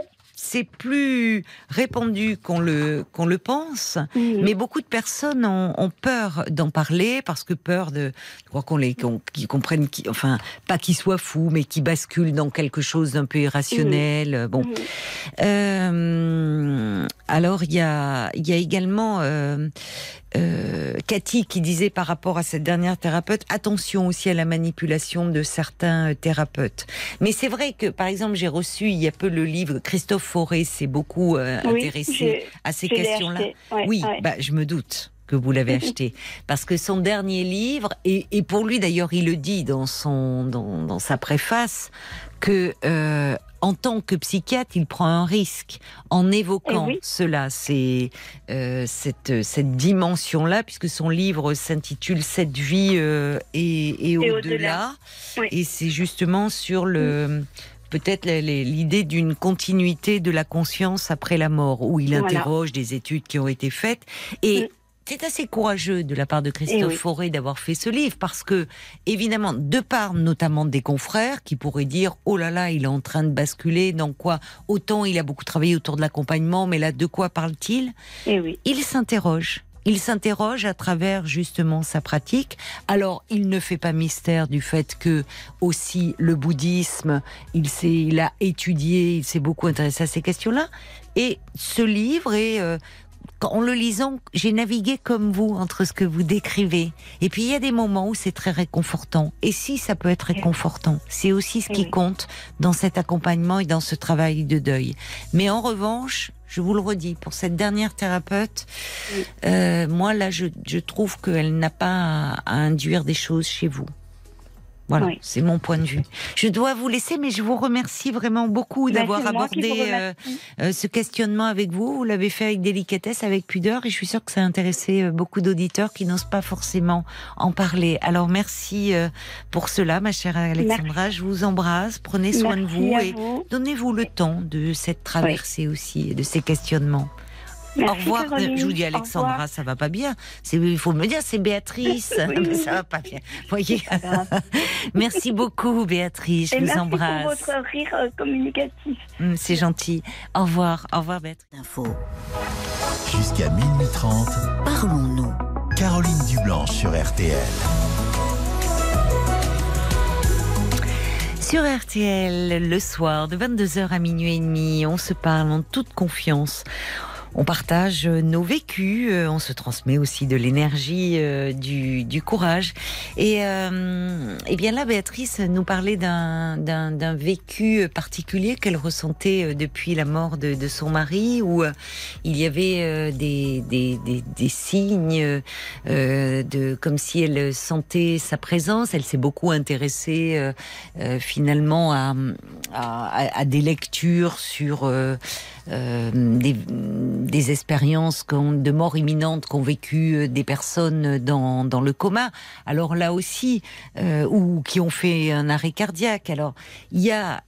c'est plus répandu qu'on le qu'on le pense, mais beaucoup de personnes ont, peur d'en parler parce que peur de, crois qu'on les qu'ils comprennent, qui, enfin pas qu'ils soient fous, mais qu'ils basculent dans quelque chose d'un peu irrationnel. Bon, euh, alors il y a y a également euh, euh, Cathy qui disait par rapport à cette dernière thérapeute, attention aussi à la manipulation de certains euh, thérapeutes. Mais c'est vrai que, par exemple, j'ai reçu il y a peu le livre Christophe Fauré s'est beaucoup euh, intéressé à ces questions-là. oui, Bah, je me doute que vous l'avez [LAUGHS] acheté parce que son dernier livre et, et pour lui d'ailleurs il le dit dans son dans, dans sa préface que euh, en tant que psychiatre, il prend un risque en évoquant eh cela, c'est euh, cette, cette dimension-là, puisque son livre s'intitule Cette vie euh, et, au-delà. Et c'est justement sur le. Peut-être l'idée d'une continuité de la conscience après la mort, où il interroge des études qui ont été faites. Et mm c'est assez courageux de la part de Christophe eh Fauré d'avoir fait ce livre parce que, évidemment, de part notamment des confrères qui pourraient dire oh là là, il est en train de basculer dans quoi Autant il a beaucoup travaillé autour de l'accompagnement, mais là, de quoi parle-t-il? Eh Il s'interroge. Il s'interroge à travers justement sa pratique. Alors, il ne fait pas mystère du fait que aussi le bouddhisme, il s'est, il a étudié, il s'est beaucoup intéressé à ces questions-là. Et ce livre est euh, en le lisant, j'ai navigué comme vous entre ce que vous décrivez. Et puis il y a des moments où c'est très réconfortant. Et si ça peut être réconfortant, c'est aussi ce qui compte dans cet accompagnement et dans ce travail de deuil. Mais en revanche, je vous le redis, pour cette dernière thérapeute, euh, moi là, je, trouve qu'elle n'a pas à induire des choses chez vous. Voilà, c'est mon point de vue. Je dois vous laisser, mais je vous remercie vraiment beaucoup bah, d'avoir abordé euh, euh, ce questionnement avec vous. Vous l'avez fait avec délicatesse, avec pudeur, et je suis sûre que ça a intéressé euh, beaucoup d'auditeurs qui n'osent pas forcément en parler. Alors merci pour cela, ma chère Alexandra. Je vous embrasse. Prenez soin de vous et donnez-vous le temps de cette traversée aussi de ces questionnements. Au revoir. Je vous dis Alexandra, ça va pas bien. Il faut me dire, c'est Béatrice. [LAUGHS] Mais [LAUGHS] ça va pas bien. Voyez. [LAUGHS] merci beaucoup, Béatrice. Je vous embrasse. Merci pour votre rire euh, communicatif. Hum, c'est gentil. Au revoir. Au revoir, Béatrice. Info. Jusqu'à minuit 30. Parlons-nous. Caroline Dublanche sur RTL. Sur RTL, le soir, de 22h à minuit et demi, on se parle en toute confiance. On partage nos vécus, euh, on se transmet aussi de l'énergie, euh, du, courage. Et, euh, et bien là, Béatrice nous parlait d'un vécu particulier qu'elle ressentait depuis la mort de, de, son mari, où il y avait des, des, des, des signes de comme si elle sentait sa présence. Elle s'est beaucoup intéressée finalement à, à, à, des lectures sur des, des, expériences de mort imminente qu'ont vécu des personnes dans, dans, le coma. Alors là aussi, ou qui ont fait un arrêt cardiaque. Alors il y a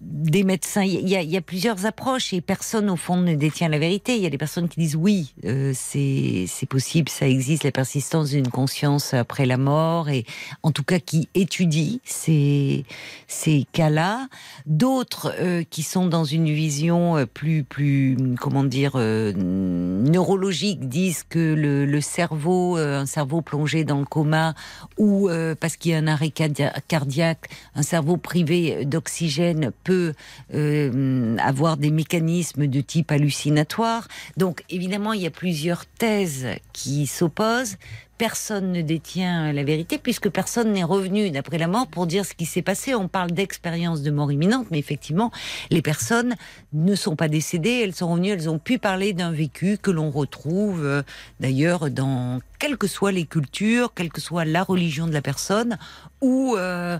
des médecins, il y, a, plusieurs approches et personne au fond ne détient la vérité. Il y a des personnes qui disent oui, euh, c'est possible, ça existe, la persistance d'une conscience après la mort et en tout cas qui étudient ces, ces cas-là. D'autres euh, qui sont dans une vision euh, plus, plus comment dire, euh, neurologique disent que le cerveau, un cerveau plongé dans le coma ou parce qu'il y a un arrêt cardiaque, un cerveau privé d'oxygène peut euh, avoir des mécanismes de type hallucinatoire. Donc évidemment, il y a plusieurs thèses qui s'opposent. Personne ne détient la vérité puisque personne n'est revenu d'après la mort pour dire ce qui s'est passé. On parle d'expérience de mort imminente, mais effectivement, les personnes ne sont pas décédées, elles sont revenues, elles ont pu parler d'un vécu que l'on retrouve euh, d'ailleurs dans quelles que soient les cultures, quelle que soit la religion de la personne, ou euh,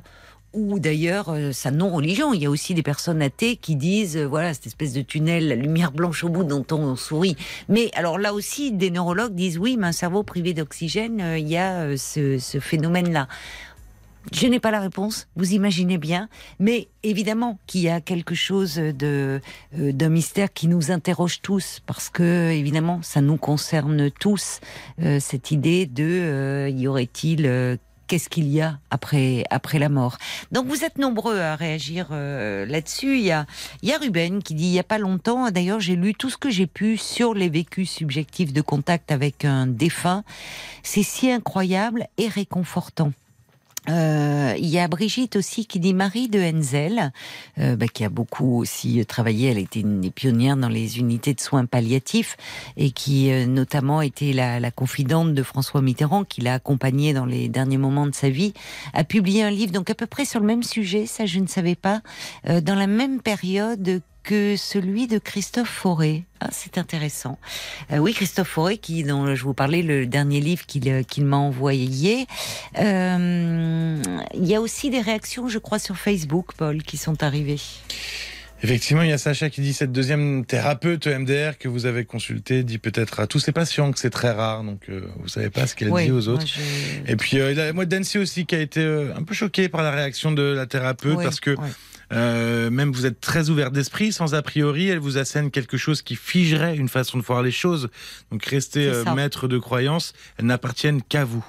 ou d'ailleurs euh, sa non-religion. Il y a aussi des personnes athées qui disent, euh, voilà, cette espèce de tunnel, la lumière blanche au bout dont on sourit. Mais alors là aussi, des neurologues disent, oui, mais un cerveau privé d'oxygène, euh, il y a ce, phénomène-là. Je n'ai pas la réponse, vous imaginez bien, mais évidemment qu'il y a quelque chose de d'un mystère qui nous interroge tous, parce que évidemment ça nous concerne tous cette idée de y aurait-il qu'est-ce qu'il y a après, après la mort. Donc vous êtes nombreux à réagir euh, là-dessus. Il y a, il y a Ruben qui dit il y a pas longtemps, d'ailleurs j'ai lu tout ce que j'ai pu sur les vécus subjectifs de contact avec un défunt. C'est si incroyable et réconfortant. Euh, il y a Brigitte aussi qui dit Marie de Henzel, euh, bah, qui a beaucoup aussi travaillé. Elle était une des pionnières dans les unités de soins palliatifs et qui euh, notamment était la, la, confidente de François Mitterrand, qui l'a accompagnée dans les derniers moments de sa vie, a publié un livre donc à peu près sur le même sujet. Ça, je ne savais pas. dans la même période que celui de Christophe Fauré. Ah, c'est intéressant. Euh, oui, Christophe Fauré, qui dont je vous parlais, le dernier livre qu'il euh, qu'il m'a envoyé. Euh, il y a aussi des réactions, je crois, sur Facebook, Paul, qui sont arrivées. Effectivement, il y a Sacha qui dit cette deuxième thérapeute MDR que vous avez consulté dit peut-être à tous ses patients que c'est très rare, donc vous savez pas ce qu'elle dit aux autres. Et puis moi, Dancy aussi qui a été un peu choqué par la réaction de la thérapeute parce que euh, même vous êtes très ouvert d'esprit, sans a priori, elle vous assène quelque chose qui figerait une façon de voir les choses. Donc restez euh, maître de croyance, elles n'appartiennent qu'à vous.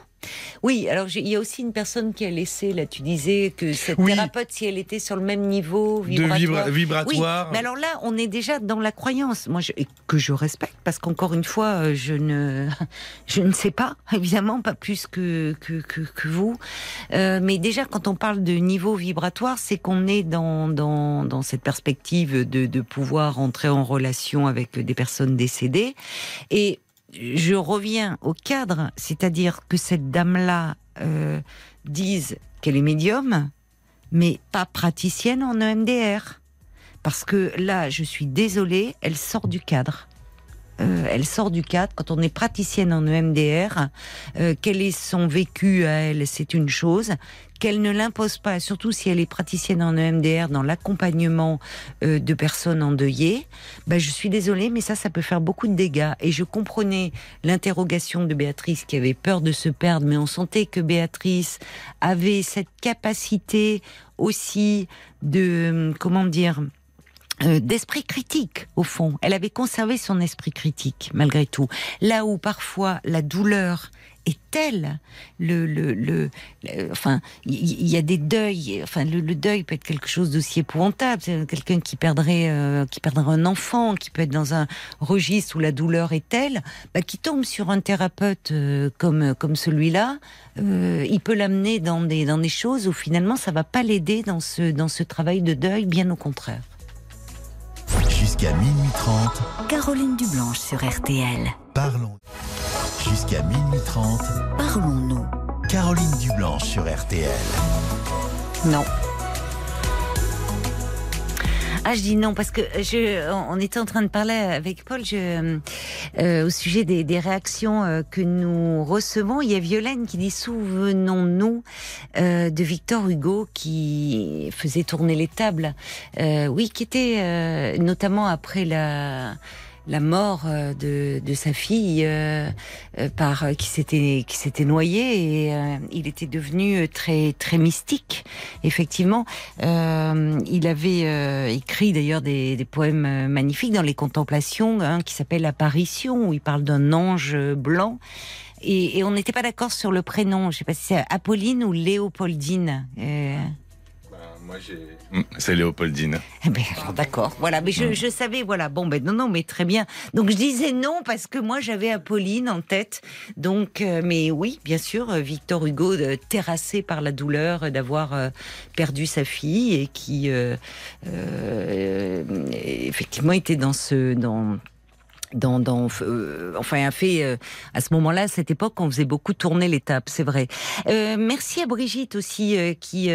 Oui, alors il y a aussi une personne qui a laissé, là tu disais que cette thérapeute, si elle était sur le même niveau vibratoire. vibratoire. mais alors là, on est déjà dans la croyance, moi que je respecte, parce qu'encore une fois, euh, je ne, [LAUGHS] je ne sais pas, évidemment, pas plus que, que, que, vous. Euh, mais déjà, quand on parle de niveau vibratoire, c'est qu'on est dans, dans, dans cette perspective de, de pouvoir entrer en relation avec des personnes décédées. Et je reviens au cadre, c'est-à-dire que cette dame-là euh, dise qu'elle est médium, mais pas praticienne en EMDR. Parce que là, je suis désolée, elle sort du cadre. Euh, elle sort du cadre. Quand on est praticienne en EMDR, euh, quel est son vécu à elle, c'est une chose. Qu'elle ne l'impose pas, surtout si elle est praticienne en EMDR dans l'accompagnement euh, de personnes endeuillées. Ben, je suis désolée, mais ça, ça peut faire beaucoup de dégâts. Et je comprenais l'interrogation de Béatrice qui avait peur de se perdre, mais on sentait que Béatrice avait cette capacité aussi de, comment dire, euh, d'esprit critique au fond. Elle avait conservé son esprit critique malgré tout. Là où parfois la douleur est telle, le, le, le, enfin, il y, a des deuils. Enfin, le, deuil peut être quelque chose d'aussi épouvantable. C'est quelqu'un qui perdrait, euh, qui perdrait un enfant, qui peut être dans un registre où la douleur est telle, bah, qui tombe sur un thérapeute euh, comme comme celui-là. il peut l'amener dans des dans des choses où finalement ça va pas l'aider dans ce dans ce travail de deuil, bien au contraire. Jusqu'à minuit 30. Caroline Dublanche sur RTL. Parlons. Jusqu'à minuit 30. Parlons-nous. Caroline Dublanche sur RTL. Non. Ah, je dis non parce que je, on était en train de parler avec Paul je, euh, au sujet des, des réactions euh, que nous recevons. Il y a Violaine qui dit souvenons-nous euh, de Victor Hugo qui faisait tourner les tables. Oui, qui était notamment après la la mort euh, de, de sa fille euh, euh, par qui s'était qui s'était noyée et il était devenu très très mystique effectivement. Il avait écrit d'ailleurs des, des, poèmes magnifiques dans les contemplations hein, qui s'appelle apparition où il parle d'un ange blanc. Et, et on n'était pas d'accord sur le prénom. Je sais pas si c'est Apolline ou Léopoldine moi, j'ai. Mm, c'est Léopoldine. Eh ben, d'accord. Voilà, mais je, mm. je, savais, voilà. Bon, ben non, non, mais très bien. Donc je disais non parce que moi j'avais Apolline en tête. Donc, euh, mais oui, bien sûr, euh, Victor Hugo euh, terrassé par la douleur d'avoir perdu sa fille et qui effectivement était dans ce dans dans, dans euh, enfin un fait euh, à ce moment-là, à cette époque, on faisait beaucoup tourner l'étape, c'est vrai. Euh, merci à Brigitte aussi euh, qui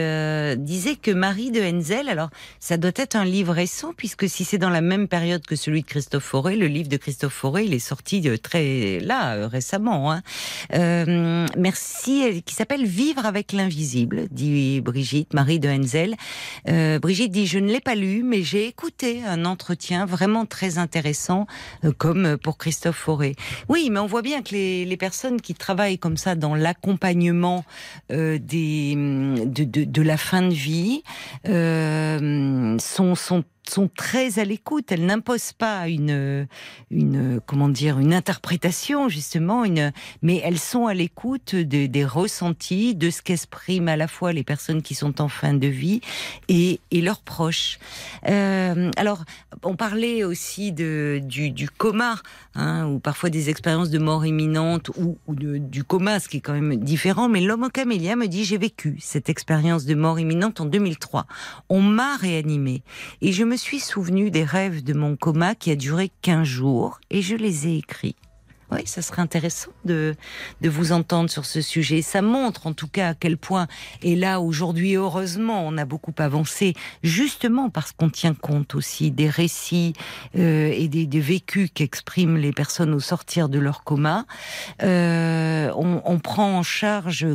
disait que Marie de Henzel, alors ça doit être un livre récent puisque si c'est dans la même période que celui de Christophe Fauré, le livre de Christophe Fauré, il est sorti très là récemment. Hein. merci, qui s'appelle Vivre avec l'invisible, dit Brigitte, Marie de Henzel. Brigitte dit je ne l'ai pas lu, mais j'ai écouté un entretien vraiment très intéressant comme pour Christophe Fauré. Oui, mais on voit bien que les, les personnes qui travaillent comme ça dans l'accompagnement euh, des de, de, de, la fin de vie euh, sont, sont sont très à l'écoute. Elles n'imposent pas une, une, comment dire, une interprétation justement, une, mais elles sont à l'écoute des ressentis, de ce qu'expriment à la fois les personnes qui sont en fin de vie et, et leurs proches. Euh, alors, on parlait aussi de, du, coma, hein, ou parfois des expériences de mort imminente ou, du coma, ce qui est quand même différent. Mais l'homme camélia me dit j'ai vécu cette expérience de mort imminente en 2003. On m'a réanimé et je me suis souvenu des rêves de mon coma qui a duré 15 jours et je les ai écrits. Oui, ça serait intéressant de, de vous entendre sur ce sujet. Ça montre en tout cas à quel point, et là aujourd'hui heureusement on a beaucoup avancé, justement parce qu'on tient compte aussi des récits euh, et des, des vécus qu'expriment les personnes au sortir de leur coma. Euh, on prend en charge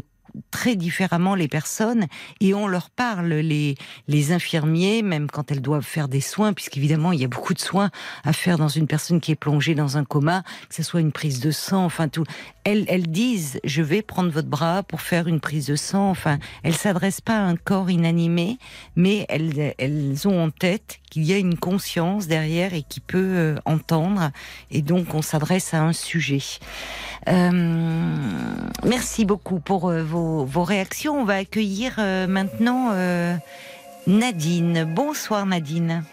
très différemment les personnes et on leur parle, les, les infirmiers, même quand elles doivent faire des soins, puisqu'évidemment il y a beaucoup de soins à faire dans une personne qui est plongée dans un coma, que ce soit une prise de sang, enfin tout. Elles, elles disent, je vais prendre votre bras pour faire une prise de sang, enfin, elles s'adressent pas à un corps inanimé, mais elles, elles ont en tête qu'il y a une conscience derrière et qui peut euh, entendre, et donc on s'adresse à un sujet. Euh, merci beaucoup pour euh, vos, vos, réactions. On va accueillir euh, maintenant euh, Nadine. Bonsoir Nadine.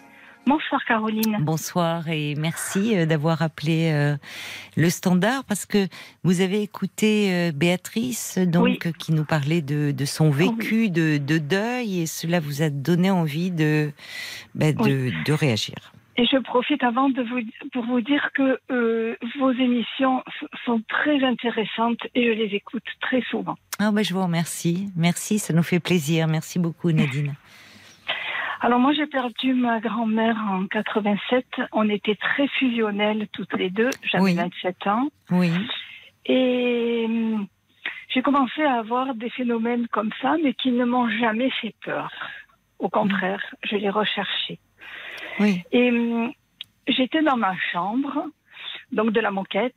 Bonsoir Caroline. Bonsoir et merci d'avoir appelé le standard parce que vous avez écouté Béatrice donc qui nous parlait de, de son vécu de, de, deuil et cela vous a donné envie de, bah, de, de réagir. Et je profite avant de vous, pour vous dire que euh, vos émissions sont très intéressantes et je les écoute très souvent. Ah ben je vous remercie. Merci, ça nous fait plaisir. Merci beaucoup Nadine. [LAUGHS] Alors moi j'ai perdu ma grand-mère en 87. On était très fusionnelles toutes les deux. J'avais 27 ans. Oui. Et hum, j'ai commencé à avoir des phénomènes comme ça, mais qui ne m'ont jamais fait peur. Au contraire, je les recherchais. Et hum, j'étais dans ma chambre, donc de la moquette,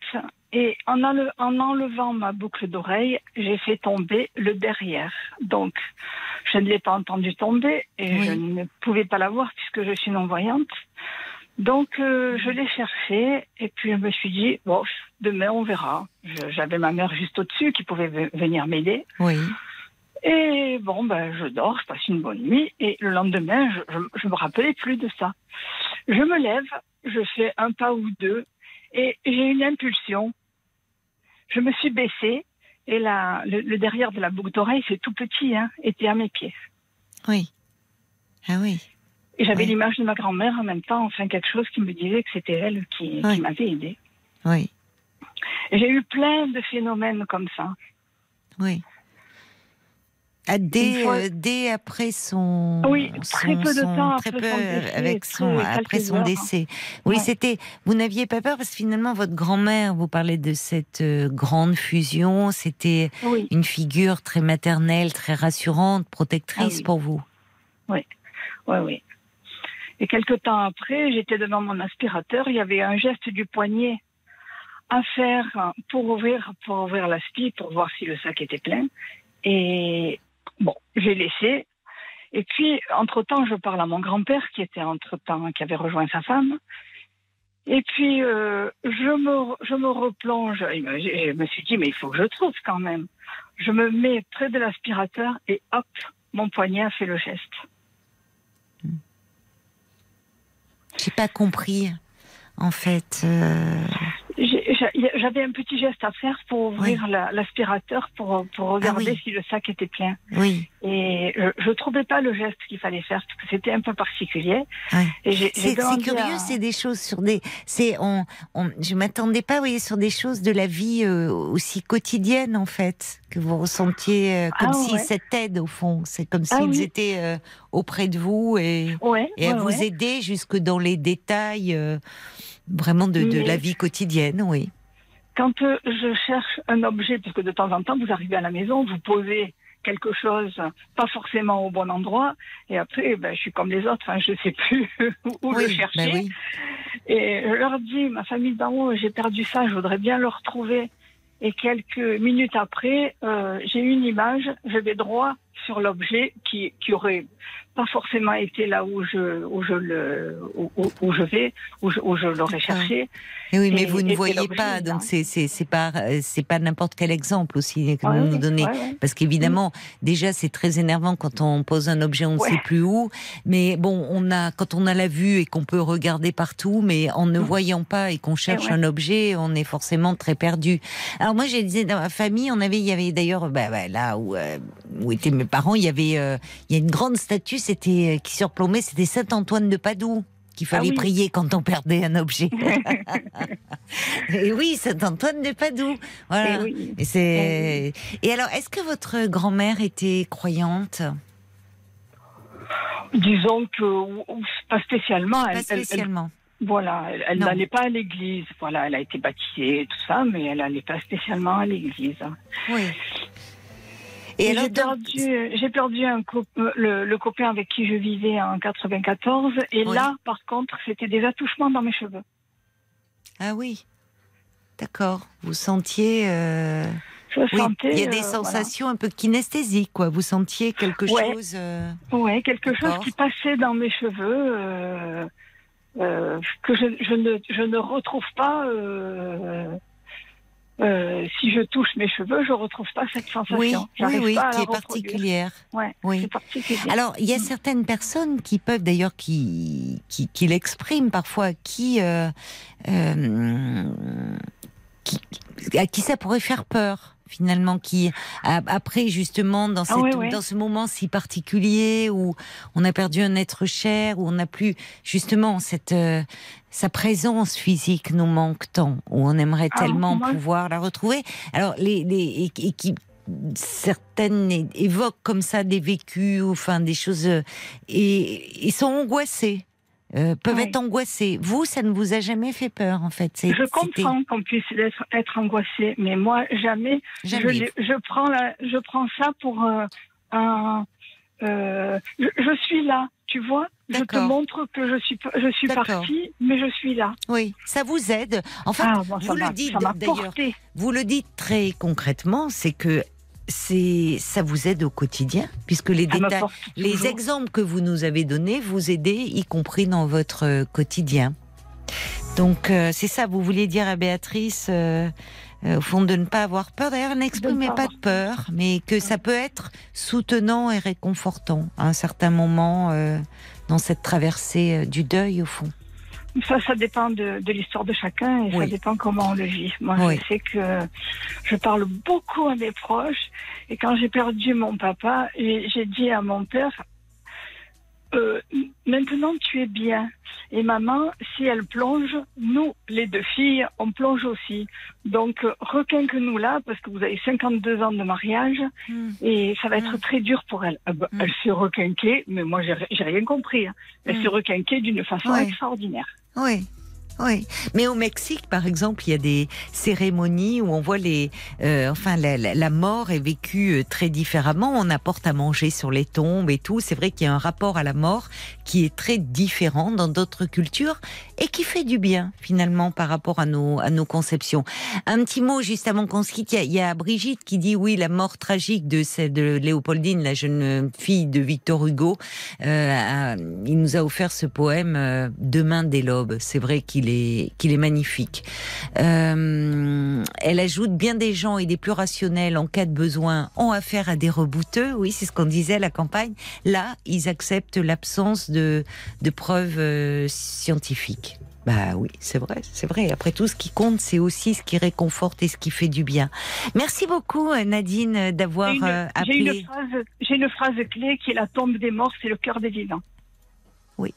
et en, en enlevant ma boucle d'oreille, j'ai fait tomber le derrière. Donc, je ne l'ai pas entendu tomber et je ne pouvais pas la voir puisque je suis non-voyante. Donc, euh, je l'ai cherché et puis je me suis dit, bon, demain on verra. J'avais ma mère juste au-dessus qui pouvait venir m'aider. Oui. Et bon, ben, je dors, je passe une bonne nuit. Et le lendemain, je, je, me rappelais plus de ça. Je me lève, je fais un pas ou deux, et j'ai une impulsion. Je me suis baissée, et la, le, derrière de la boucle d'oreille, c'est tout petit, hein, était à mes pieds. Oui. Ah oui. Et j'avais l'image de ma grand-mère en même temps, enfin quelque chose qui me disait que c'était elle qui, qui m'avait aidée. Oui. J'ai eu plein de phénomènes comme ça. Oui. Ah, dès, dès, après son. Oui, très peu de temps après son décès, avec son, après son décès. Oui, c'était. Vous n'aviez pas peur? Parce que finalement, votre grand-mère, vous parlez de cette grande fusion, c'était une figure très maternelle, très rassurante, protectrice ah pour vous? Oui, oui, oui. Et quelque temps après, j'étais devant mon aspirateur, il y avait un geste du poignet à faire pour ouvrir, pour ouvrir l'aspi, pour voir si le sac était plein. Et bon, j'ai laissé. Et puis, entre-temps, je parle à mon grand-père qui était entre-temps, qui avait rejoint sa femme. Et puis, euh, je, me, je me replonge. Je me suis dit, mais il faut que je trouve quand même. Je me mets près de l'aspirateur et hop, mon poignet a fait le geste. J'ai pas compris, en fait. Euh, j'avais un petit geste à faire pour ouvrir l'aspirateur pour, pour regarder ah si le sac était plein. Oui. Et je ne trouvais pas le geste qu'il fallait faire parce que c'était un peu particulier. C'est curieux, c'est des choses sur des. C'est on, on, je m'attendais pas, vous voyez, sur des choses de la vie euh, aussi quotidienne en fait que vous ressentiez euh, comme ah si cette aide au fond, c'est comme ah s'ils étaient euh, auprès de vous et, et à vous aider jusque dans les détails vraiment de, de la vie quotidienne, oui. Quand euh, je cherche un objet, parce que de temps en temps, vous arrivez à la maison, vous posez quelque chose, pas forcément au bon endroit, et après, ben, je suis comme les autres, hein, je ne sais plus [LAUGHS] où le chercher. Ben et je leur dis, ma famille d'en haut, j'ai perdu ça, je voudrais bien le retrouver. Et quelques minutes après, euh, j'ai une image, je vais droit sur l'objet qui, qui aurait pas forcément été là où je, où je, le, où, où je vais, où je, je l'aurais cherché. Et oui, mais vous ne voyez pas, donc c'est c'est pas c'est pas n'importe quel exemple aussi que vous nous donnez, parce qu'évidemment déjà c'est très énervant quand on pose un objet on ne sait plus où, mais bon on a quand on a la vue et qu'on peut regarder partout, mais en ne voyant pas et qu'on cherche un objet, on est forcément très perdu. Alors moi j'ai disais dans ma famille on avait il y avait d'ailleurs bah, bah, là où euh, où étaient mes parents il y avait euh, il y a une grande statue c'était euh, qui surplombait c'était Saint Antoine de Padoue qu'il fallait ah prier quand on perdait un objet. [LAUGHS] et oui, Saint Antoine de Padoue. Voilà. Et, c'est. Et alors, est-ce que votre grand-mère était croyante? Disons que pas spécialement. Pas spécialement. voilà, elle n'allait pas à l'église. Voilà, elle a été baptisée, tout ça, mais elle n'allait pas spécialement à l'église. Oui. Et, j'ai perdu, j'ai perdu un le, copain avec qui je vivais en 94. Et là, par contre, c'était des attouchements dans mes cheveux. Ah oui, d'accord. Vous sentiez. Euh... oui, il y a des euh, sensations un peu kinesthésiques, quoi. Vous sentiez quelque chose. Euh... Oui, quelque chose qui passait dans mes cheveux. Euh, que je, je, ne, je ne retrouve pas euh, si je touche mes cheveux, je retrouve pas cette sensation. Oui, oui, oui qui est particulière. Ouais, oui. Alors, il y a certaines personnes qui peuvent d'ailleurs qui, qui, qui l'expriment parfois, qui, euh, euh, qui, à qui ça pourrait faire peur finalement qui après justement dans, ah cette, dans ce moment si particulier où on a perdu un être cher où on n'a plus justement cette euh, sa présence physique nous manque tant où on aimerait ah, tellement pouvoir la retrouver. Alors les, les et, qui certaines évoquent comme ça des vécus enfin des choses euh, et ils sont angoissés euh, peuvent être angoissés. Vous, ça ne vous a jamais fait peur, en fait. Je comprends qu'on puisse être, être, angoissé, mais moi, jamais. jamais. Je, je, prends la, je prends ça pour euh, un. Euh, je, suis là, tu vois. Je te montre que je suis, je suis partie, mais je suis là. Oui, ça vous aide. En fait, ah, vous le dites d'ailleurs. Vous le dites très concrètement, c'est que c'est ça vous aide au quotidien puisque les détails, les exemples que vous nous avez donnés vous aident y compris dans votre euh, quotidien. Donc euh, c'est ça, vous vouliez dire à Béatrice euh, au fond de ne pas avoir peur. D'ailleurs, n'exprimez pas de peur, mais que ça peut être soutenant et réconfortant à un certain moment dans cette traversée du deuil au fond. Ça, ça dépend de, l'histoire de chacun et ça dépend comment on le vit. Moi, je sais que je parle beaucoup à mes proches et quand j'ai perdu mon papa, j'ai dit à mon père, euh, maintenant tu es bien. Et maman, si elle plonge, nous, les deux filles, on plonge aussi. Donc, requinque-nous là, parce que vous avez 52 ans de mariage, hmm. et ça va être hmm. très dur pour elle. Ah bah, hmm. Elle s'est requinquée, mais moi, j'ai rien compris. Hein. Elle s'est requinquée d'une façon extraordinaire. Oui. Oui, mais au Mexique, par exemple, il y a des cérémonies où on voit les, euh, enfin, la, mort est vécue euh, très différemment. On apporte à manger sur les tombes et tout. C'est vrai qu'il y a un rapport à la mort qui est très différent dans d'autres cultures et qui fait du bien finalement par rapport à nos à nos conceptions. Un petit mot juste avant qu'on se quitte. Il y, a, Brigitte qui dit oui, la mort tragique de de Léopoldine, la jeune fille de Victor Hugo. Euh, il nous a offert ce poème Demain des lobes. C'est vrai qu'il qu'il est, magnifique. Euh, elle ajoute bien des gens et des plus rationnels en cas de besoin ont affaire à des rebouteux. Oui, c'est ce qu'on disait à la campagne. Là, ils acceptent l'absence de, preuves euh, scientifiques. Bah oui, c'est vrai, c'est vrai. Après tout, ce qui compte, c'est aussi ce qui réconforte et ce qui fait du bien. Merci beaucoup, euh, Nadine, d'avoir appelé. J'ai une, une, phrase clé qui est la tombe des morts, c'est le cœur des vivants. Oui,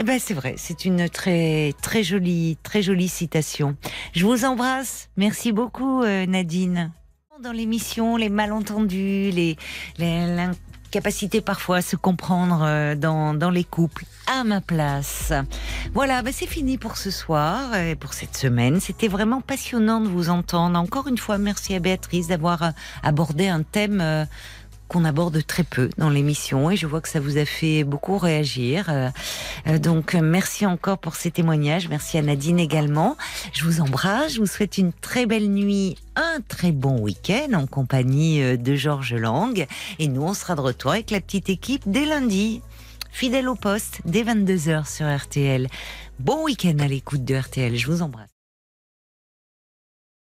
eh ben c'est vrai, c'est une très très jolie très jolie citation. Je vous embrasse. Merci beaucoup euh, Nadine. Dans l'émission, les malentendus, les, l'incapacité parfois à se comprendre euh, dans, les couples à ma place. Voilà, ben c'est fini pour ce soir et pour cette semaine. C'était vraiment passionnant de vous entendre. Encore une fois, merci à Béatrice d'avoir euh, abordé un thème qu'on aborde très peu dans l'émission et je vois que ça vous a fait beaucoup réagir. Euh, euh, donc merci encore pour ces témoignages. Merci à Nadine également. Je vous embrasse. Je vous souhaite une très belle nuit, un très bon week-end en compagnie euh, de Georges Lang. Et nous, on sera de retour avec la petite équipe dès lundi. Fidèle au poste dès 22h sur RTL. Bon week-end à l'écoute de RTL. Je vous embrasse.